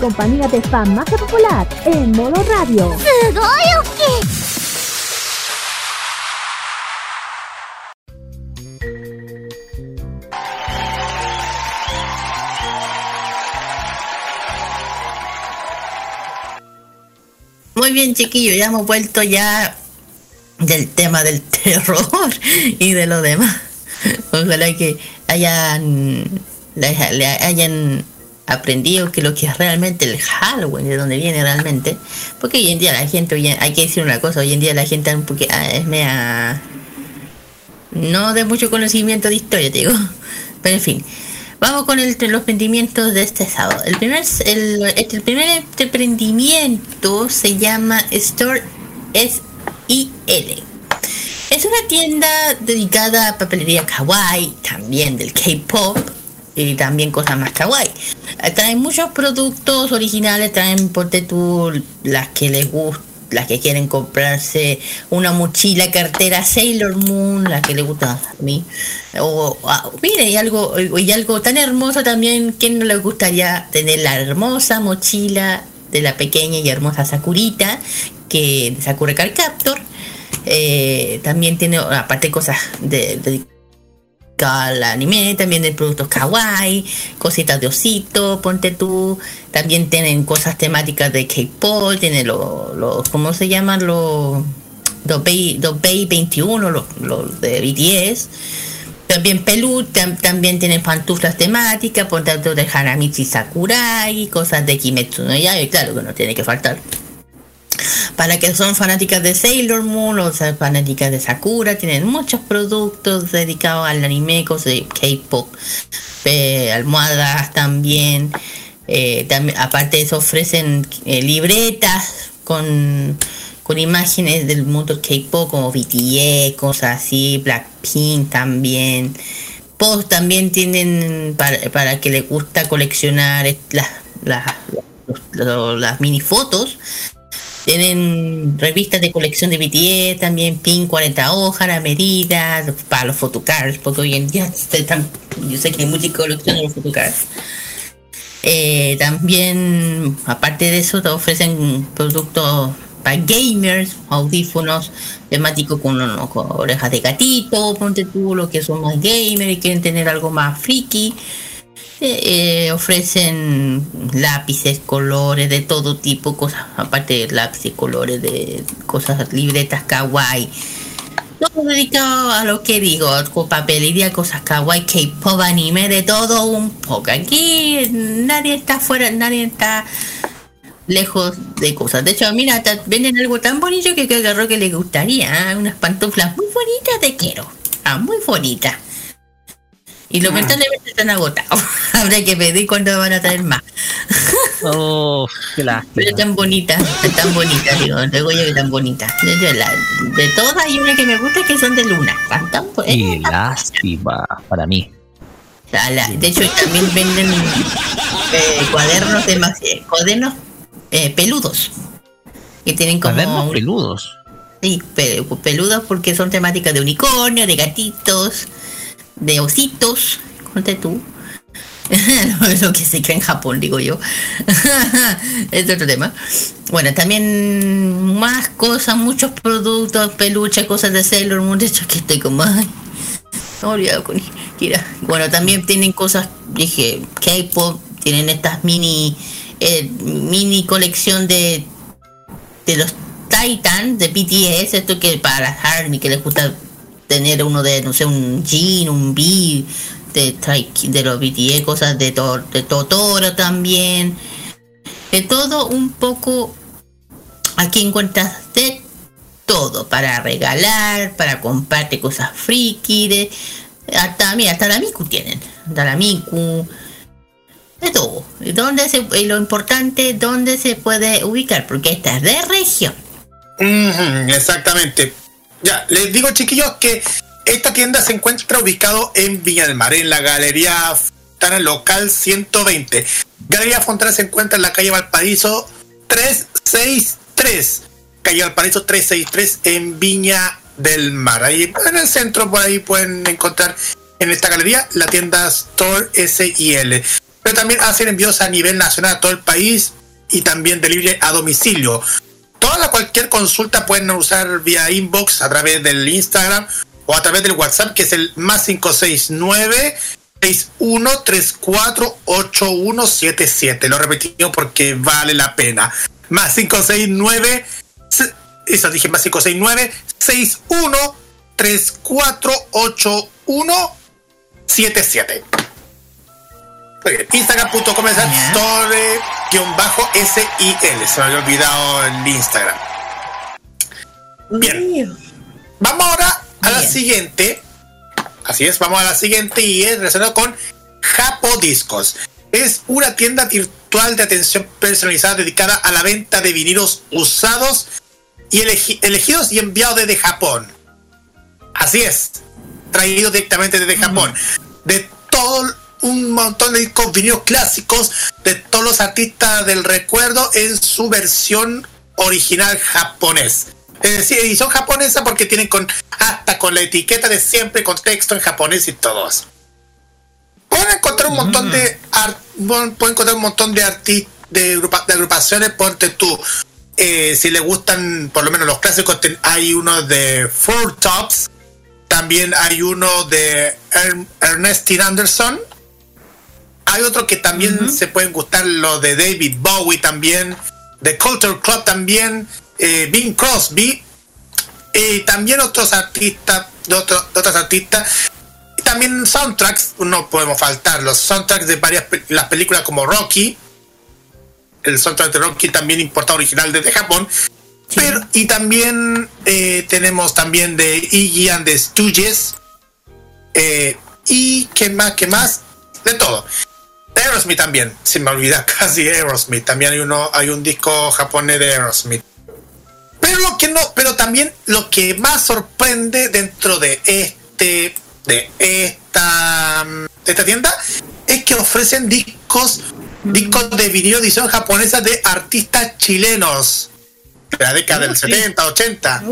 compañía de fan más popular en modo radio. Muy bien, chiquillo, ya hemos vuelto ya del tema del terror y de lo demás. Ojalá que hayan, le hayan aprendido que lo que es realmente el Halloween, de dónde viene realmente. Porque hoy en día la gente, hoy en- hay que decir una cosa, hoy en día la gente un poqu- ah, es mea... No de mucho conocimiento de historia, digo. Pero en fin. Vamos con el, los emprendimientos de este sábado. El primer, el, este- el primer emprendimiento se llama Store S.I.L. Es una tienda dedicada a papelería kawaii, también del K-pop y también cosas más kawaii. Traen muchos productos originales, traen ponte tú las que les gustan, las que quieren comprarse una mochila, cartera Sailor Moon, la que le gusta a mí. O, mire, y algo, y algo tan hermoso también, ¿quién no le gustaría tener la hermosa mochila de la pequeña y hermosa Sakurita, que Sakura Card Captor? Eh, también tiene, aparte, cosas de al anime, también de productos kawaii, cositas de osito, ponte tú, también tienen cosas temáticas de K-pop, tienen los, los, ¿cómo se llaman? Los, los Bay, los Bay 21, los, los de BTS, también tam- también tienen pantuflas temáticas, ponte tú de Hanamichi Sakurai, cosas de Kimetsu no Yaiba, claro que no tiene que faltar para que son fanáticas de Sailor Moon o sea, fanáticas de Sakura, tienen muchos productos dedicados al anime, cosas de K-pop, eh, almohadas también. eh, también aparte de eso ofrecen eh, libretas con, con imágenes del mundo K-pop como BTS, cosas así, Blackpink también. Post también tienen para, para que les gusta coleccionar las, las, las mini fotos. Tienen revistas de colección de BTS, también PIN 40 hojas, a medida, para los photocards, porque hoy en día están, yo sé que hay mucha colección de los photocards. Eh, también, aparte de eso, te ofrecen productos para gamers, audífonos temáticos con, con orejas de gatito, ponte tú, los que son más gamers y quieren tener algo más friki. Eh, eh, ofrecen lápices, colores de todo tipo, cosas, aparte de lápices, colores de cosas, libretas kawaii. todo dedicado a lo que digo, papelería, cosas kawaii, K-pop, anime, de todo un poco. Aquí nadie está fuera, nadie está lejos de cosas. De hecho, mira, venden algo tan bonito que creo que le gustaría. ¿eh? Unas pantuflas muy bonitas de Quero. Ah, muy bonitas. Y lamentablemente están agotados. Habrá que pedir cuándo van a traer más. Oh, qué Pero lástima. tan bonitas, tan bonitas, digo, digo yo que tan bonitas. De, de la- de todas hay una que me gusta que son de luna. Tan, Qué lástima para mí. la- de hecho, también venden eh, cuadernos de más, eh, cuadernos eh, peludos. Que tienen como. Cuadernos peludos. Sí, pe- peludos porque son temáticas de unicornio, de gatitos, de ositos. Conte tú. lo que se cree en Japón, digo yo. es otro tema. Bueno, también más cosas, muchos productos, peluches, cosas de Sailor Moon. De hecho, que estoy como. Ay, olvidado. Bueno, también tienen cosas, dije, K-pop, tienen estas mini. eh, mini colección de. de los Titan, de BTS, esto que para las ARMY que les gusta tener uno de, no sé, un Jin, un B, de, de los BTS, cosas de, to, de Totoro también. De todo un poco. Aquí encuentras de todo para regalar, para comprarte cosas friki, de, hasta, mira, hasta la Miku tienen. Hasta la Miku. De todo. ¿Y dónde se, y lo importante, dónde se puede ubicar, porque esta es de región. Exactamente. Ya, les digo chiquillos que esta tienda se encuentra ubicado en Viña del Mar, en la Galería Fontana Local 120. Galería Fontana se encuentra en la calle Valparaíso 363. Calle Valparaíso 363 en Viña del Mar. Ahí en el centro, por ahí pueden encontrar en esta galería la tienda Store SIL. Pero también hacen envíos a nivel nacional a todo el país y también delivery a domicilio. Toda cualquier consulta pueden usar vía inbox a través del Instagram o a través del WhatsApp que es el más 569 61348177. Lo repetimos porque vale la pena. Más 569 se- eso dije más 569 61348177. Instagram.com store-sil. Se me había olvidado el Instagram. Bien. Vamos ahora a la siguiente. Así es, vamos a la siguiente y es relacionado con Japo Discos. Es una tienda virtual de atención personalizada dedicada a la venta de vinilos usados y elegi- elegidos y enviados desde Japón. Así es, traídos directamente desde Japón. De todo un montón de discos vinilos clásicos de todos los artistas del recuerdo en su versión original japonés. Es decir, edición japonesa porque tienen con hasta con la etiqueta de siempre, con texto en japonés y todo eso. Pueden encontrar un montón de ar- pueden encontrar un montón de artistas de, agrupa- de agrupaciones, ponte tú. eh, si le gustan por lo menos los clásicos, ten- hay uno de Four Tops, también hay uno de Er- Ernestine Anderson, hay otro que también se pueden gustar, lo de David Bowie también, de Culture Club también, eh, Bing Crosby, y también otros artistas, de, otro- de otros artistas, y también soundtracks, no podemos faltar, los soundtracks de varias las películas como Rocky, el soundtrack de Rocky también importado original desde Japón, pero y también eh, tenemos también de Iggy and the Stooges, eh, y qué más, qué más, de todo. Aerosmith también, se me olvida casi Aerosmith. También hay uno, hay un disco japonés de Aerosmith. Pero lo que no, pero también lo que más sorprende dentro de este, de esta, mm, de esta tienda, es que ofrecen discos, discos de vinilo edición japonesa de artistas chilenos de la década del 70, 80.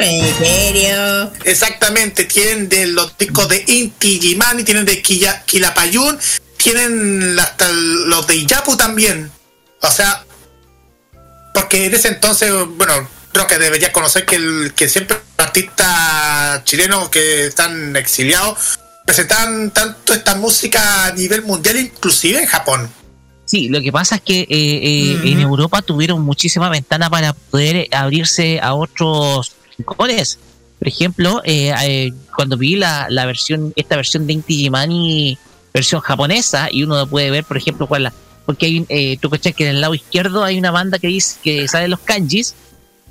¿En serio? Exactamente, tienen de los discos de Inti Gimani, tienen de Quilla- Quilapayún, tienen hasta los de Iyapu también. O sea, porque en ese entonces, bueno, creo que debería conocer que, el, que siempre los artistas chilenos que están exiliados presentan tanto esta música a nivel mundial, inclusive en Japón. Sí, lo que pasa es que eh, eh, en Europa tuvieron muchísima ventana para poder abrirse a otros rincones. Por ejemplo, eh, eh, cuando vi la, la versión, esta versión de Inti Gimani, versión japonesa, y uno puede ver, por ejemplo, cuál la, porque hay, eh, tú cachai que en el lado izquierdo hay una banda que dice que sale los kanjis,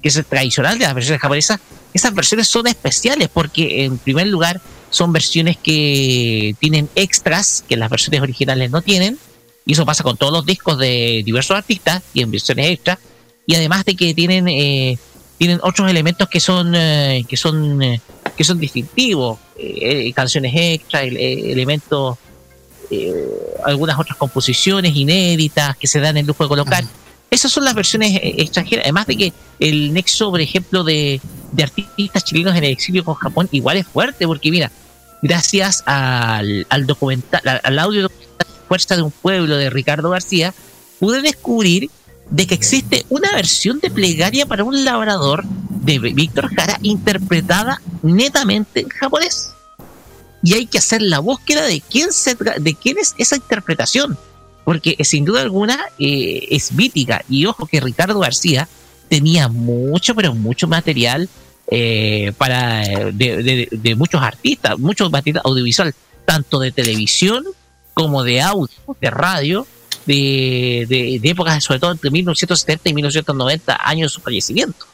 que es el tradicional de las versiones japonesas. Esas versiones son especiales porque, en primer lugar, son versiones que tienen extras que las versiones originales no tienen, y eso pasa con todos los discos de diversos artistas y en versiones extras, y además de que tienen eh, tienen otros elementos que son eh, que son eh, que son distintivos eh, eh, canciones extra ele- eh, elementos eh, algunas otras composiciones inéditas que se dan el lujo de colocar. Esas son las versiones eh, extranjeras. Además de que el nexo por ejemplo de, de artistas chilenos en el exilio con Japón igual es fuerte porque mira gracias al, al documental al, al audio documental Fuerza de un Pueblo de Ricardo García pude descubrir de que existe una versión de plegaria para un labrador de Víctor Jara interpretada netamente en japonés. Y hay que hacer la búsqueda de quién, se de quién es esa interpretación. Porque eh, sin duda alguna eh, es mítica. Y ojo que Ricardo García tenía mucho, pero mucho material eh, para de, muchos artistas, mucho material audiovisual, tanto de televisión como de audio, de radio, de, de épocas, sobre todo entre 1970 y 1990, años de su fallecimiento.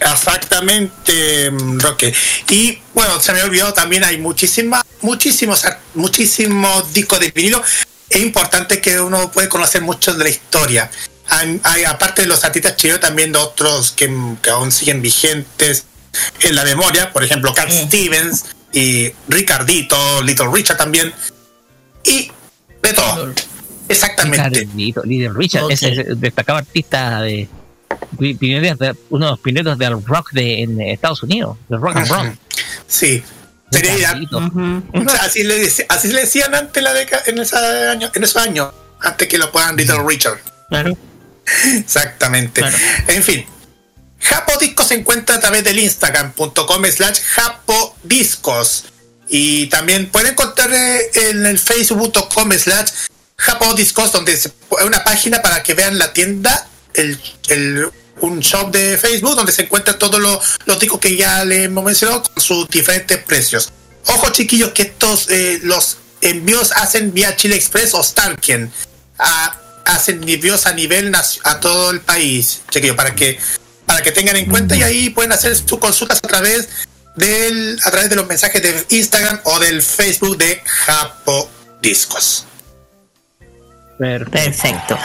Exactamente, mm, Roque. Y bueno, se me ha olvidado también, hay muchísimas, muchísimos, muchísimos discos de vinilo. Es importante que uno puede conocer mucho de la historia. Hay, hay, aparte de los artistas chilenos, también de otros que, que aún siguen vigentes en la memoria, por ejemplo, Carl Stevens y Ricardito, Little Richard también. Y de todo. Exactamente. Little Richard, ese es el destacado artista de, pi- pioneros de- uno de los pioneros del rock de, en Estados Unidos, del rock and roll. Sí. Sería- así, le, así le decían antes la década, en, esa año, en esos años, antes que lo puedan Little Richard. Claro. Exactamente. En fin. Japo Discos se encuentra a través del instagram.com slash japodiscos. Y también pueden encontrar eh, en el facebook.com slash japodiscos, donde es una página para que vean la tienda, el, el- un shop de Facebook, donde se encuentran todos los, discos que ya le hemos mencionado con sus diferentes precios. Ojo chiquillos que estos eh, los envíos hacen vía Chile Express o Starken. A- hacen envíos a nivel a todo el país, chiquillos, para que para que tengan en cuenta y ahí pueden hacer sus consultas a través del a través de los mensajes de Instagram o del Facebook de Japo Discos. Perfecto.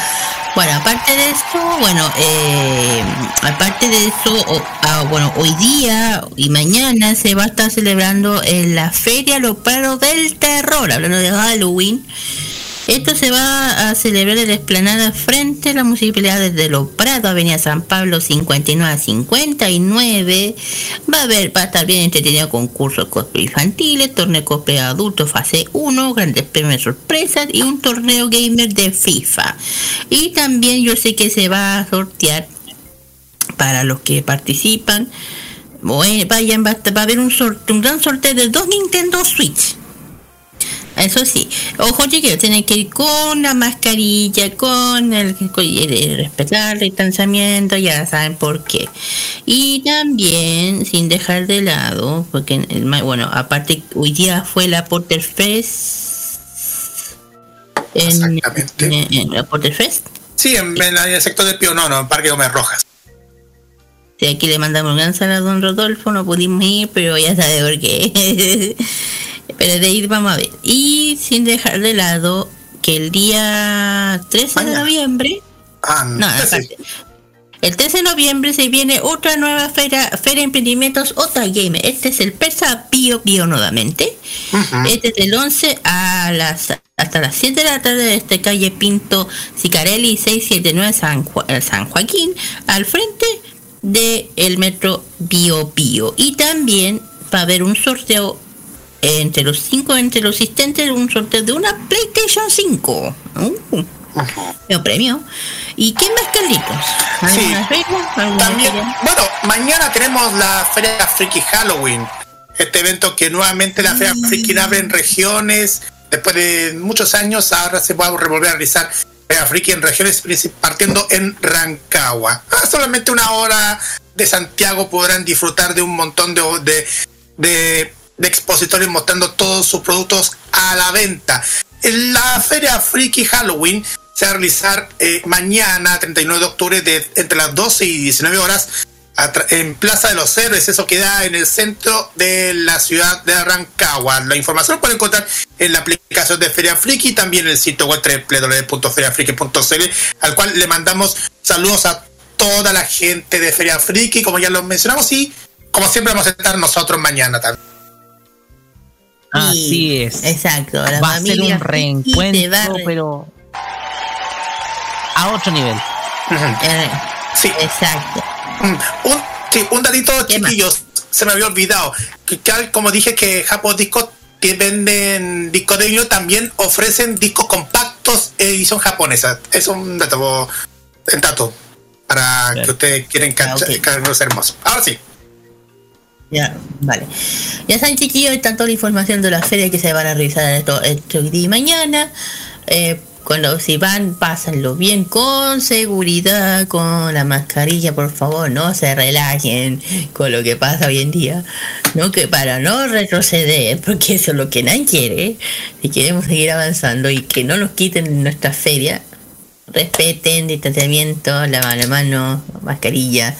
Bueno, aparte de esto, bueno, eh, aparte de eso, ah, bueno, hoy día y mañana se va a estar celebrando en la Feria Lo Prado del Terror, hablando de Halloween. Esto se va a celebrar en la explanada frente a la municipalidad de Lo Prado, Avenida San Pablo 59 a 59. Va a haber, va a estar bien entretenido concursos cosplay infantiles, torneo cosplay adulto fase 1, grandes premios sorpresas y un torneo gamer de FIFA. Y también yo sé que se va a sortear para los que participan. Bueno, vayan, va a haber un, sorteo, un gran sorteo de dos Nintendo Switch. Eso sí, ojo chiquillos, tienen que ir con la mascarilla, con el, con el- respetar el distanciamiento, ya saben por qué. Y también, sin dejar de lado, porque bueno, aparte hoy día fue la Porter Fest. En, en, en la Porter Fest. Sí, en, el sector de Pío Nono, en Parque Gómez Rojas. Sí, aquí le mandamos un gran saludo a don Rodolfo, no pudimos ir, pero ya sabe por qué. pero de ir vamos a ver. Y sin dejar de lado que el día 13 de noviembre, no, aparte, el 13 de noviembre se viene otra nueva feria, feria de emprendimientos, otra game. Este es el Persa Pío Pío nuevamente. Este es del 11 a las hasta las 7 de la tarde de este calle Pinto Sicarelli 679 San, Ju- eh, San Joaquín, al frente de el metro Bio Bio. Y también va a haber un sorteo entre los cinco, entre los asistentes, un sorteo de una PlayStation 5. Uh, un premio. ¿Y qué más, Carlitos? ¿Alguna feria? ¿Alguna También, feria? bueno, mañana tenemos la Feria Friki Halloween. Este evento que nuevamente la Feria Friki abre en regiones. Después de muchos años, ahora se va a volver a realizar Feria Friki en regiones, partiendo en Rancagua. Ah, solamente una hora de Santiago podrán disfrutar de un montón de, de, de- de expositores mostrando todos sus productos a la venta. En la feria Freaky Halloween se va a realizar eh, mañana, 39 de octubre, de, entre las 12 y 19 horas, en Plaza de los Héroes. Eso queda en el centro de la ciudad de Rancagua. La información la pueden encontrar en la aplicación de Feria Friki también en el sitio web www.feriafriki.cl, al cual le mandamos saludos a toda la gente de Feria Friki, como ya lo mencionamos, y como siempre vamos a estar nosotros mañana también. Así es. Exacto. La Va a ser un va reencuentro, re- pero a otro nivel. Eh, Sí. Exacto. Mm, Un, sí, un datito, chiquillos, se me había olvidado. Que, tal como dije que Japón Disco que venden discos de vinilo también ofrecen discos compactos edición japonesa. Es un dato, un dato para que ustedes quieren cachar los hermosos. Ahora sí. Ya, vale. Ya saben, chiquillos, está toda la información de la feria que se van a realizar esto, esto hoy día y mañana. Eh, cuando si van, pásenlo bien con seguridad, con la mascarilla, por favor, no se relajen con lo que pasa hoy en día. No que para no retroceder, porque eso es lo que nadie quiere. Si queremos seguir avanzando y que no nos quiten nuestra feria, respeten distanciamiento, lavan la mano, mascarilla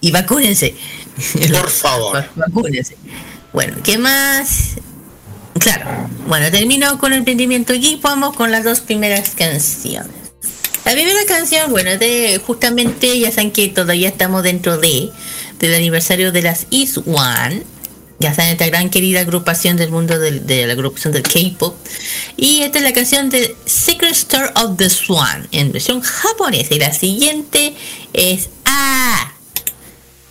y vacúnense. Por favor. Vacúnense. Bueno, ¿qué más? Claro. Bueno, termino con el emprendimiento geek. Vamos con las dos primeras canciones. La primera canción, bueno, de justamente, ya saben que todavía estamos dentro de del aniversario de las Is One. Ya saben, esta gran querida agrupación del mundo del- de la agrupación del K-pop. Y esta es la canción de Secret Story of the Swan en versión japonesa. Y la siguiente es A.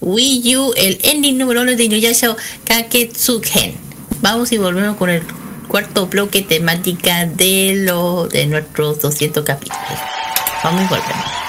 Wii U, el ending número uno de Inuyasha Kaketsuken. Vamos y volvemos con el cuarto bloque temática de lo de nuestros 200 capítulos. Vamos y volvemos.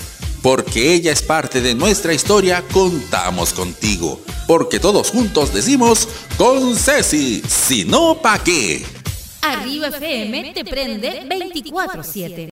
Porque ella es parte de nuestra historia, contamos contigo. Porque todos juntos decimos con Ceci, si no pa' qué. Arriba FM te prende 24-7.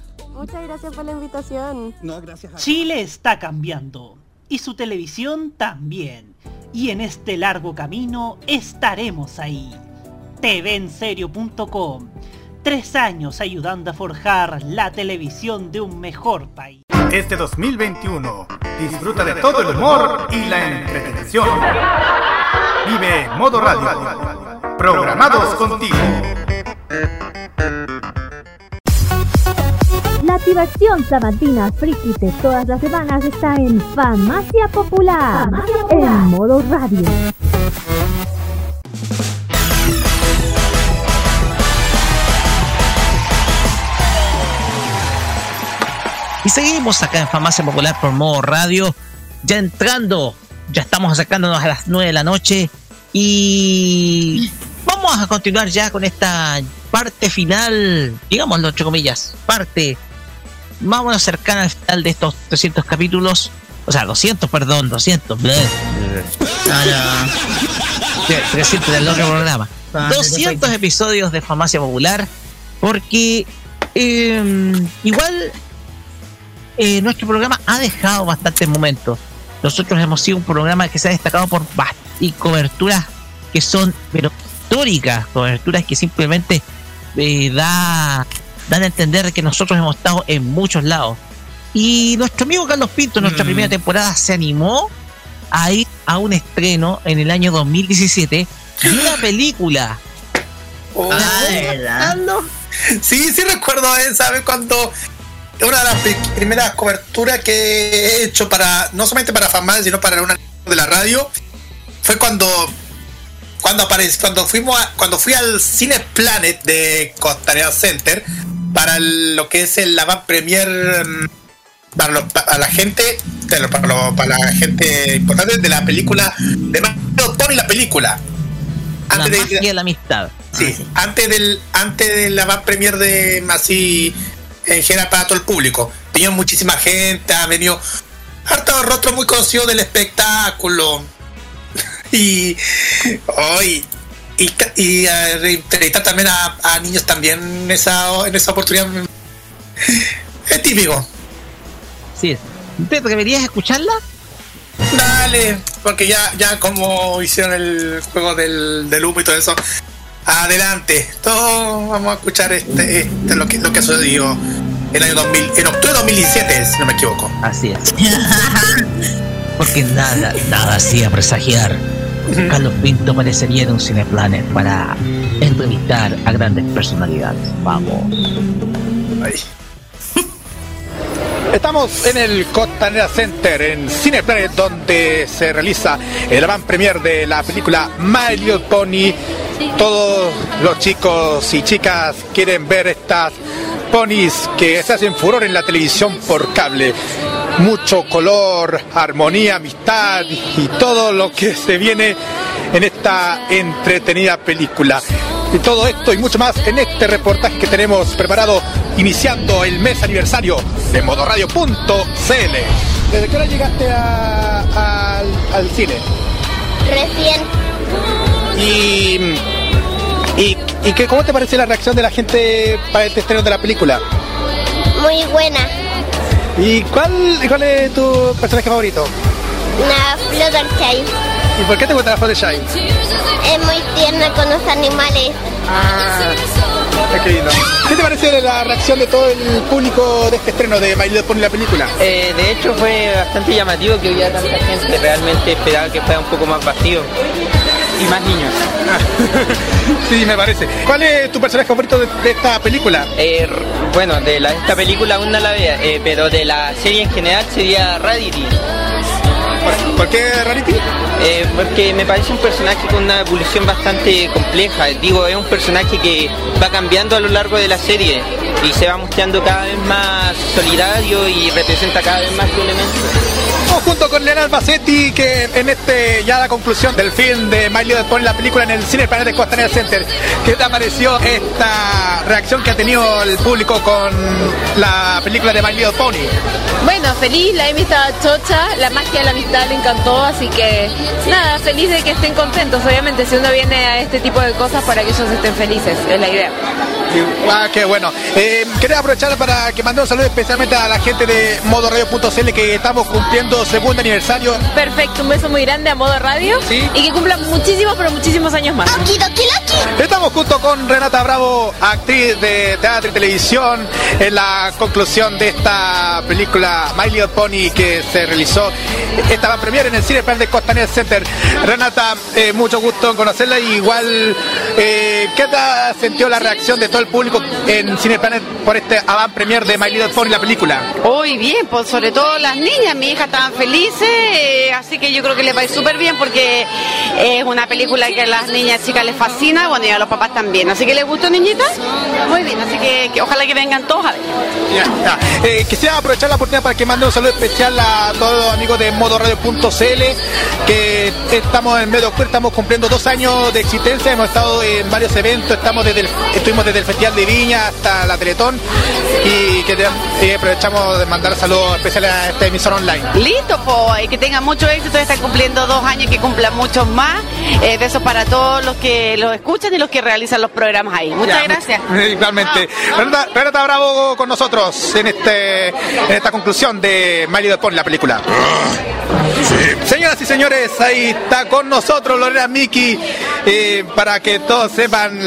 Muchas gracias por la invitación. No, gracias a Chile está cambiando y su televisión también. Y en este largo camino estaremos ahí. TVenserio.com. Tres años ayudando a forjar la televisión de un mejor país. Este 2021 disfruta de todo el humor y la entretención. Vive Modo Radio. Programados contigo. La diversión sabatina friki de todas las semanas está en Farmacia Popular, en modo radio. Y seguimos acá en Farmacia Popular por modo radio. Ya entrando, ya estamos acercándonos a las 9 de la noche. Y vamos a continuar ya con esta parte final, digámoslo entre comillas, parte más o menos cercana al final de estos 300 capítulos. O sea, 200, perdón, 200. bleh. Ah, no. 300 del otro programa. 200 episodios de Farmacia Popular. Porque eh, igual eh, nuestro programa ha dejado bastantes momentos. Nosotros hemos sido un programa que se ha destacado por y coberturas que son pero históricas, coberturas que simplemente eh, da, dan a entender que nosotros hemos estado en muchos lados. Y nuestro amigo Carlos Pinto, en nuestra primera temporada, se animó a ir a un estreno en el año 2017 de una película. Carlos? Sí, sí recuerdo esa vez cuando una de las pri- primeras coberturas que he hecho para, no solamente para Farmacia, sino para una de la radio, fue cuando cuando apareció, cuando fuimos a- cuando fui al Cine Planet de Costanera Center para lo que es el la van premier mm, para, los- para la gente de para, para la gente importante de la película de Mario Tony la película La antes de, magia de la amistad. Sí, antes del antes de la van premier de así en general para todo el público. Vino muchísima gente, ha venido hartos rostros muy conocidos del espectáculo. Y hoy y, y eh, entrevistar también a, a niños también en esa, en esa oportunidad. Es típico. Sí, ¿te atreverías a escucharla? Dale, porque ya, ya como hicieron el juego del, del humo y todo eso. Adelante, todos vamos a escuchar este, este lo que lo que sucedió el año 2000, en octubre de 2017, si no me equivoco. Así es. Porque nada, nada hacía presagiar. Carlos Pinto aparecería en un Cineplanet para entrevistar a grandes personalidades. Vamos. Estamos en el Costanera Center, en Cineplanet, donde se realiza el van premier de la película My Little Pony. Todos los chicos y chicas quieren ver estas ponis que se hacen furor en la televisión por cable. Mucho color, armonía, amistad y todo lo que se viene en esta entretenida película. Y todo esto y mucho más en este reportaje que tenemos preparado iniciando el mes aniversario de modoradio.cl. ¿Desde qué hora llegaste a- al, al cine? Recién. ¿Y, y, y qué, cómo te parece la reacción de la gente para este estreno de la película? Muy buena. ¿Y cuál, cuál es tu personaje favorito? La Fluttershy. ¿Y por qué te gusta la Fluttershy? Es muy tierna con los animales. Ah, qué lindo. ¿Qué te parece la reacción de todo el público de este estreno de My Little Pony la película? Eh, de hecho fue bastante llamativo que hubiera tanta gente. Realmente esperaba que fuera un poco más vacío. Y más niños. sí, me parece. ¿Cuál es tu personaje favorito de, de esta película? Eh, bueno, de la- esta película aún no la veo, eh, pero de la serie en general sería Radity. ¿Por, por qué Rarity? Eh, porque me parece un personaje con una evolución bastante compleja. Digo, es un personaje que va cambiando a lo largo de la serie y se va mostrando cada vez más solidario y representa cada vez más su elemento. Estamos junto con Leonard Bassetti, que en este ya la conclusión del film de My Little Pony, la película en el Cine Planet Costanera Center. ¿Qué te pareció esta reacción que ha tenido el público con la película de My Little Pony? Bueno, feliz, la Amy estaba chocha, la magia de la amistad le encantó, así que nada, feliz de que estén contentos. Obviamente, si uno viene a este tipo de cosas para que ellos estén felices, es la idea. Ah, qué bueno. Eh, quería aprovechar para que mande un saludo especialmente a la gente de modoradio.cl que estamos cumpliendo segundo aniversario. Perfecto, un beso muy grande a modo radio y que cumplan muchísimos, pero muchísimos años más. Estamos junto con Renata Bravo, actriz de teatro y televisión, en la conclusión de esta película My Little Pony que se realizó. Esta va a premiar en el Cine Plan de Costanera Center. Renata, eh, mucho gusto en conocerla. y Igual, eh, ¿qué te ha sentido la reacción de todo el público en Cine Planet por este avant premier de My Little Pony, la película? Hoy bien, pues sobre todo las niñas, mi hija estaban felices, eh, así que yo creo que les va a ir súper bien porque es una película que a las niñas chicas les fascina, bueno, y a los papás también. Así que les gustó, niñitas. Muy bien, así que, que ojalá que vengan todos a ver. Ya, ya. Eh, quisiera aprovechar la oportunidad para que mande un saludo especial a todos los amigos de modoradio.cl que estamos en medio de octubre, estamos cumpliendo dos años de existencia, hemos estado en varios eventos, estamos desde el- estuvimos desde el Festival de Viña hasta la Teletón y que eh, aprovechamos de mandar saludos especiales a esta emisora online. Listo, pues, y que tengan mucho éxito, están cumpliendo dos años, que cumplan muchos más. Eh, besos para todos los que los escuchan y los que realizan los programas ahí. Muchas Ya, gracias. Igualmente. Renata, Renata Bravo con nosotros en este en esta conclusión de Mario de Pon, la película. Señoras y señores, ahí está con nosotros Lorena Miki, eh, para que todos sepan,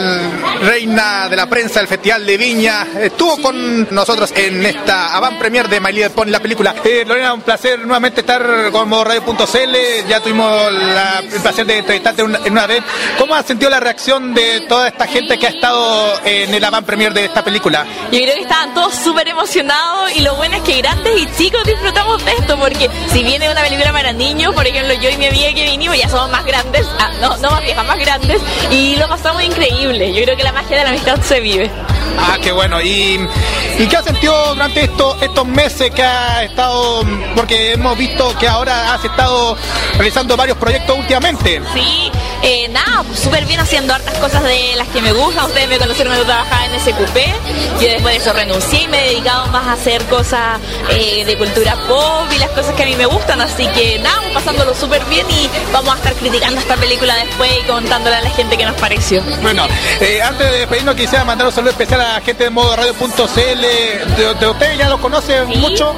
reina de la prensa del Festival de Viña, estuvo con nosotros en esta avant premier de My Little Pony, la película. Eh, Lorena, un placer nuevamente estar con Radio.cl, ya tuvimos la- el placer de entrevistarte en una, en una vez. ¿Cómo has sentido la reacción de toda esta gente que ha estado en el avant premier de esta película? Yo creo que estaban todos súper emocionados y lo bueno es que grandes y chicos disfrutamos de esto porque si viene una película para niños, por ejemplo yo y mi amiga que vinimos ya somos más grandes, ah, no, no más viejas, más grandes y lo pasamos increíble. Yo creo que la magia de la amistad se vive. Ah, qué bueno. ¿Y, y qué has sentido durante estos estos meses que ha estado? Porque hemos visto que ahora has estado realizando varios proyectos últimamente. Sí, eh, nada, pues súper bien haciendo hartas cosas de las que me gustan. Ustedes me conocieron cuando trabajaba en SQP. Yo después de eso renuncié y me he dedicado más a hacer cosas eh, de cultura pop y las cosas que a mí me gustan. Así que nada, pues, pasándolo súper bien y vamos a estar criticando esta película después y contándole a la gente qué nos pareció. Bueno, eh, antes de despedirnos quisiera mandar un saludo especial a la gente de modo radio.cl. De, de ustedes ya lo conocen mucho,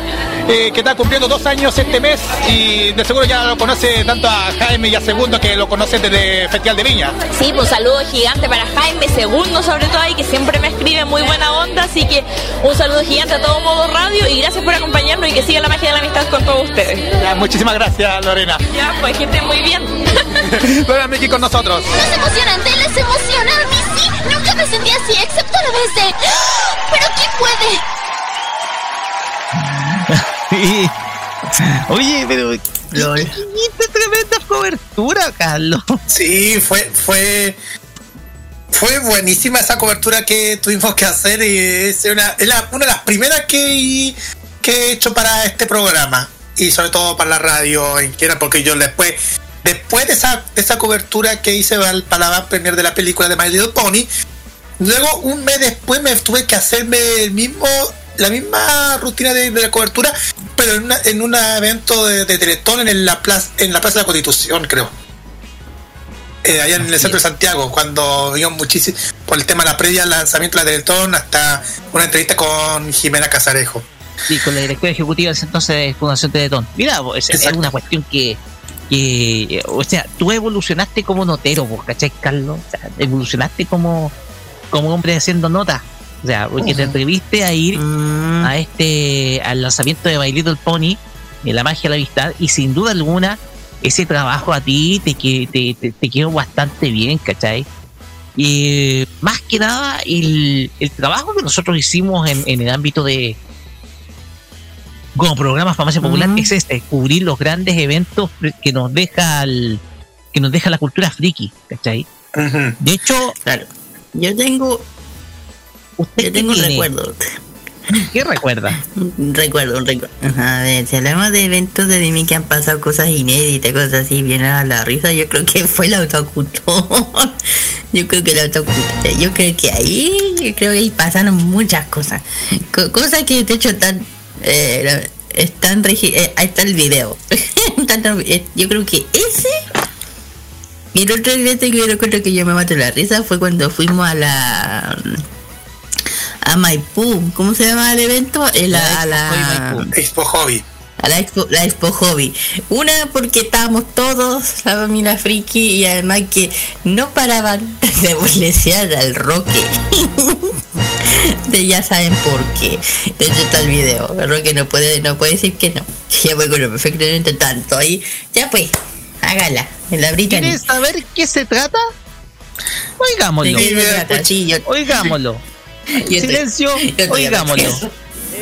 eh, que está cumpliendo dos años este mes y de seguro ya lo conoce tanto a Jaime y a Segundo que lo conocen desde el Festival de Viña. Sí, pues un saludo gigante para Jaime Segundo, sobre todo ahí, que siempre me escribe muy buena onda. Así que un saludo gigante a todo modo radio y gracias por acompañarnos y que siga la magia de la amistad con todos ustedes. Ya, muchísimas gracias, Lorena. Ya, pues que estén muy bien. Lorena Miki con nosotros. Es emocionante, les emociona a mí sí. Nunca me sentí así, excepto la vez de. ¡Ah! ¿Pero quién puede? Oye, pero. hiciste tremenda cobertura, Carlos. Sí, fue, fue, fue buenísima esa cobertura que tuvimos que hacer y es una, es la- una de las primeras que, que he hecho para este programa y sobre todo para la radio en quiera porque yo después después de esa, de esa cobertura que hice para para la premier de la película de My Little Pony luego un mes después me tuve que hacerme el mismo la misma rutina de, de la cobertura pero en, una- en un evento de, de Teletón en la plaza en la plaza de la Constitución creo eh, allá en el centro de Santiago, cuando vimos muchísimo por el tema de la previa al lanzamiento de la Teletón, hasta una entrevista con Jimena Casarejo. Sí, con la directora ejecutiva del entonces de Fundación Teletón. Mira, es, es una cuestión que, que, o sea, tú evolucionaste como notero, vos, ¿cachai, Carlos? O sea, evolucionaste como, como hombre haciendo notas. O sea, porque te atreviste a ir a este, al lanzamiento de My Little Pony, de la magia de la amistad, y sin duda alguna, ese trabajo a ti te, que- te, te, te quedó bastante bien, ¿cachai? Y más que nada, el, el trabajo que nosotros hicimos en, en el ámbito de, como programa Farmacia Popular es este, cubrir los grandes eventos que nos deja el- que nos deja la cultura friki, ¿cachai? De hecho, yo tengo ¿usted yo tengo un tiene? recuerdo. ¿Qué recuerda? Un recuerdo, un recuerdo. A ver, si hablamos de eventos de anime que han pasado cosas inéditas, cosas así, bien a la risa, yo creo que fue el autocuto. yo creo que el autocuto. Yo creo que ahí, yo creo que ahí pasaron muchas cosas. Co- cosas que de hecho están, eh, están eh, ahí está el video. Eh, yo creo que ese y el otro evento que yo recuerdo que yo me mato la risa fue cuando fuimos a la a Maipú, ¿cómo se llama el evento? El- a la Expo Hobby. a la expo, la expo hobby. Una porque estábamos todos, la familia friki, y además que no paraban de burlesear al Roque. de ya saben por qué. De hecho está el video. El Roque no puede, no puede decir que no. Ya fue con lo perfectamente tanto. Ahí, ya pues, hágala. En la. ¿Quieres saber qué se trata? Oigámoslo. ¿De qué se trata? Sí, yo- Oigámoslo. Silencio, oigámoslo.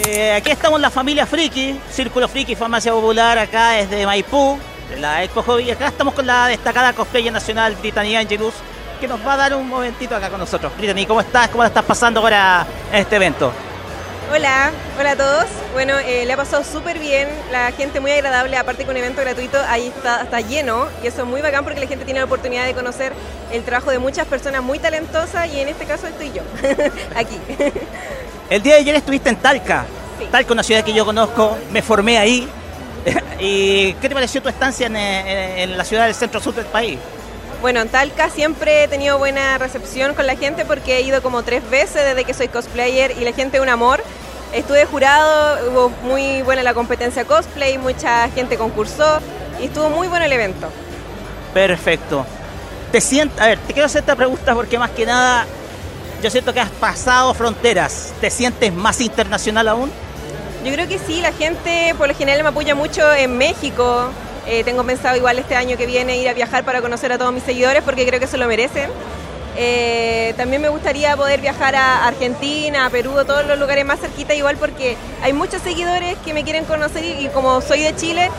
Eh, aquí estamos la familia Friki, Círculo Friki, Farmacia Popular, acá desde Maipú, de la Expo Hobby. Acá estamos con la destacada cosplayer nacional Brittany Angelus, que nos va a dar un momentito acá con nosotros. Brittany, ¿cómo estás? ¿Cómo la estás pasando ahora en este evento? Hola, hola a todos. Bueno, eh, le ha pasado súper bien, la gente muy agradable, aparte que un evento gratuito ahí está, está lleno y eso es muy bacán porque la gente tiene la oportunidad de conocer el trabajo de muchas personas muy talentosas y en este caso estoy yo, aquí. El día de ayer estuviste en Talca. Talca, una ciudad que yo conozco, me formé ahí. ¿Y qué te pareció tu estancia en, eh, en la ciudad del centro sur del país? Bueno, en Talca siempre he tenido buena recepción con la gente porque he ido como tres veces desde que soy cosplayer y la gente es un amor. Estuve jurado, hubo muy buena la competencia cosplay, mucha gente concursó y estuvo muy bueno el evento. Perfecto. Te siento, a ver, te quiero hacer esta pregunta porque más que nada yo siento que has pasado fronteras. ¿Te sientes más internacional aún? Yo creo que sí, la gente por lo general me apoya mucho en México. Eh, tengo pensado igual este año que viene ir a viajar para conocer a todos mis seguidores porque creo que se lo merecen. Eh, también me gustaría poder viajar a Argentina, a Perú, a todos los lugares más cerquita igual porque hay muchos seguidores que me quieren conocer y, y como soy de Chile,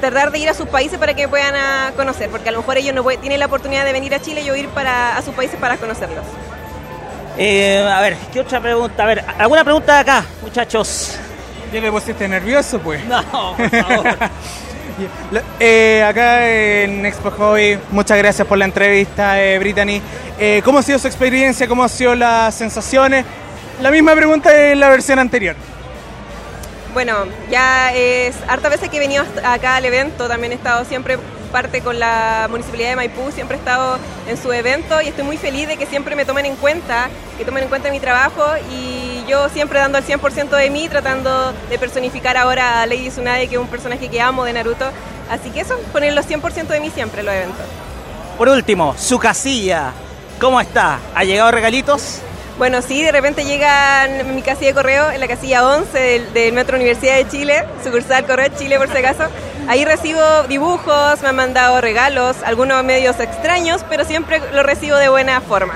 tratar de ir a sus países para que me puedan ah, conocer, porque a lo mejor ellos no pueden- tienen la oportunidad de venir a Chile y yo ir para, a sus países para conocerlos. Eh, a ver, ¿qué otra pregunta? A ver, ¿alguna pregunta de acá, muchachos? Ya me pusiste nervioso, pues. No, por favor. Eh, acá en Expo Hobby, muchas gracias por la entrevista, eh, Brittany. Eh, ¿Cómo ha sido su experiencia? ¿Cómo han sido las sensaciones? La misma pregunta en la versión anterior. Bueno, ya es harta veces que he venido acá al evento, también he estado siempre parte con la Municipalidad de Maipú, siempre he estado en su evento y estoy muy feliz de que siempre me tomen en cuenta, que tomen en cuenta mi trabajo y yo siempre dando el 100% de mí, tratando de personificar ahora a Lady Tsunade, que es un personaje que amo de Naruto. Así que eso, poner los 100% de mí siempre en los eventos. Por último, su casilla. ¿Cómo está? ¿Ha llegado regalitos? Bueno, sí, de repente llega en mi casilla de correo, en la casilla 11 del, del Metro Universidad de Chile, sucursal Correo Chile por si acaso. Ahí recibo dibujos, me han mandado regalos, algunos medios extraños, pero siempre lo recibo de buena forma.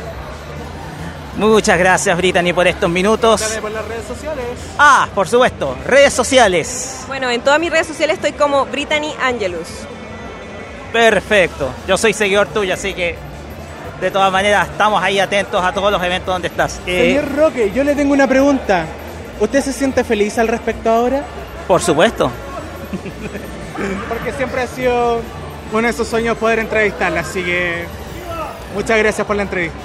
Muchas gracias, Brittany, por estos minutos. por las redes sociales. Ah, por supuesto, redes sociales. Bueno, en todas mis redes sociales estoy como Brittany Angelus. Perfecto. Yo soy seguidor tuyo, así que de todas maneras estamos ahí atentos a todos los eventos donde estás. Eh, Señor Roque, yo le tengo una pregunta. ¿Usted se siente feliz al respecto ahora? por supuesto. Porque siempre ha sido uno de esos sueños poder entrevistarla, así que muchas gracias por la entrevista.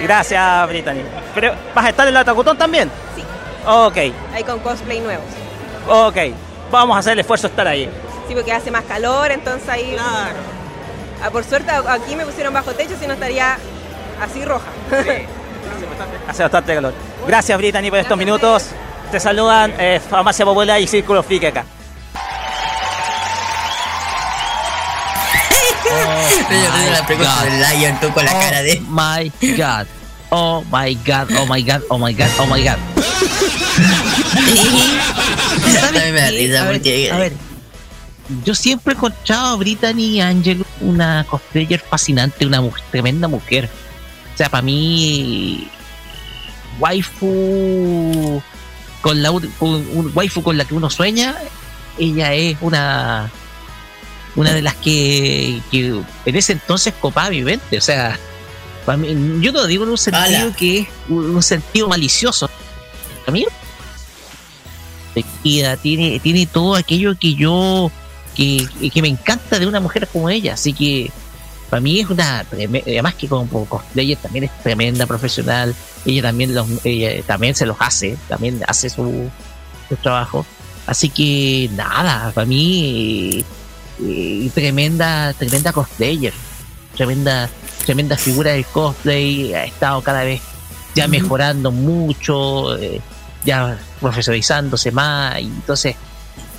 Gracias, Brittany. Pero, ¿Vas a estar en la Tacutón también? Sí. Ok, Ahí con cosplay nuevos. ok. Vamos a hacer el esfuerzo de estar ahí. Sí, porque hace más calor, entonces ahí... Claro. por suerte aquí me pusieron bajo techo, si no estaría así roja. Hace bastante calor. Gracias, Brittany, por estos minutos. Te saludan eh, Farmacia Popular y Círculo Friki acá. Lion, tú con la Oh cara de. My God. Oh my God. Oh my God. Oh my God. Oh my God. También me da risa a ver, porque- a ver, yo siempre he encontrado a Brittany Angelo una cosplayer fascinante, una mu- tremenda mujer. O sea, para mí, waifu con la un, un waifu con la que uno sueña, ella es una una de las que, que en ese entonces copaba mi mente. O sea, para mí, yo no lo digo en un sentido que es un, un sentido malicioso. Para mí perspectiva, tiene, tiene todo aquello que yo, que, que me encanta de una mujer como ella. Así que para mí es una, además que como cosplayer también es tremenda profesional. Ella también, los, ella también se los hace, también hace su, su trabajo. Así que nada, para mí eh, tremenda, tremenda cosplayer, tremenda, tremenda figura del cosplay, ha estado cada vez ya mejorando mucho, eh, ya profesionalizándose más, y entonces,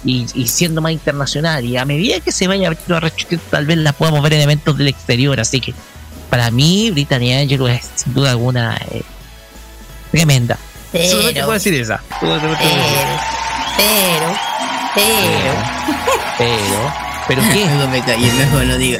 y, y siendo más internacional. Y a medida que se vaya abriendo social, tal vez la podamos ver en eventos del exterior. Así que para mí, Brittany Angelo es sin duda alguna eh, tremenda. Pero- Solamente puedo decir esa. Solamente puedo decir esa. Pero, pero. Pero, pero ¿qué? Luego me mejor no digo.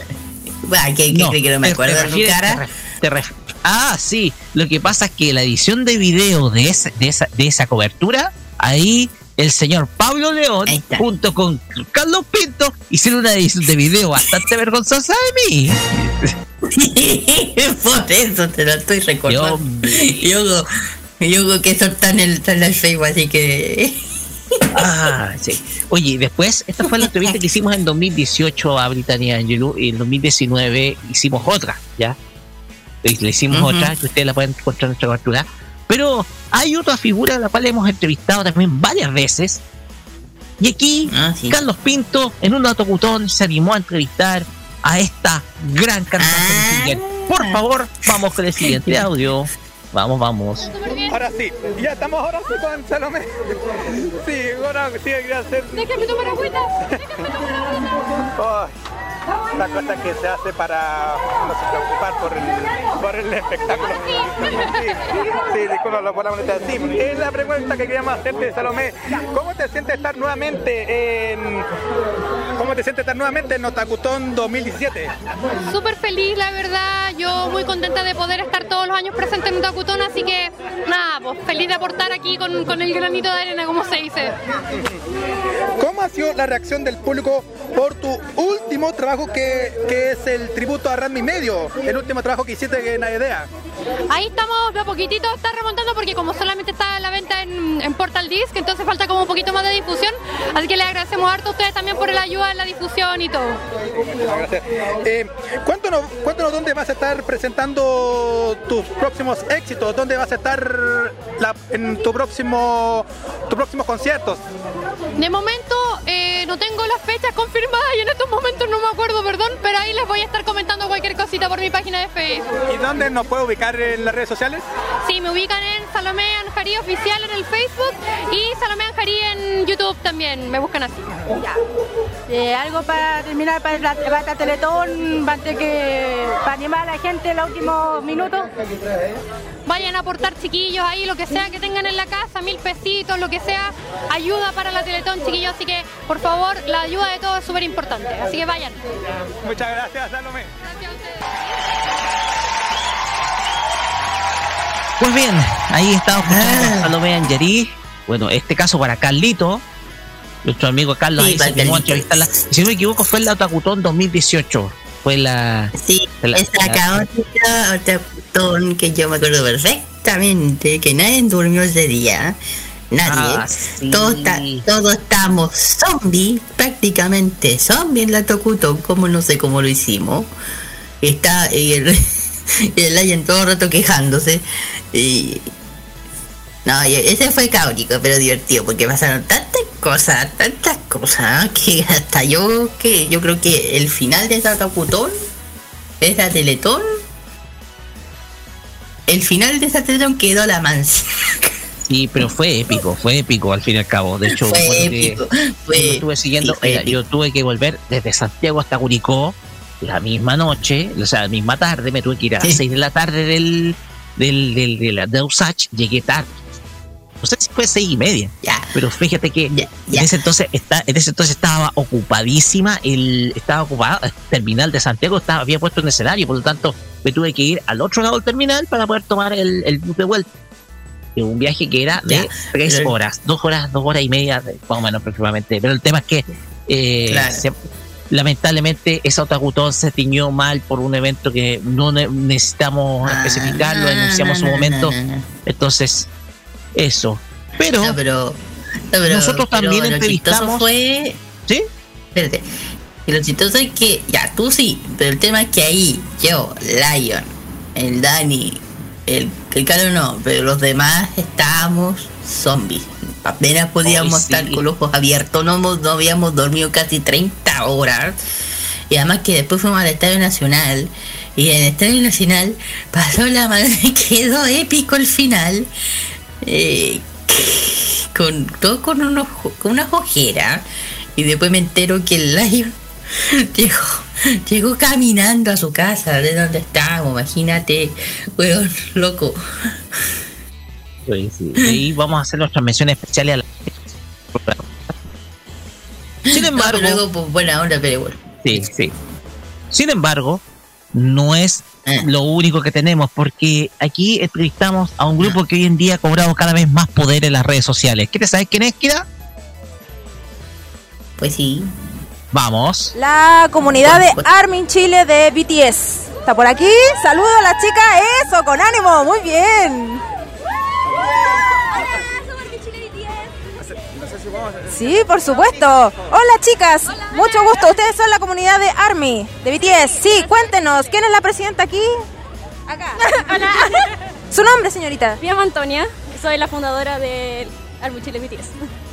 Va, ¿qué, qué cree que no me acuerdo de tu cara? te ref- te ref- ah, sí. Lo que pasa es que la edición de video de esa, de esa, de esa cobertura, ahí el señor Pablo León, junto con Carlos Pinto, hicieron una edición de video bastante vergonzosa de mí. Por eso te lo estoy recordando. Yo, yo que eso está en el, está en el Facebook, así que. Ah, sí. Oye, después, esta fue la entrevista que hicimos en 2018 a Britannia Angelou y en 2019 hicimos otra, ¿ya? Le hicimos Ujú. otra, que ustedes la pueden encontrar en nuestra cobertura. Pero hay otra figura a la cual hemos entrevistado también varias veces. Y aquí, Carlos Pinto, en un autocutón, se animó a entrevistar a esta gran cantante musical. Por favor, vamos con el siguiente audio. Vamos, vamos. Ahora sí, ya estamos ahora sí con Salomé. Sí, ahora sí hay que hacer. Déjame tomar agüita. La cosa que se hace para no se preocupar por el, por el espectáculo. Sí, disculpa por la moneda. Sí, es la pregunta que queríamos hacerte, Salomé. ¿Cómo te sientes estar nuevamente en. ¿Cómo te sientes estar nuevamente en Otakutón 2017? Súper feliz, la verdad. Yo muy contenta de poder estar todos los años presente en Takutón, así que nada, pues feliz de aportar aquí con, con el granito de arena, como se dice. ¿Cómo ha sido la reacción del público por tu último trabajo que, que es el tributo a Randy Medio? El último trabajo que hiciste en Aedea. Ahí estamos, de a poquitito está remontando porque como solamente está a la venta en, en Portal Disc, entonces falta como un poquito más de difusión. Así que les agradecemos harto a ustedes también por la ayuda en la difusión y todo. Gracias. Eh, cuéntanos, cuéntanos dónde vas a estar presentando tus próximos éxitos, dónde vas a estar la- en tu próximo, tus próximos conciertos. De momento eh, no tengo las fechas confirmadas y en estos momentos no me acuerdo, perdón, pero ahí les voy a estar comentando cualquier cosita por mi página de Facebook. ¿Y dónde nos puede ubicar en las redes sociales? Sí, me ubican en Salomé Anjarí Oficial en el Facebook y Salomé Anjarí en YouTube también, me buscan así. Eh, algo para terminar para la, para esta Teletón, para, que, para animar a la gente en los últimos minutos. Vayan a aportar chiquillos ahí, lo que sea que tengan en la casa, mil pesitos, lo que sea, ayuda para la Teletón, chiquillos. Así que, por favor, la ayuda de todos es súper importante. Así que vayan. Muchas gracias, Salomé. Pues bien, ahí estamos escuchando a Salomé Angerí. Bueno, este caso para Carlito, nuestro amigo Carlos, Sí, ahí se a entrevistarla. Si no me equivoco, fue el Otakutón 2018. Fue la. Sí, la- esa la- caótica Otakutón que yo me acuerdo perfectamente, que nadie durmió ese día. Nadie. Ah, sí. todos, ta- todos estamos zombies, prácticamente zombies en la Tokutón, como no sé cómo lo hicimos. Está y el, y el Lion todo el rato quejándose. Y, no, ese fue caótico, pero divertido, porque pasaron tantas cosas, tantas cosas, que hasta yo, que yo creo que el final de esa Tokutón, esa Teletón, el final de esa Teletón quedó la mansión. Sí, pero fue épico, fue épico al fin y al cabo. De hecho, Fue épico, yo fue- estuve siguiendo, sí, fue mira, yo tuve que volver desde Santiago hasta Curicó la misma noche, o sea, la misma tarde, me tuve que ir a las 6 de la tarde del, del, del, de la de Usach, llegué tarde. No sé si fue seis y media. Pero fíjate que en ese entonces está, en ese entonces estaba ocupadísima, el, estaba ocupado, el terminal de Santiago estaba había puesto en escenario, por lo tanto me tuve que ir al otro lado del terminal para poder tomar el, el bus de vuelta. Un viaje que era de Ya, tres pero- horas, dos horas, dos horas y media, más o menos aproximadamente. Pero el tema es que eh, Claro. se- lamentablemente esa otakutón se tiñó mal por un evento que no ne- necesitamos especificar, lo denunciamos en no, su no, momento. Entonces, eso. Pero, No, pero, no, pero- nosotros pero también entrevistamos. fue. ¿Sí? Espérate. Y lo chistoso es que, ya, tú sí, pero el tema es que ahí, yo, Lion, el Dani, el, el Calo no, pero los demás estábamos zombies. Apenas podíamos sí. estar con los ojos abiertos, no, no habíamos dormido casi 30 horas. Y además que después fuimos al Estadio Nacional. Y en el Estadio Nacional pasó la madre, quedó épico el final. Eh, con todo con, unos, con unas ojeras. Y después me entero que el Lion llegó, llegó caminando a su casa, de donde estábamos, imagínate, weón, loco. Sí, sí. Y vamos a hacer nuestras menciones especiales a la. Sin embargo. No, luego, pues, buena onda, pero bueno. Sí, sí. Sin embargo, no es Eh. lo único que tenemos, porque aquí entrevistamos a un grupo que hoy en día ha cobrado cada vez más poder en las redes sociales. ¿Quieres saber quién es, Kira? Pues sí. Vamos. La comunidad de Armin Chile de BTS. ¿Está por aquí? Saludo a la chica. Eso, con ánimo. Muy bien. Sí, por supuesto. Hola chicas, mucho gusto. Ustedes son la comunidad de ARMY, de BTS. Sí, cuéntenos, ¿quién es la presidenta aquí? Acá. Hola. ¿Su nombre, señorita? Me llamo Antonia, soy la fundadora de Army Chile BTS.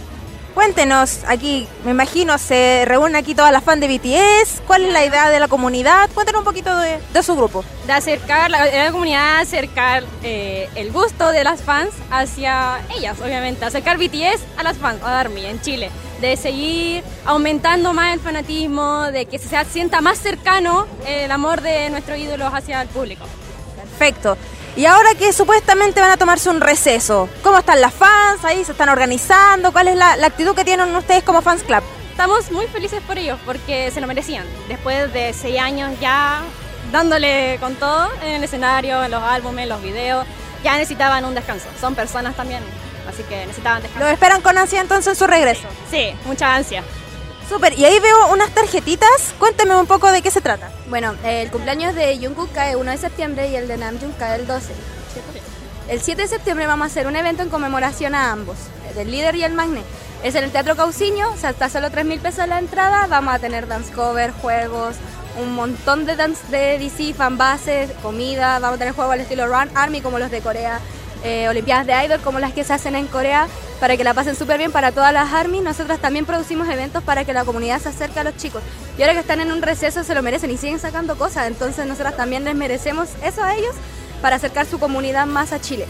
Cuéntenos, aquí me imagino se reúnen aquí todas las fans de BTS. ¿Cuál es la idea de la comunidad? Cuéntenos un poquito de, de su grupo. De acercar la, de la comunidad, acercar eh, el gusto de las fans hacia ellas, obviamente. Acercar BTS a las fans, a Army en Chile. De seguir aumentando más el fanatismo, de que se sienta más cercano el amor de nuestros ídolos hacia el público. Perfecto. Y ahora que supuestamente van a tomarse un receso, ¿cómo están las fans ahí? ¿Se están organizando? ¿Cuál es la, la actitud que tienen ustedes como fans club? Estamos muy felices por ellos porque se lo merecían. Después de seis años ya dándole con todo en el escenario, en los álbumes, en los videos, ya necesitaban un descanso. Son personas también, así que necesitaban descanso. ¿Lo esperan con ansia entonces en su regreso? Sí, mucha ansia. Súper, y ahí veo unas tarjetitas. Cuénteme un poco de qué se trata. Bueno, el cumpleaños de Jungkook cae el 1 de septiembre y el de Namjoon cae el 12. ¿cierto? El 7 de septiembre vamos a hacer un evento en conmemoración a ambos, del líder y el magné. Es en el Teatro Cauciño, o sea, está solo 3 mil pesos la entrada. Vamos a tener dance cover, juegos, un montón de dance de DC, fanbases, comida. Vamos a tener juegos al estilo Run Army como los de Corea, eh, Olimpiadas de Idol como las que se hacen en Corea, para que la pasen súper bien para todas las Army. Nosotros también producimos eventos para que la comunidad se acerque a los chicos. Y ahora que están en un receso se lo merecen y siguen sacando cosas, entonces nosotros también les merecemos eso a ellos para acercar su comunidad más a Chile.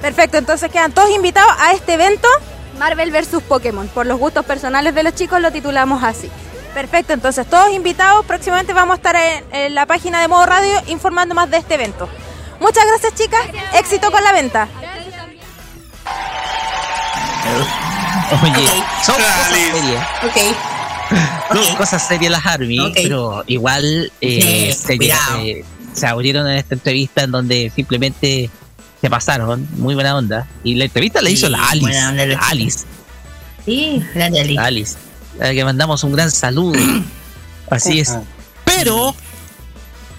Perfecto, entonces quedan todos invitados a este evento. Marvel vs Pokémon, por los gustos personales de los chicos lo titulamos así. Perfecto, entonces todos invitados. Próximamente vamos a estar en, en la página de Modo Radio informando más de este evento. Muchas gracias chicas, éxito con la venta. Oye, son cosas serias. Ok. Son cosas serias las Army, pero igual eh, Sí, se, eh, se abrieron en esta entrevista en donde simplemente se pasaron, muy buena onda. Y la entrevista la hizo la Alice. buena onda la Alice. Sí, grande Ali. La Alice. A la que mandamos un gran saludo. Así es. Pero,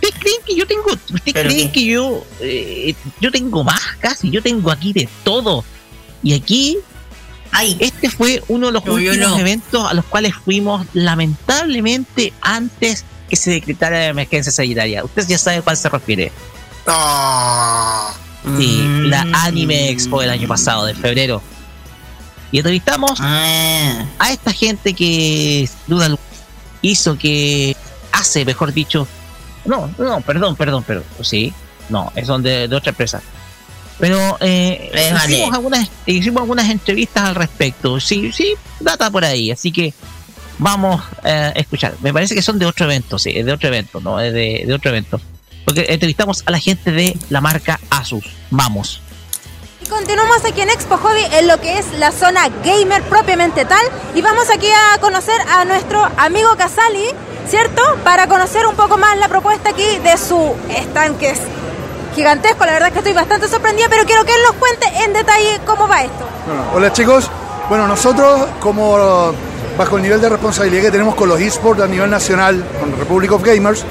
¿ustedes creen que yo tengo, ustedes ¿Pero creen qué? que yo, eh, yo tengo más casi? Yo tengo aquí de todo. Y aquí, este fue uno de los últimos no. eventos a los cuales fuimos lamentablemente antes que se decretara la emergencia sanitaria. Usted ya sabe a cuál se refiere. Sí, la Anime Expo del año pasado, de febrero. Y entrevistamos a esta gente que, duda, hizo que hace, mejor dicho, no, no, perdón, perdón, pero sí, no, es son de, otra empresa. Pero eh, Eh, hicimos, algunas, hicimos algunas entrevistas al respecto. Sí, sí, data por ahí. Así que vamos eh, a escuchar. Me parece que son de otro evento, sí, de otro evento, no es de, de otro evento. Porque entrevistamos a la gente de la marca Asus. Vamos. Continuamos aquí en Expo Hobby en lo que es la zona gamer propiamente tal. Y vamos aquí a conocer a nuestro amigo Casali, ¿cierto? Para conocer un poco más la propuesta aquí de su stand que es gigantesco. La verdad es que estoy bastante sorprendida, pero quiero que él nos cuente en detalle cómo va esto. Hola chicos. Bueno, nosotros como bajo el nivel de responsabilidad que tenemos con los esports a nivel nacional, con Republic of Gamers,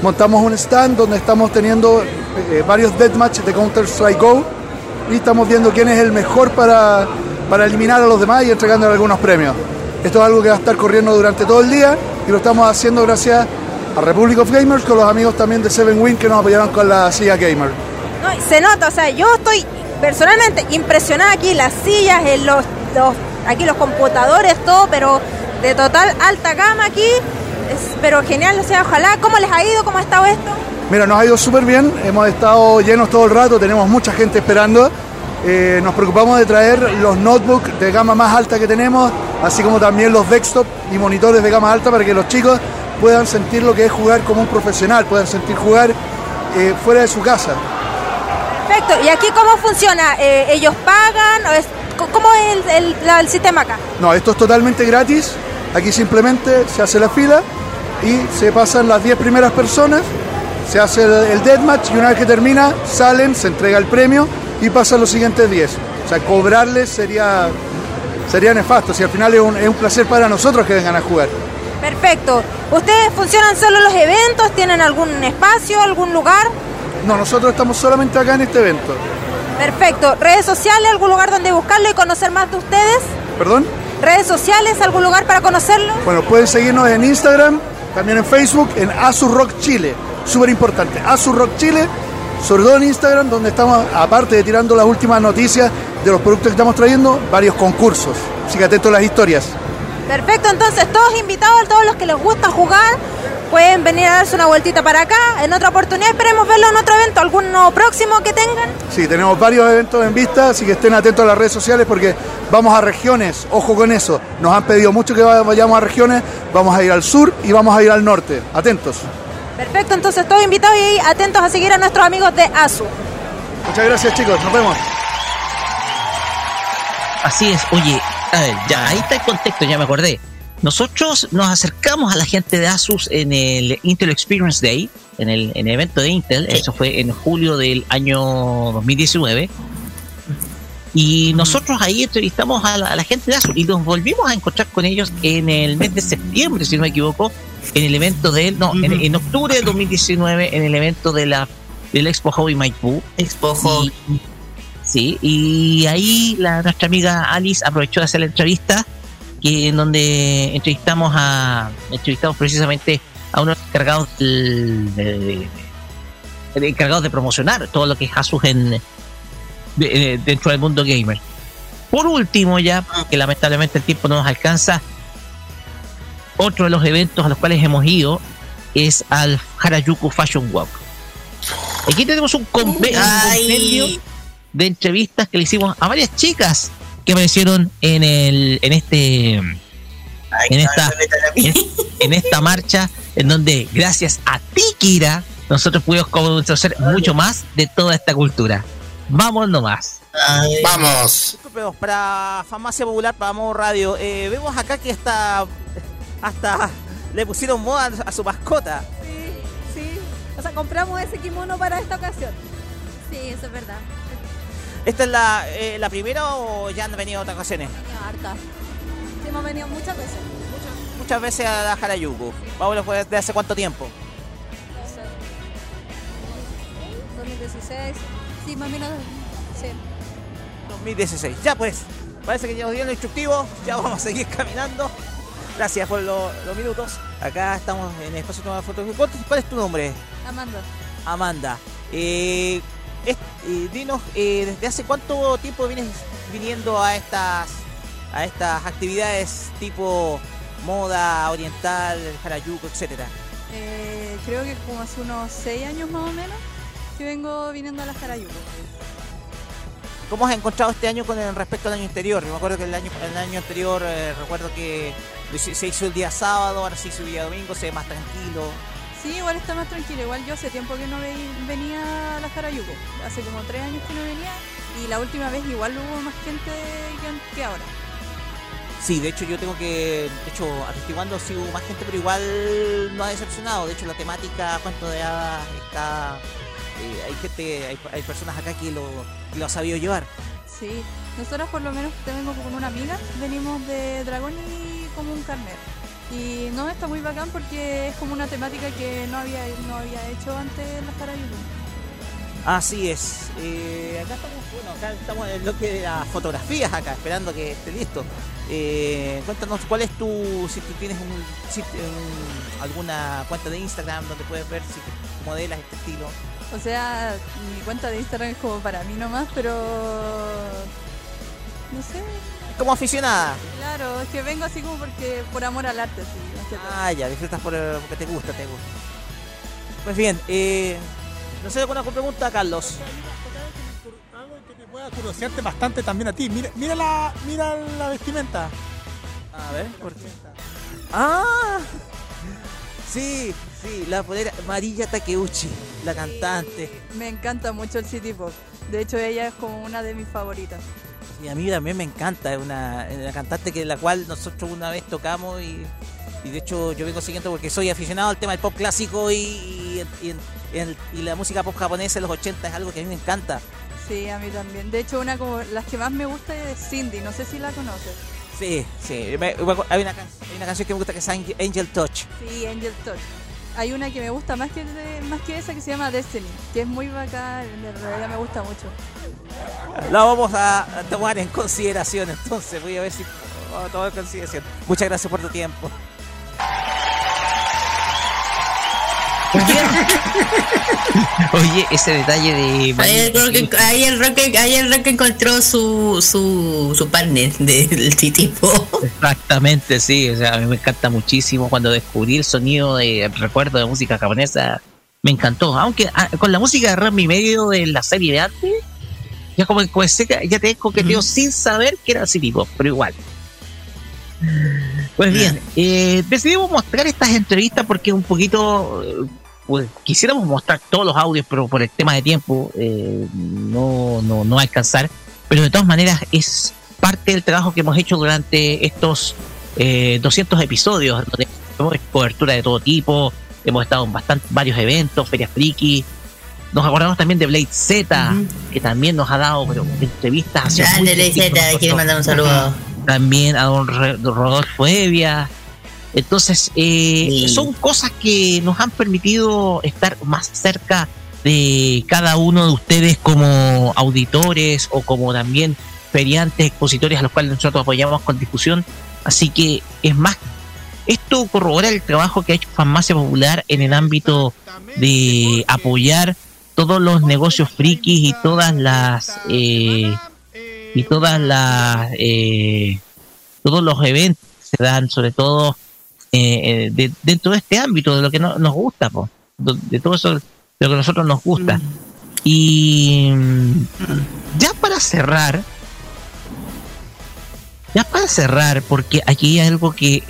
montamos un stand donde estamos teniendo eh, varios deathmatch de Counter Strike Go y estamos viendo quién es el mejor para, para eliminar a los demás y entregándole algunos premios. Esto es algo que va a estar corriendo durante todo el día y lo estamos haciendo gracias a Republic of Gamers con los amigos también de Seven Win que nos apoyaron con la silla gamer. Se nota, o sea, yo estoy personalmente impresionada aquí, las sillas, los, aquí los computadores, todo, pero de total alta gama aquí. Pero genial, o sea, ojalá, ¿cómo les ha ido? ¿Cómo ha estado esto? Mira, nos ha ido súper bien, hemos estado llenos todo el rato, tenemos mucha gente esperando. Eh, nos preocupamos de traer los notebooks de gama más alta que tenemos, así como también los desktop y monitores de gama alta para que los chicos puedan sentir lo que es jugar como un profesional, puedan sentir jugar eh, fuera de su casa. Perfecto, ¿y aquí cómo funciona? Eh, ¿Ellos pagan? ¿O es, ¿Cómo es el, el- la- el sistema acá? No, esto es totalmente gratis, aquí simplemente se hace la fila y se pasan las 10 primeras personas, se hace el, deathmatch y una vez que termina salen, se entrega el premio y pasan los siguientes 10. O sea, cobrarles sería, sería nefasto, si al final es un, es un placer para nosotros que vengan a jugar. Perfecto. ¿Ustedes funcionan solo los eventos? ¿Tienen algún espacio, algún lugar? No, nosotros estamos solamente acá en este evento. Perfecto. ¿Redes sociales, algún lugar donde buscarlo y conocer más de ustedes? ¿Perdón? ¿Redes sociales, algún lugar para conocerlo? Bueno, pueden seguirnos en Instagram, también en Facebook, en Asus Rock Chile. Súper importante, Asus Rock Chile, sobre todo en Instagram, donde estamos, aparte de tirando las últimas noticias de los productos que estamos trayendo, varios concursos. Así que atentos a las historias. Perfecto, entonces todos invitados, todos los que les gusta jugar, pueden venir a darse una vueltita para acá. En otra oportunidad esperemos verlo en otro evento, alguno próximo que tengan. Sí, tenemos varios eventos en vista, así que estén atentos a las redes sociales porque vamos a regiones, ojo con eso. Nos han pedido mucho que vayamos a regiones, vamos a ir al sur y vamos a ir al norte. Atentos. Perfecto, entonces todos invitados y atentos a seguir a nuestros amigos de ASU. Muchas gracias chicos, nos vemos. Así es, oye, a ver, ya ahí está el contexto, ya me acordé. Nosotros nos acercamos a la gente de Asus en el Intel Experience Day, en el, en el evento de Intel, eso fue en julio del año 2019. Y nosotros ahí entrevistamos a la, a la gente de Asus y nos volvimos a encontrar con ellos en el mes de septiembre, si no me equivoco, en el evento de, no, en, en octubre de 2019, en el evento de la del Expo Hobby Maipú. Expo Hobby. Sí, y ahí la, nuestra amiga Alice aprovechó de hacer la entrevista, que en donde entrevistamos a entrevistamos precisamente a unos encargados de, de- encargados de promocionar todo lo que es Asus en de- de- dentro del mundo gamer. Por último, ya que lamentablemente el tiempo no nos alcanza, otro de los eventos a los cuales hemos ido es al Harajuku Fashion Walk. Aquí tenemos un, conve- un compendio de entrevistas que le hicimos a varias chicas que aparecieron en el en este en esta en, en esta marcha en donde gracias a ti Kira nosotros pudimos conocer mucho más de toda esta cultura. Vamos nomás. Vamos. Disculpenos, para Farmacia Popular, para Modo Radio, eh, vemos acá que hasta, hasta le pusieron moda a su mascota. Sí, o sea, compramos ese kimono para esta ocasión. Sí, eso es verdad. ¿Esta es la, eh, la primera o ya han venido otras ocasiones? Harta. Sí, hemos venido muchas veces. Muchas veces a la Harajuku. Pablo fue desde hace cuánto tiempo? No sé. 2016. Sí, más o menos. Sí. 2016. Ya pues, parece que ya nos dieron el instructivo, ya vamos a seguir caminando. Gracias por lo- los minutos. Acá estamos en el espacio de fotos. ¿Cuál, es tu nombre? Amanda. Amanda. Eh, es- eh, dinos, eh, ¿desde hace cuánto tiempo vienes viniendo a estas a estas actividades tipo moda oriental, Harajuku, etcétera? Eh, creo que como hace unos 6 años más o menos que vengo viniendo a la Harajuku. ¿Cómo has encontrado este año con el respecto al año anterior? Yo me acuerdo que el año, el año anterior eh, recuerdo que se hizo el día sábado, ahora se hizo el día domingo, se ve más tranquilo. Sí, igual está más tranquilo. Igual yo hace tiempo que no ve- venía a la Jarayuco. Hace como tres años que no venía. Y la última vez igual hubo más gente que, que ahora. Sí, de hecho yo tengo que, de hecho, atestiguando sí hubo más gente, pero igual no ha decepcionado. De hecho la temática Cuento de Hadas está... eh, hay gente, hay, hay personas acá que lo, lo ha sabido llevar. Sí, nosotros por lo menos te vengo con una amiga, venimos de Dragón y como un carnet. Y no, está muy bacán porque es como una temática que no había, no había hecho antes en la Jarayuco. Así es. Eh, acá estamos, bueno, acá estamos en el bloque de las fotografías acá, esperando que esté listo. Eh, cuéntanos cuál es tu, si tú tienes un, sitio- un- alguna cuenta de Instagram donde puedes ver si modelas este estilo. O sea, mi cuenta de Instagram es como para mí nomás, pero... No sé. Como aficionada. Claro, es que vengo así como porque por amor al arte, sí. que. Ah, ya, disfrutas por, eh, porque te gusta, te gusta. Pues bien, eh, no sé alguna pregunta, Carlos. Voy a curiosearte bastante también a ti. Mira, mira la, mira la vestimenta. A ver, ¿por qué? Ah, sí, sí, la polera Marilla Takeuchi, la cantante. Me encanta mucho el City Pop. De hecho, ella es como una de mis favoritas. Y a mí también me encanta, es una, una cantante que la cual nosotros una vez tocamos y, y de hecho yo vengo siguiendo porque soy aficionado al tema del pop clásico y, y, y- y el- y la música pop japonesa de los 80 es algo que a mí me encanta. Sí, a mí también. De hecho, una como las que más me gusta es Cindy. No sé si la conoces. Sí, sí, me- me- hay, una, hay una canción que me gusta que es Angel Touch. Sí, Angel Touch. Hay una que me gusta más que más que esa que se llama Destiny, que es muy bacán, de realidad me gusta mucho. La vamos a tomar en consideración entonces, voy a ver si vamos a tomar en consideración. Muchas gracias por tu tiempo. Oye, ese detalle de. Ahí el rock, ahí el rock, ahí el rock encontró su, su, su partner del tipo. Exactamente, sí. O sea, a mí me encanta muchísimo cuando descubrí el sonido de recuerdo de música japonesa. Me encantó. Aunque ah, con la música de Rami medio de la serie de antes, ya como que comencé ya te coqueteo sin saber que era City Pop, pero igual. Pues bien, eh, decidimos mostrar estas entrevistas porque un poquito pues, quisiéramos mostrar todos los audios, pero por el tema de tiempo eh, no, no, no alcanzar. Pero de todas maneras es parte del trabajo que hemos hecho durante estos eh, 200 episodios, donde hemos hecho cobertura de todo tipo, hemos estado en bastante, varios eventos, ferias friki. Nos acordamos también de Blade Z, que también nos ha dado pero, entrevistas. Grande muchos Blade Z, quiero mandar un saludo. También a don Rodolfo Evia. Entonces, eh, son cosas que nos han permitido estar más cerca de cada uno de ustedes como auditores o como también feriantes, expositores a los cuales nosotros apoyamos con discusión. Así que es más, esto corrobora el trabajo que ha hecho Farmacia Popular en el ámbito de apoyar todos los negocios frikis y todas las eh, y todas las eh, todos los eventos que se dan sobre todo eh, eh, de- dentro de este ámbito de lo que no- nos gusta po, de, de todo eso de lo que a nosotros nos gusta. Y mm, ya para cerrar ya para cerrar porque aquí hay algo que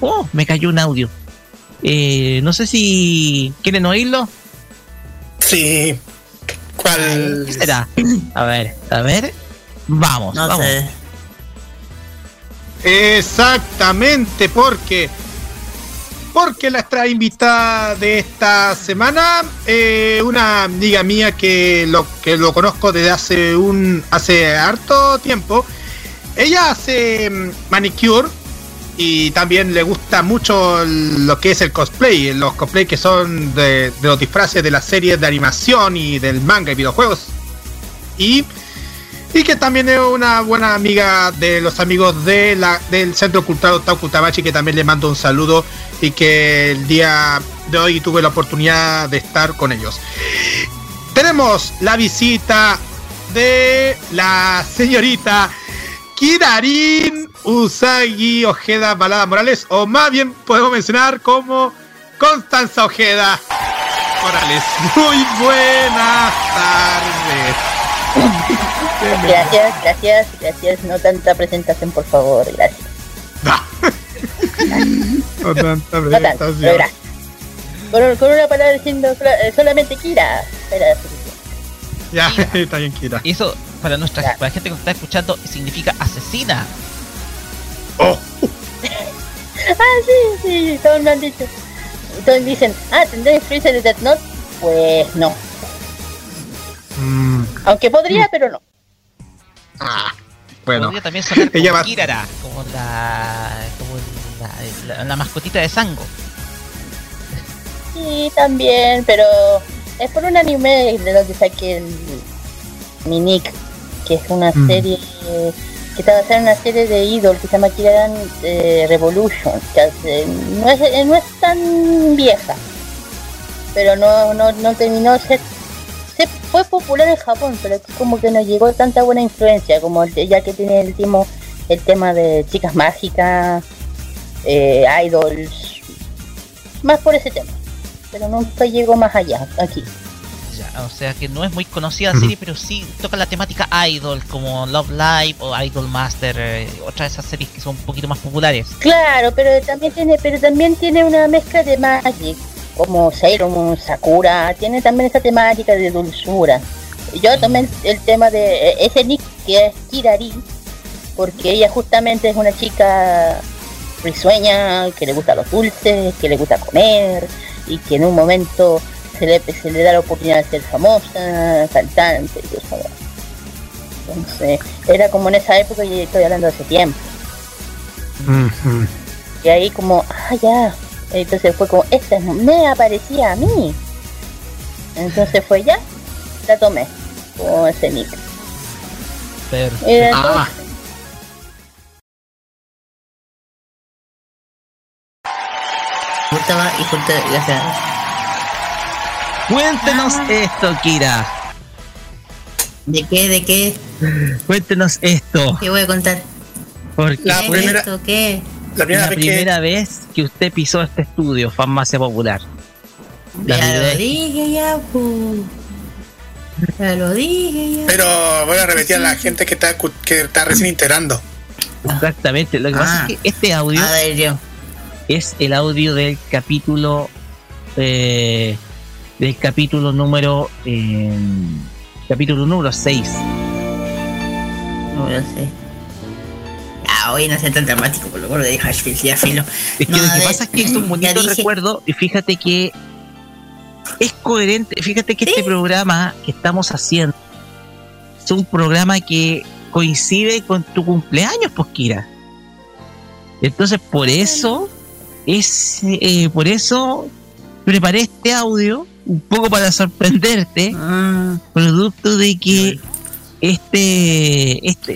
oh me cayó un audio. Eh, no sé si quieren oírlo. Sí. ¿cuál ¿Qué será? a ver a ver. Vamos No vamos. sé. Exactamente, porque porque nuestra invitada de esta semana, eh, una amiga mía que lo que lo conozco desde hace un hace harto tiempo. Ella hace mm, manicure y también le gusta mucho lo que es el cosplay, los cosplay que son de, de los disfraces de las series de animación y del manga y videojuegos. Y y que también es una buena amiga de los amigos de la, del Centro Cultural Otaku Tabachi, que también le mando un saludo y que el día de hoy tuve la oportunidad de estar con ellos. Tenemos la visita de la señorita Kirarin Usagi Ojeda Balada Morales, o más bien podemos mencionar como Constanza Ojeda Morales. Muy buenas tardes. Gracias, gracias, gracias. No tanta presentación, por favor, gracias. No tanta No tanto, pero presentación. gracias. Con, con una palabra diciendo eh, solamente Kira. Ya, está bien, Kira. Eso, para nuestra para la gente que nos está escuchando, significa asesina. Ah, sí, sí, todos me han dicho. Todos dicen, ah, ¿tendrá influencia de Death Note? Pues no. Mm, Aunque podría, pero no. Bueno. Podría también sonar como Ella va- Kirara, como la, como la, la- la mascotita de Sango. Sí, también, pero es por un anime de donde saqué el mi nick, que es una Mm. serie que está basada en una serie de Idol que se llama Kiraran eh, Revolution, que hace- no, es, eh, no es tan vieja, pero no, no, no terminó de ser se fue popular en Japón, pero es como que no llegó tanta buena influencia, como el- ya que tiene el, timo- el tema de chicas mágicas, eh, idols, más por ese tema, pero nunca llegó más allá, aquí. Ya, o sea que no es muy conocida la serie, pero sí toca la temática idol, como Love Live o Idol Master, eh, otras de esas series que son un poquito más populares. Claro, pero también tiene, pero también tiene una mezcla de Magic, como Sailor Sakura, tiene también esa temática de dulzura. Yo tomé el, el tema de eh, ese nick que es Kirari, porque ella justamente es una chica risueña, que le gusta los dulces, que le gusta comer, y que en un momento se le, se le da la oportunidad de ser famosa, cantante, y eso. Entonces, era como en esa época y estoy hablando de hace tiempo. Y ahí como, ah, ya. Entonces fue como, esta me aparecía a mí. Entonces fue ya, la tomé. Como ese nick. Perfecto. Gustaba y gracias. Cuéntenos esto, Kira. ¿De qué? ¿De qué? Cuéntenos esto. ¿Qué voy a contar? Porque ¿Qué fue es esto? ¿Qué? La primera, la vez, primera que... vez, que... usted pisó este estudio, Farmacia Popular. La ya lo dije ya, pu. Ya lo dije ya. Pero voy a repetir a la gente que está, que está recién integrando. Exactamente. Lo que ah. pasa es que este audio ver, es el audio del capítulo. Eh, del capítulo número. Eh, capítulo número 6. Número 6. Ah, hoy no sea tan dramático, por lo menos de Hashfield, ya filo. Que no, lo que pasa es que es un bonito recuerdo y fíjate que es coherente, fíjate que este programa que estamos haciendo es un programa que coincide con tu cumpleaños, pues, Posquira. Entonces, por eso es eh, por eso preparé este audio un poco para sorprenderte, ah. producto de que este, este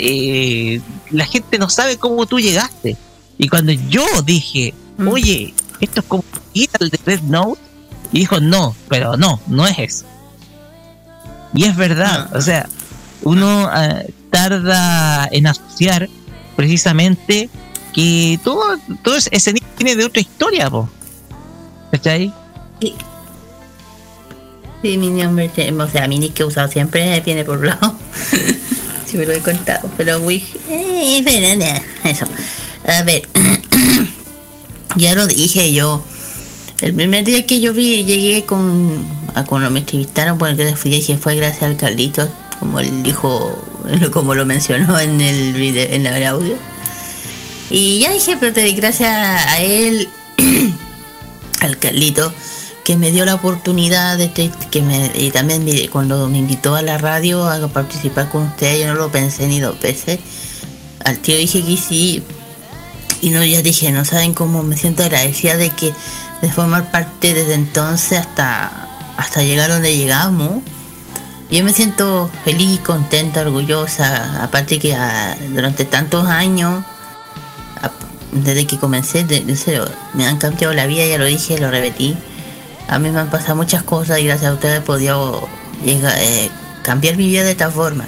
eh, la gente no sabe cómo tú llegaste. Y cuando yo dije, oye, esto es como ir al de Red Note, y dijo, no, pero no, no es eso. Y es verdad, o sea, uno ah, tarda en asociar precisamente que todo, todo ese- niño viene de otra historia, po. ¿Cachai? Sí, mi nombre, o sea, mi nick que he usado siempre viene por un lado. si me lo he contado, pero muy... Eh, eso. A ver, ya lo dije yo. El primer día que yo vi, llegué con... A cuando me entrevistaron, bueno, que fui, dije, fue gracias al Carlitos, como él dijo, como lo mencionó en el video, en el audio. Y ya dije, pero te gracias a él, al Carlito, que me dio la oportunidad de este- que y también me- cuando me invitó a la radio a participar con ustedes yo no lo pensé ni dos veces al tío dije que sí y no ya dije no saben cómo me siento agradecida de que de formar parte desde entonces hasta hasta llegar donde llegamos yo me siento feliz contenta orgullosa aparte que ah, durante tantos años desde que comencé, de, me han cambiado la vida, ya lo dije, lo repetí. A mí me han pasado muchas cosas y gracias a ustedes he podido eh, cambiar mi vida de esta forma.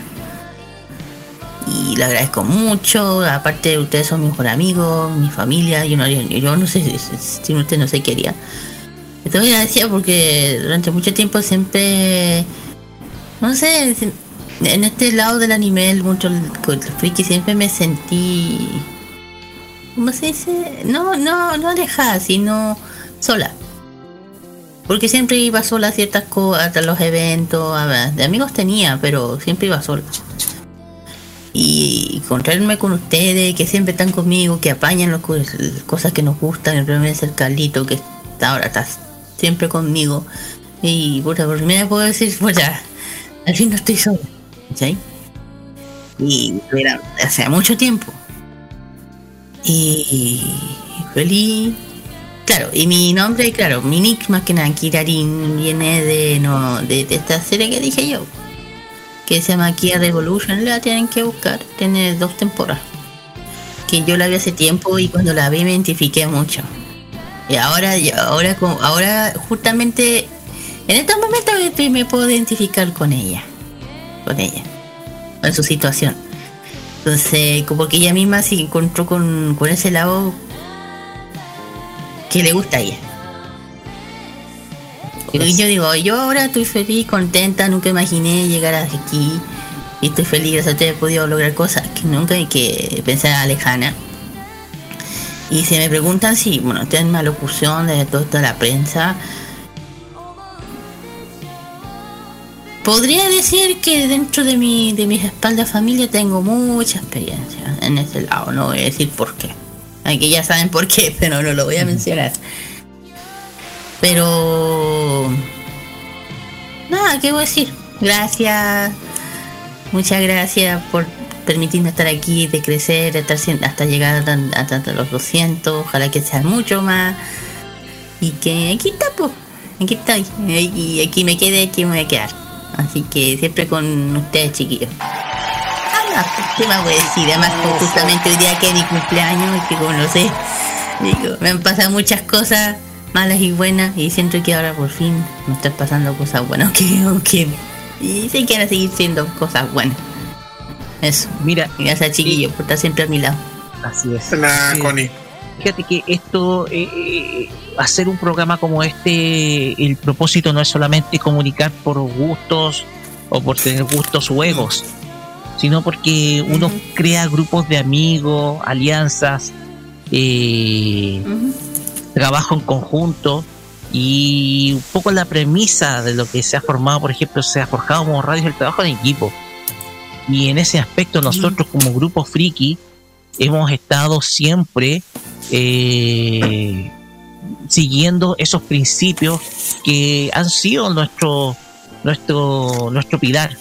Y le agradezco mucho, aparte ustedes son mi mejor amigo, mi familia, yo no, yo, no sé si ustedes no sé qué haría. Estoy porque durante mucho tiempo siempre, no sé, en este lado del anime, el mucho el friki, siempre me sentí. ¿Cómo se dice? No, no, no alejada, sino sola. Porque siempre iba sola ciertas cosas, a los eventos, de amigos tenía, pero siempre iba sola. Y encontrarme con ustedes, que siempre están conmigo, que apañan las cosas que nos gustan, el primer es el Carlito, que ahora está siempre conmigo. Y puta, por primera puedo decir, pues ya, al fin no estoy sola. Y era hace mucho tiempo. Y feliz. Claro, y mi nombre, claro, mi nick más que nada, Kirarin, viene de, no, de, esta serie que dije yo. Que se llama Kia Revolution, la tienen que buscar, tiene dos temporadas. Que yo la vi hace tiempo y cuando la vi me identifiqué mucho. Y ahora, ahora, ahora justamente en estos momentos me- me puedo identificar con ella. Con ella. Con su situación. Entonces, como que ella misma se encontró con, con ese lado que le gusta a ella. Y yo digo, yo ahora estoy feliz, contenta, nunca imaginé llegar hasta aquí. Y estoy feliz, gracias a ustedes he podido lograr cosas que nunca hay que pensar lejana. Y si me preguntan si, bueno, estoy en una locución de toda, toda la prensa, podría decir que dentro de mi de mis espaldas familia tengo mucha experiencia en ese lado. No voy a decir por qué. Aunque ya saben por qué, pero no lo voy a mencionar. Pero... Nada, ¿qué voy a decir? Gracias. Muchas gracias por permitirme estar aquí, de crecer, estar hasta llegar a, los 200. Ojalá que sean mucho más. Y que aquí está, pues. Aquí estoy. Y aquí me quedé, aquí me voy a quedar. Así que siempre con ustedes, chiquillos. ¿Qué más voy a decir? Además, pues, justamente hoy día que es mi cumpleaños, y que como lo sé, digo, me han pasado muchas cosas malas y buenas, y siento que ahora por fin me están pasando cosas buenas, que, aunque y sé que van a seguir siendo cosas buenas. Eso. Mira, gracias chiquillos por estar siempre a mi lado. Así es. La Sí. Connie. Fíjate que esto, eh, eh, hacer un programa como este, el propósito no es solamente comunicar por gustos o por tener gustos o egos, sino porque uno crea grupos de amigos, alianzas, eh, trabajo en conjunto y un poco la premisa de lo que se ha formado, por ejemplo, se ha forjado como radio es el trabajo en equipo. Y en ese aspecto nosotros como grupo friki hemos estado siempre eh, siguiendo esos principios que han sido nuestro, nuestro, nuestro pilar.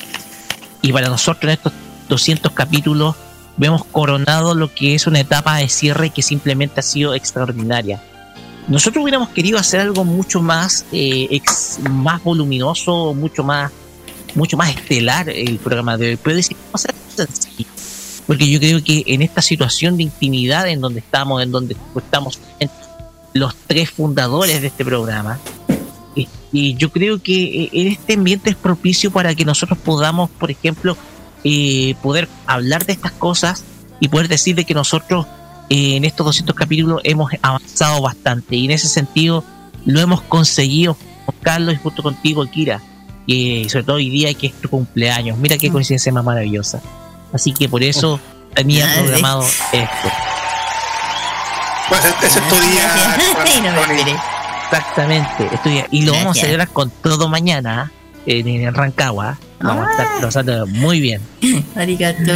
Y para nosotros en estos 200 capítulos vemos coronado lo que es una etapa de cierre que simplemente ha sido extraordinaria. Nosotros hubiéramos querido hacer algo mucho más, eh, ex- más voluminoso, mucho más, mucho más estelar el programa de hoy, pero algo sencillo porque yo creo que en esta situación de intimidad en donde estamos, en donde estamos los tres fundadores de este programa, y, y yo creo que eh, en este ambiente es propicio para que nosotros podamos, por ejemplo, eh, poder hablar de estas cosas y poder decir de que nosotros eh, en estos 200 capítulos hemos avanzado bastante y en ese sentido lo hemos conseguido con Carlos y junto contigo, Kira, y sobre todo hoy día que es tu cumpleaños. Mira qué coincidencia más maravillosa. Así que por eso tenía Ah, programado esto. Pues ese es tu día. Exactamente, estudia. Y lo vamos a celebrar con todo mañana ¿eh? En, en Rancagua. Vamos a Ah. estar pasando muy bien. Arigato,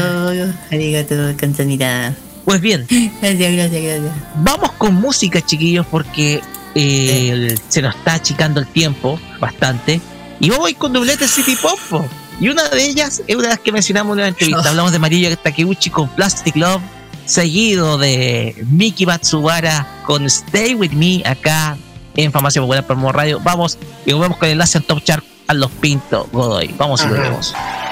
arigato, cansanita. Pues bien, Gracias, gracias, gracias. vamos con música, chiquillos, porque eh, el- se nos está achicando el tiempo bastante. Y vamos a ir con doblete City Pop. po. Y una de ellas es una de las que mencionamos en la entrevista. Hablamos de María Takeuchi con Plastic Love, seguido de Miki Matsubara con Stay With Me acá en Farmacia Popular Promo Radio. Vamos y volvemos con el enlace en Top Chart a los Pinto Godoy. Vamos y volvemos.「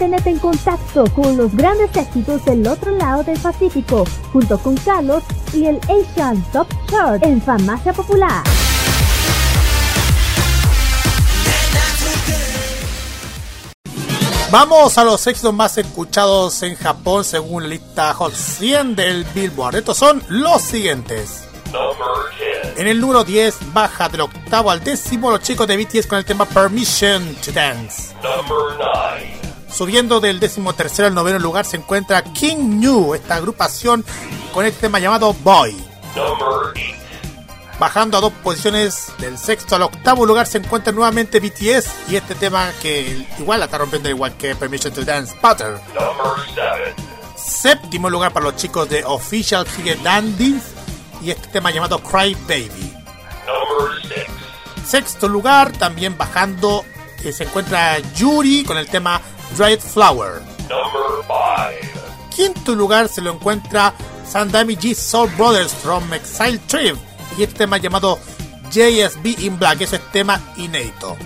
mantenerte en contacto con los grandes éxitos del otro lado del Pacífico, junto con Carlos y el Asian Top Chart en Farmacia Popular. Vamos a los éxitos más escuchados en Japón según la lista Hot 100 del Billboard. Estos son los siguientes. En el número 10 baja del octavo al décimo los chicos de BTS con el tema Permission to Dance. Subiendo del décimo tercero al noveno lugar se encuentra King New, esta agrupación con el tema llamado Boy. Bajando a dos posiciones del sexto al octavo lugar se encuentra nuevamente BTS y este tema que igual la está rompiendo igual que Permission to Dance Butter. Séptimo lugar para los chicos de Official Figure Dandies y este tema llamado Cry Baby. Sexto lugar, también bajando, eh, se encuentra Yuri con el tema Dried Flower. Quinto lugar se lo encuentra Sandami G Soul Brothers from Exile Trip y este tema llamado JSB in Black, ese es tema inédito.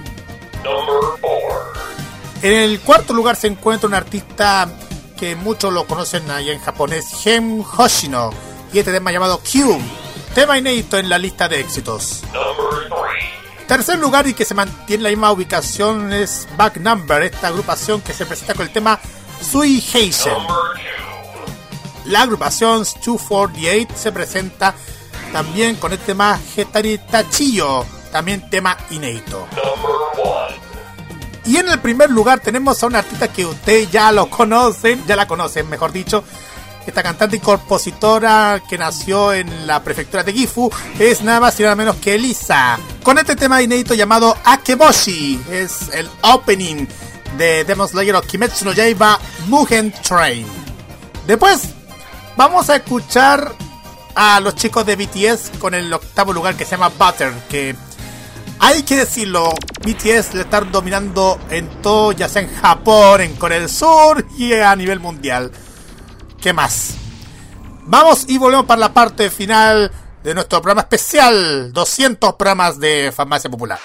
En el cuarto lugar se encuentra un artista que muchos lo conocen ahí en japonés, Hem Hoshino, y este tema llamado Cube, tema inédito en la lista de éxitos. Tercer lugar y que se mantiene en la misma ubicación es Back Number, esta agrupación que se presenta con el tema Sui Heishen. La agrupación 248 se presenta también con el tema Hetari Tachiyo, también tema inédito. Y en el primer lugar tenemos a un artista que ustedes ya lo conocen, ya la conocen, mejor dicho. Esta cantante y compositora que nació en la prefectura de Gifu es nada más y nada menos que Elisa. Con este tema inédito llamado Akeboshi, es el opening de Demon Slayer o Kimetsu no Yaiba Mugen Train. Después vamos a escuchar a los chicos de BTS con el octavo lugar que se llama Butter, que hay que decirlo, BTS le están dominando en todo, ya sea en Japón, en Corea del Sur y a nivel mundial. ¿Qué más? Vamos y volvemos para la parte final de nuestro programa especial, 200 programas de Farmacia Popular.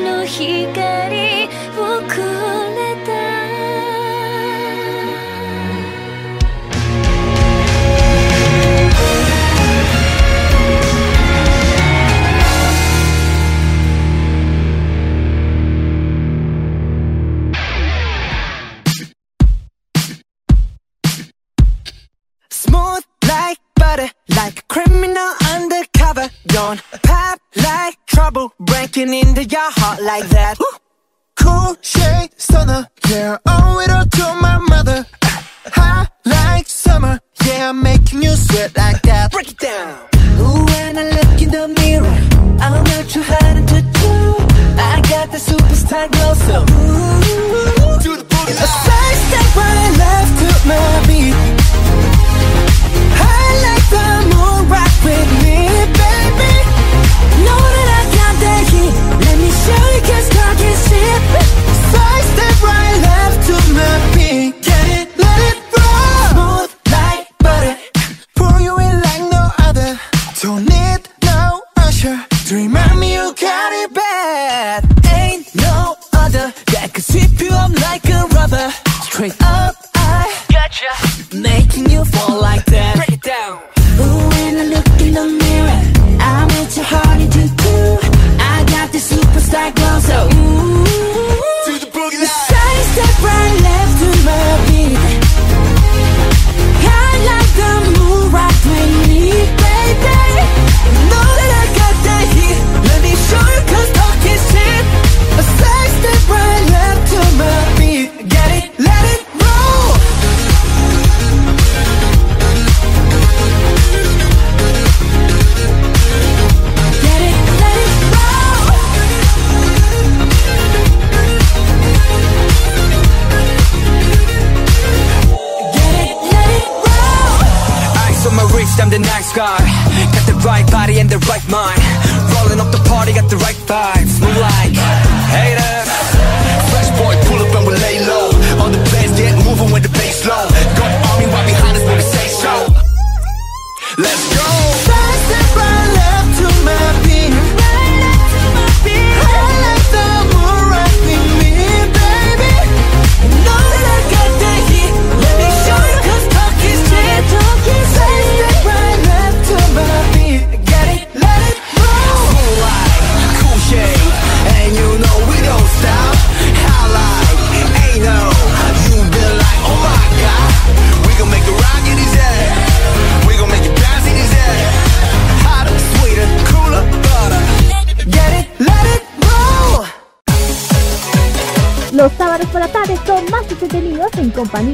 の光を your heart like that. Cool shade stunner, yeah, owe it all to my mother. Hot like summer, yeah, I'm making you sweat like that. Break it down. Ooh, when I look in the mirror, I'm not too hard to do. I got the superstar glow, so ooh, do the boogie. A side step right left to my trick.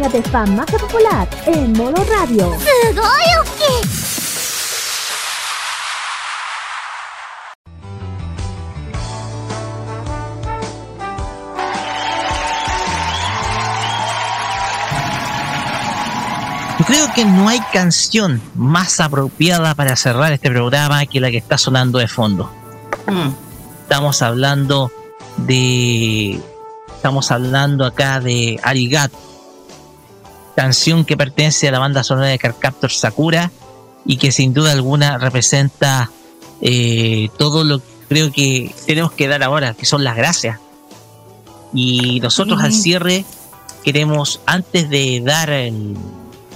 podcast de más Popular en Modo Radio. Yo creo que no hay canción más apropiada para cerrar este programa que la que está sonando de fondo. Mm. Estamos hablando de. Estamos hablando acá de Arigato, Canción que pertenece a la banda sonora de Carcaptor Sakura y que sin duda alguna representa eh, todo lo que creo que tenemos que dar ahora, que son las gracias. Y nosotros al cierre queremos, antes de dar el-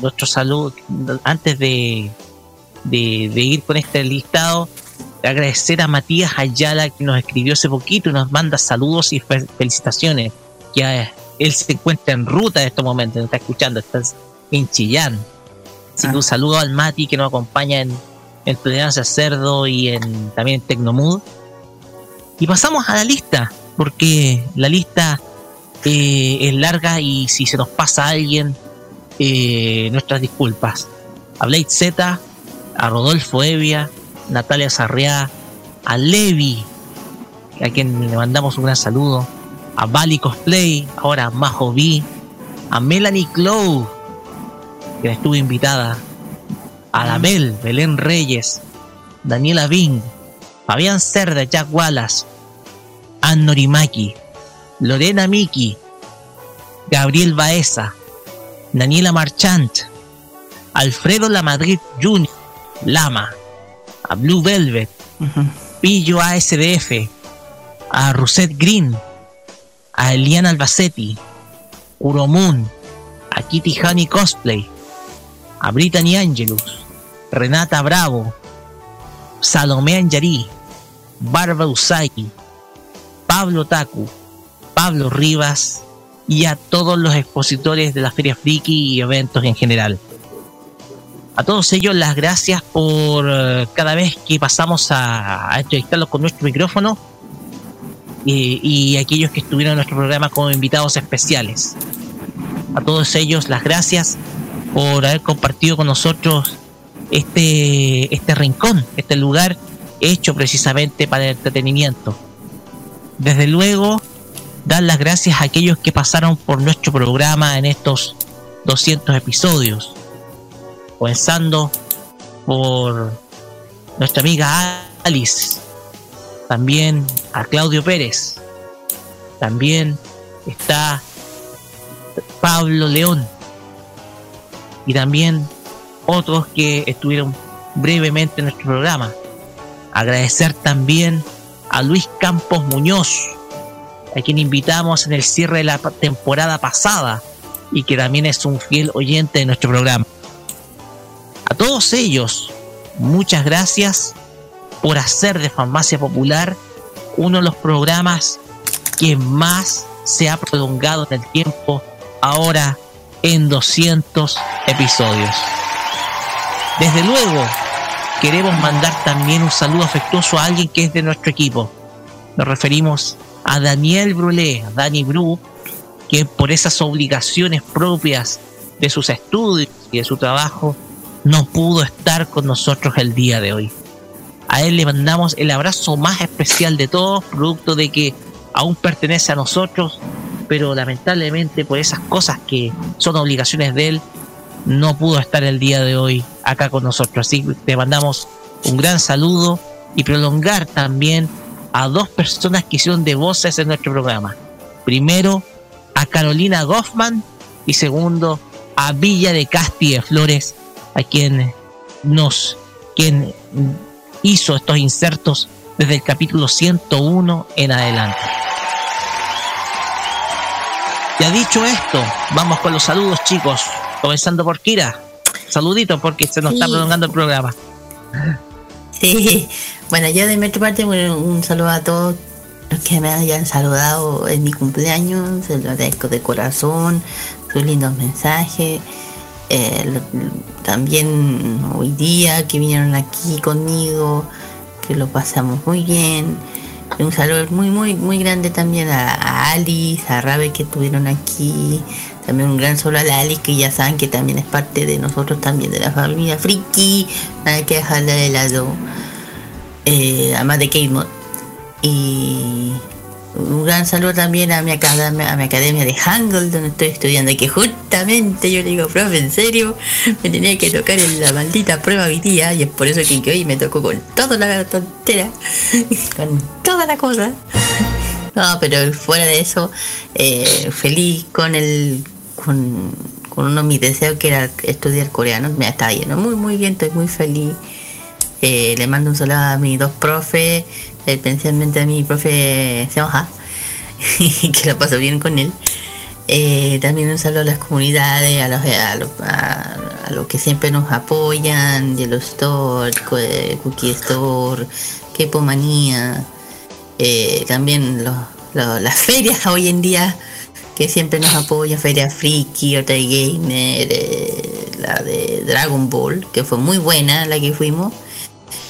nuestro saludo, antes de, de, de ir con este listado, agradecer a Matías Ayala que nos escribió hace poquito y nos manda saludos y fe- felicitaciones. Eh, él se encuentra en ruta en estos momentos, nos está escuchando, está en Chillán. Así que un saludo al Mati que nos acompaña en, en Tolerancia Cerdo y en, también en Tecnomood. Y pasamos a la lista, porque la lista eh, es larga y si se nos pasa alguien, eh, nuestras disculpas. A Blade Z, a Rodolfo Evia, Natalia Sarriá, a Levi, a quien le mandamos un gran saludo, a Bali Cosplay, ahora a Majo B, a Melanie Clow, que estuvo invitada, a la Bel, Belén Reyes, Daniela Bing, Fabián Cerda, Jack Wallace, Ann Norimaki, Lorena Miki, Gabriel Baeza, Daniela Marchant, Alfredo Lamadrid Jr., Lama, a Blue Velvet, Pillo ASDF, a Ruset Green, a Eliana Albacetti, Uromun, a Kitty Honey Cosplay, a Brittany Angelus, Renata Bravo, Salomé Anjari, Barba Usagi, Pablo Taku, Pablo Rivas y a todos los expositores de la Feria Friki y eventos en general. A todos ellos las gracias por eh, cada vez que pasamos a, a entrevistarlos con nuestro micrófono y, aquellos que estuvieron en nuestro programa como invitados especiales. A todos ellos las gracias por haber compartido con nosotros este, este rincón, este lugar hecho precisamente para el entretenimiento. Desde luego, dar las gracias a aquellos que pasaron por nuestro programa en estos 200 episodios. Comenzando por nuestra amiga Alice, también a Claudio Pérez, también está Pablo León y también otros que estuvieron brevemente en nuestro programa. Agradecer también a Luis Campos Muñoz, a quien invitamos en el cierre de la temporada pasada y que también es un fiel oyente de nuestro programa. A todos ellos, muchas gracias por hacer de Farmacia Popular uno de los programas que más se ha prolongado en el tiempo, ahora en 200 episodios. Desde luego, queremos mandar también un saludo afectuoso a alguien que es de nuestro equipo. Nos referimos a Daniel Brulé, a Dani Bru, que por esas obligaciones propias de sus estudios y de su trabajo no pudo estar con nosotros el día de hoy. A él le mandamos el abrazo más especial de todos, producto de que aún pertenece a nosotros, pero lamentablemente por esas cosas que son obligaciones de él, no pudo estar el día de hoy acá con nosotros. Así que te mandamos un gran saludo y prolongar también a dos personas que hicieron de voces en nuestro programa. Primero, a Carolina Goffman y segundo, a Villa de Casti de Flores, a quien nos quien hizo estos insertos desde el capítulo 101 en adelante. Ya dicho esto, vamos con los saludos, chicos. Comenzando por Kira. Saluditos porque se nos está prolongando el programa. Sí, bueno, yo de mi parte bueno, un saludo a todos los que me hayan saludado en mi cumpleaños, se lo agradezco de corazón, sus lindos mensajes. Eh, también hoy día que vinieron aquí conmigo, que lo pasamos muy bien. Un saludo muy, muy, muy grande también a, a Alice, a Rabe que estuvieron aquí. También un gran saludo a la Alice que ya saben que también es parte de nosotros también, de la familia Friki. Nada que dejarla de lado. Eh, además de Kate Mod. Y un gran saludo también a mi academia, a mi academia de Hangul, donde estoy estudiando, que justamente yo le digo, profe, en serio, me tenía que tocar en la maldita prueba hoy día, y es por eso que, hoy me tocó con toda la tontera, con toda la cosa. No, pero fuera de eso, eh, feliz con el, con, uno de mis deseos que era estudiar coreano, me está yendo muy muy bien, estoy muy feliz. Eh, le mando un saludo a mis dos profes, especialmente a mi profe Seoja, que lo paso bien con él. Eh, también un saludo a las comunidades, a los, a los, a- a los que siempre nos apoyan, Yellow Store, Co- eh, Cookie Store, Kepomanía, eh, también los- los- las ferias hoy en día que siempre nos apoyan, Feria Friki, Otra Gamer, eh, la de Dragon Ball, que fue muy buena la que fuimos.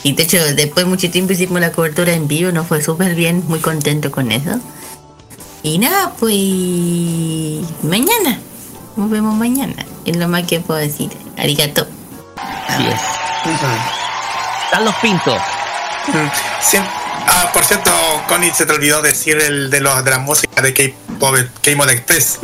Y de hecho, después de mucho tiempo hicimos la cobertura en vivo, nos fue súper bien, muy contento con eso. Y nada, pues mañana, nos vemos mañana, es lo más que puedo decir. Arigato. Así es. Carlos Pinto. Sí. Ah, por cierto, Connie, se te olvidó decir el de, los, de la música de K-Pop, K-Mod Express.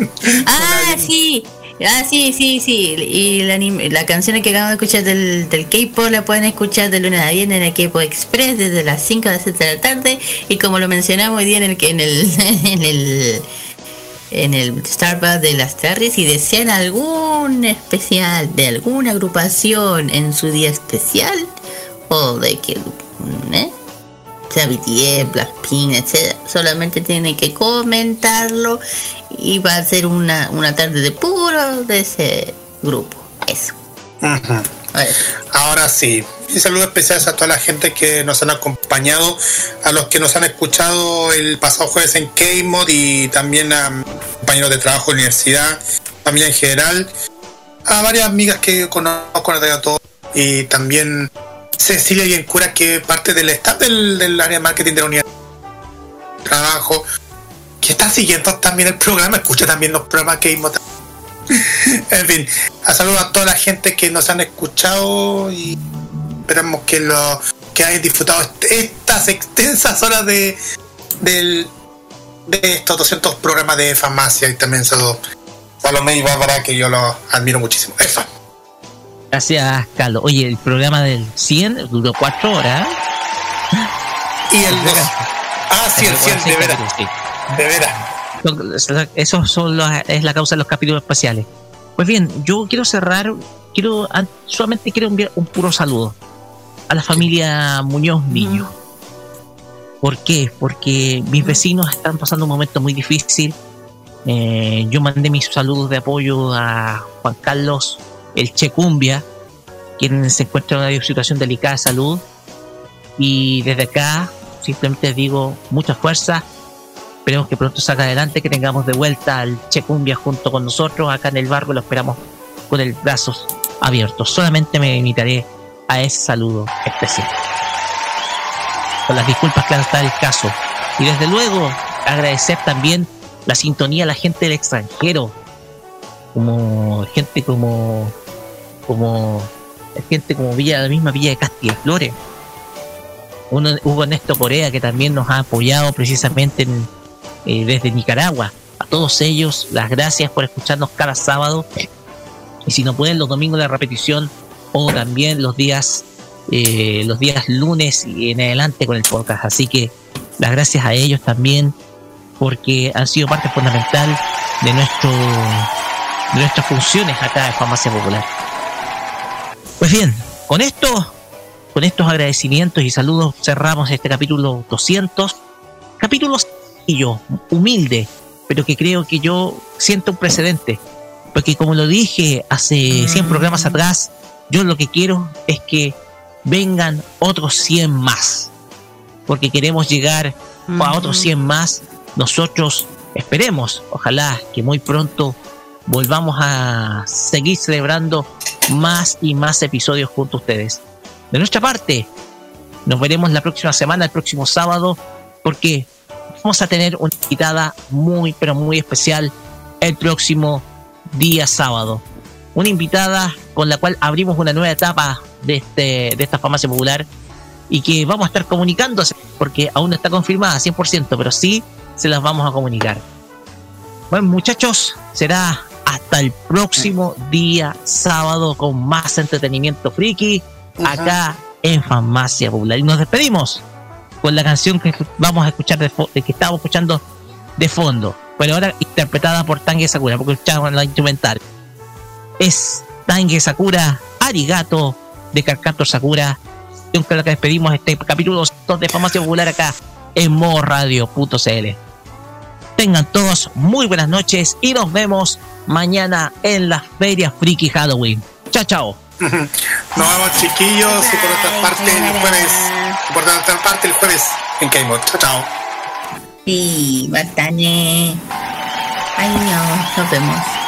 Ah, sí. Ah, sí, sí, sí. Y la, la canción que acabamos de escuchar del, del K-pop la pueden escuchar de lunes a viernes en el K-pop Express desde las 5 a las 7 de la tarde. Y como lo mencionamos hoy día en el en el en el en el Starbucks de las tardes si desean algún especial de alguna agrupación en su día especial, o de que ¿eh? Sea BTS, Blackpink, etc. Solamente tiene que comentarlo y va a ser una, una tarde de puro de ese grupo. Eso. Ujú. Ahora sí, y saludos especiales a toda la gente que nos han acompañado, a los que nos han escuchado el pasado jueves en K-Mod y también a compañeros de trabajo, universidad, familia en general, a varias amigas que conozco a todos y también Cecilia Yencura, que parte del staff del, del área de marketing de la unidad de trabajo, que está siguiendo también el programa, escucha también los programas K-Mod. en fin, a saludos a toda la gente que nos han escuchado y esperamos que lo que hayan disfrutado est- estas extensas horas de del de estos 200 programas de farmacia y también saludos Salomé y Bárbara que yo los admiro muchísimo. Eso. Gracias, Carlos. Oye, el programa del 100 duró cuatro horas. Y el dos. Ah, sí, el 100, de veras. De veras. Eso son los- es la causa de los capítulos especiales. Pues bien, yo quiero cerrar, quiero solamente quiero enviar un puro saludo a la familia Muñoz Niño. ¿Por qué? Porque mis vecinos están pasando un momento muy difícil. Eh, yo mandé mis saludos de apoyo a Juan Carlos El Checumbia, quien se encuentra en una situación delicada de salud. Y desde acá simplemente digo mucha fuerza. Esperemos que pronto salga adelante, que tengamos de vuelta al Checumbia junto con nosotros acá en el barrio. Lo esperamos con el brazos abiertos. Solamente me limitaré a ese saludo especial. Con las disculpas que está el caso. Y desde luego agradecer también la sintonía a la gente del extranjero. Como gente como como gente como Villa, la misma Villa de Castilla Flores. Uno, Hugo Ernesto Corea, que también nos ha apoyado precisamente en, eh, desde Nicaragua. A todos ellos, las gracias por escucharnos cada sábado. Y si no pueden, los domingos de repetición o también los días, eh, los días lunes y en adelante con el podcast. Así que las gracias a ellos también, porque han sido parte fundamental de nuestro de nuestras funciones acá en Farmacia Popular. Pues bien, con esto, con estos agradecimientos y saludos cerramos este capítulo 200. Capítulo sencillo, humilde, pero que creo que yo siento un precedente. Porque como lo dije hace 100 programas atrás, yo lo que quiero es que vengan otros 100 más. Porque queremos llegar a otros 100 más. Nosotros esperemos, ojalá que muy pronto volvamos a seguir celebrando más y más episodios junto a ustedes. De nuestra parte, nos veremos la próxima semana, el próximo sábado, porque vamos a tener una invitada muy, pero muy especial el próximo día sábado. Una invitada con la cual abrimos una nueva etapa de, este, de esta farmacia popular y que vamos a estar comunicándose, porque aún no está confirmada 100%, pero sí se las vamos a comunicar. Bueno, muchachos, será hasta el próximo día sábado con más entretenimiento friki acá en Farmacia Popular. Y nos despedimos con la canción que vamos a escuchar de, que estábamos escuchando de fondo, pero ahora interpretada por Tange Sakura, porque escuchaban la instrumental. Es Tange Sakura, Arigato de Carcato Sakura, y con la que despedimos este capítulo 2 de Farmacia Popular acá en modoradio.cl. Tengan todos muy buenas noches y nos vemos mañana en la Feria Friki Halloween. Chao, chao. Nos vemos chiquillos y por otra parte el jueves, por otra parte el jueves en K-Mod. Chao, chao. Sí, Batane. Ay, no, nos vemos.「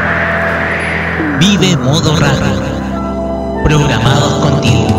Vive modo radio. Programados contigo.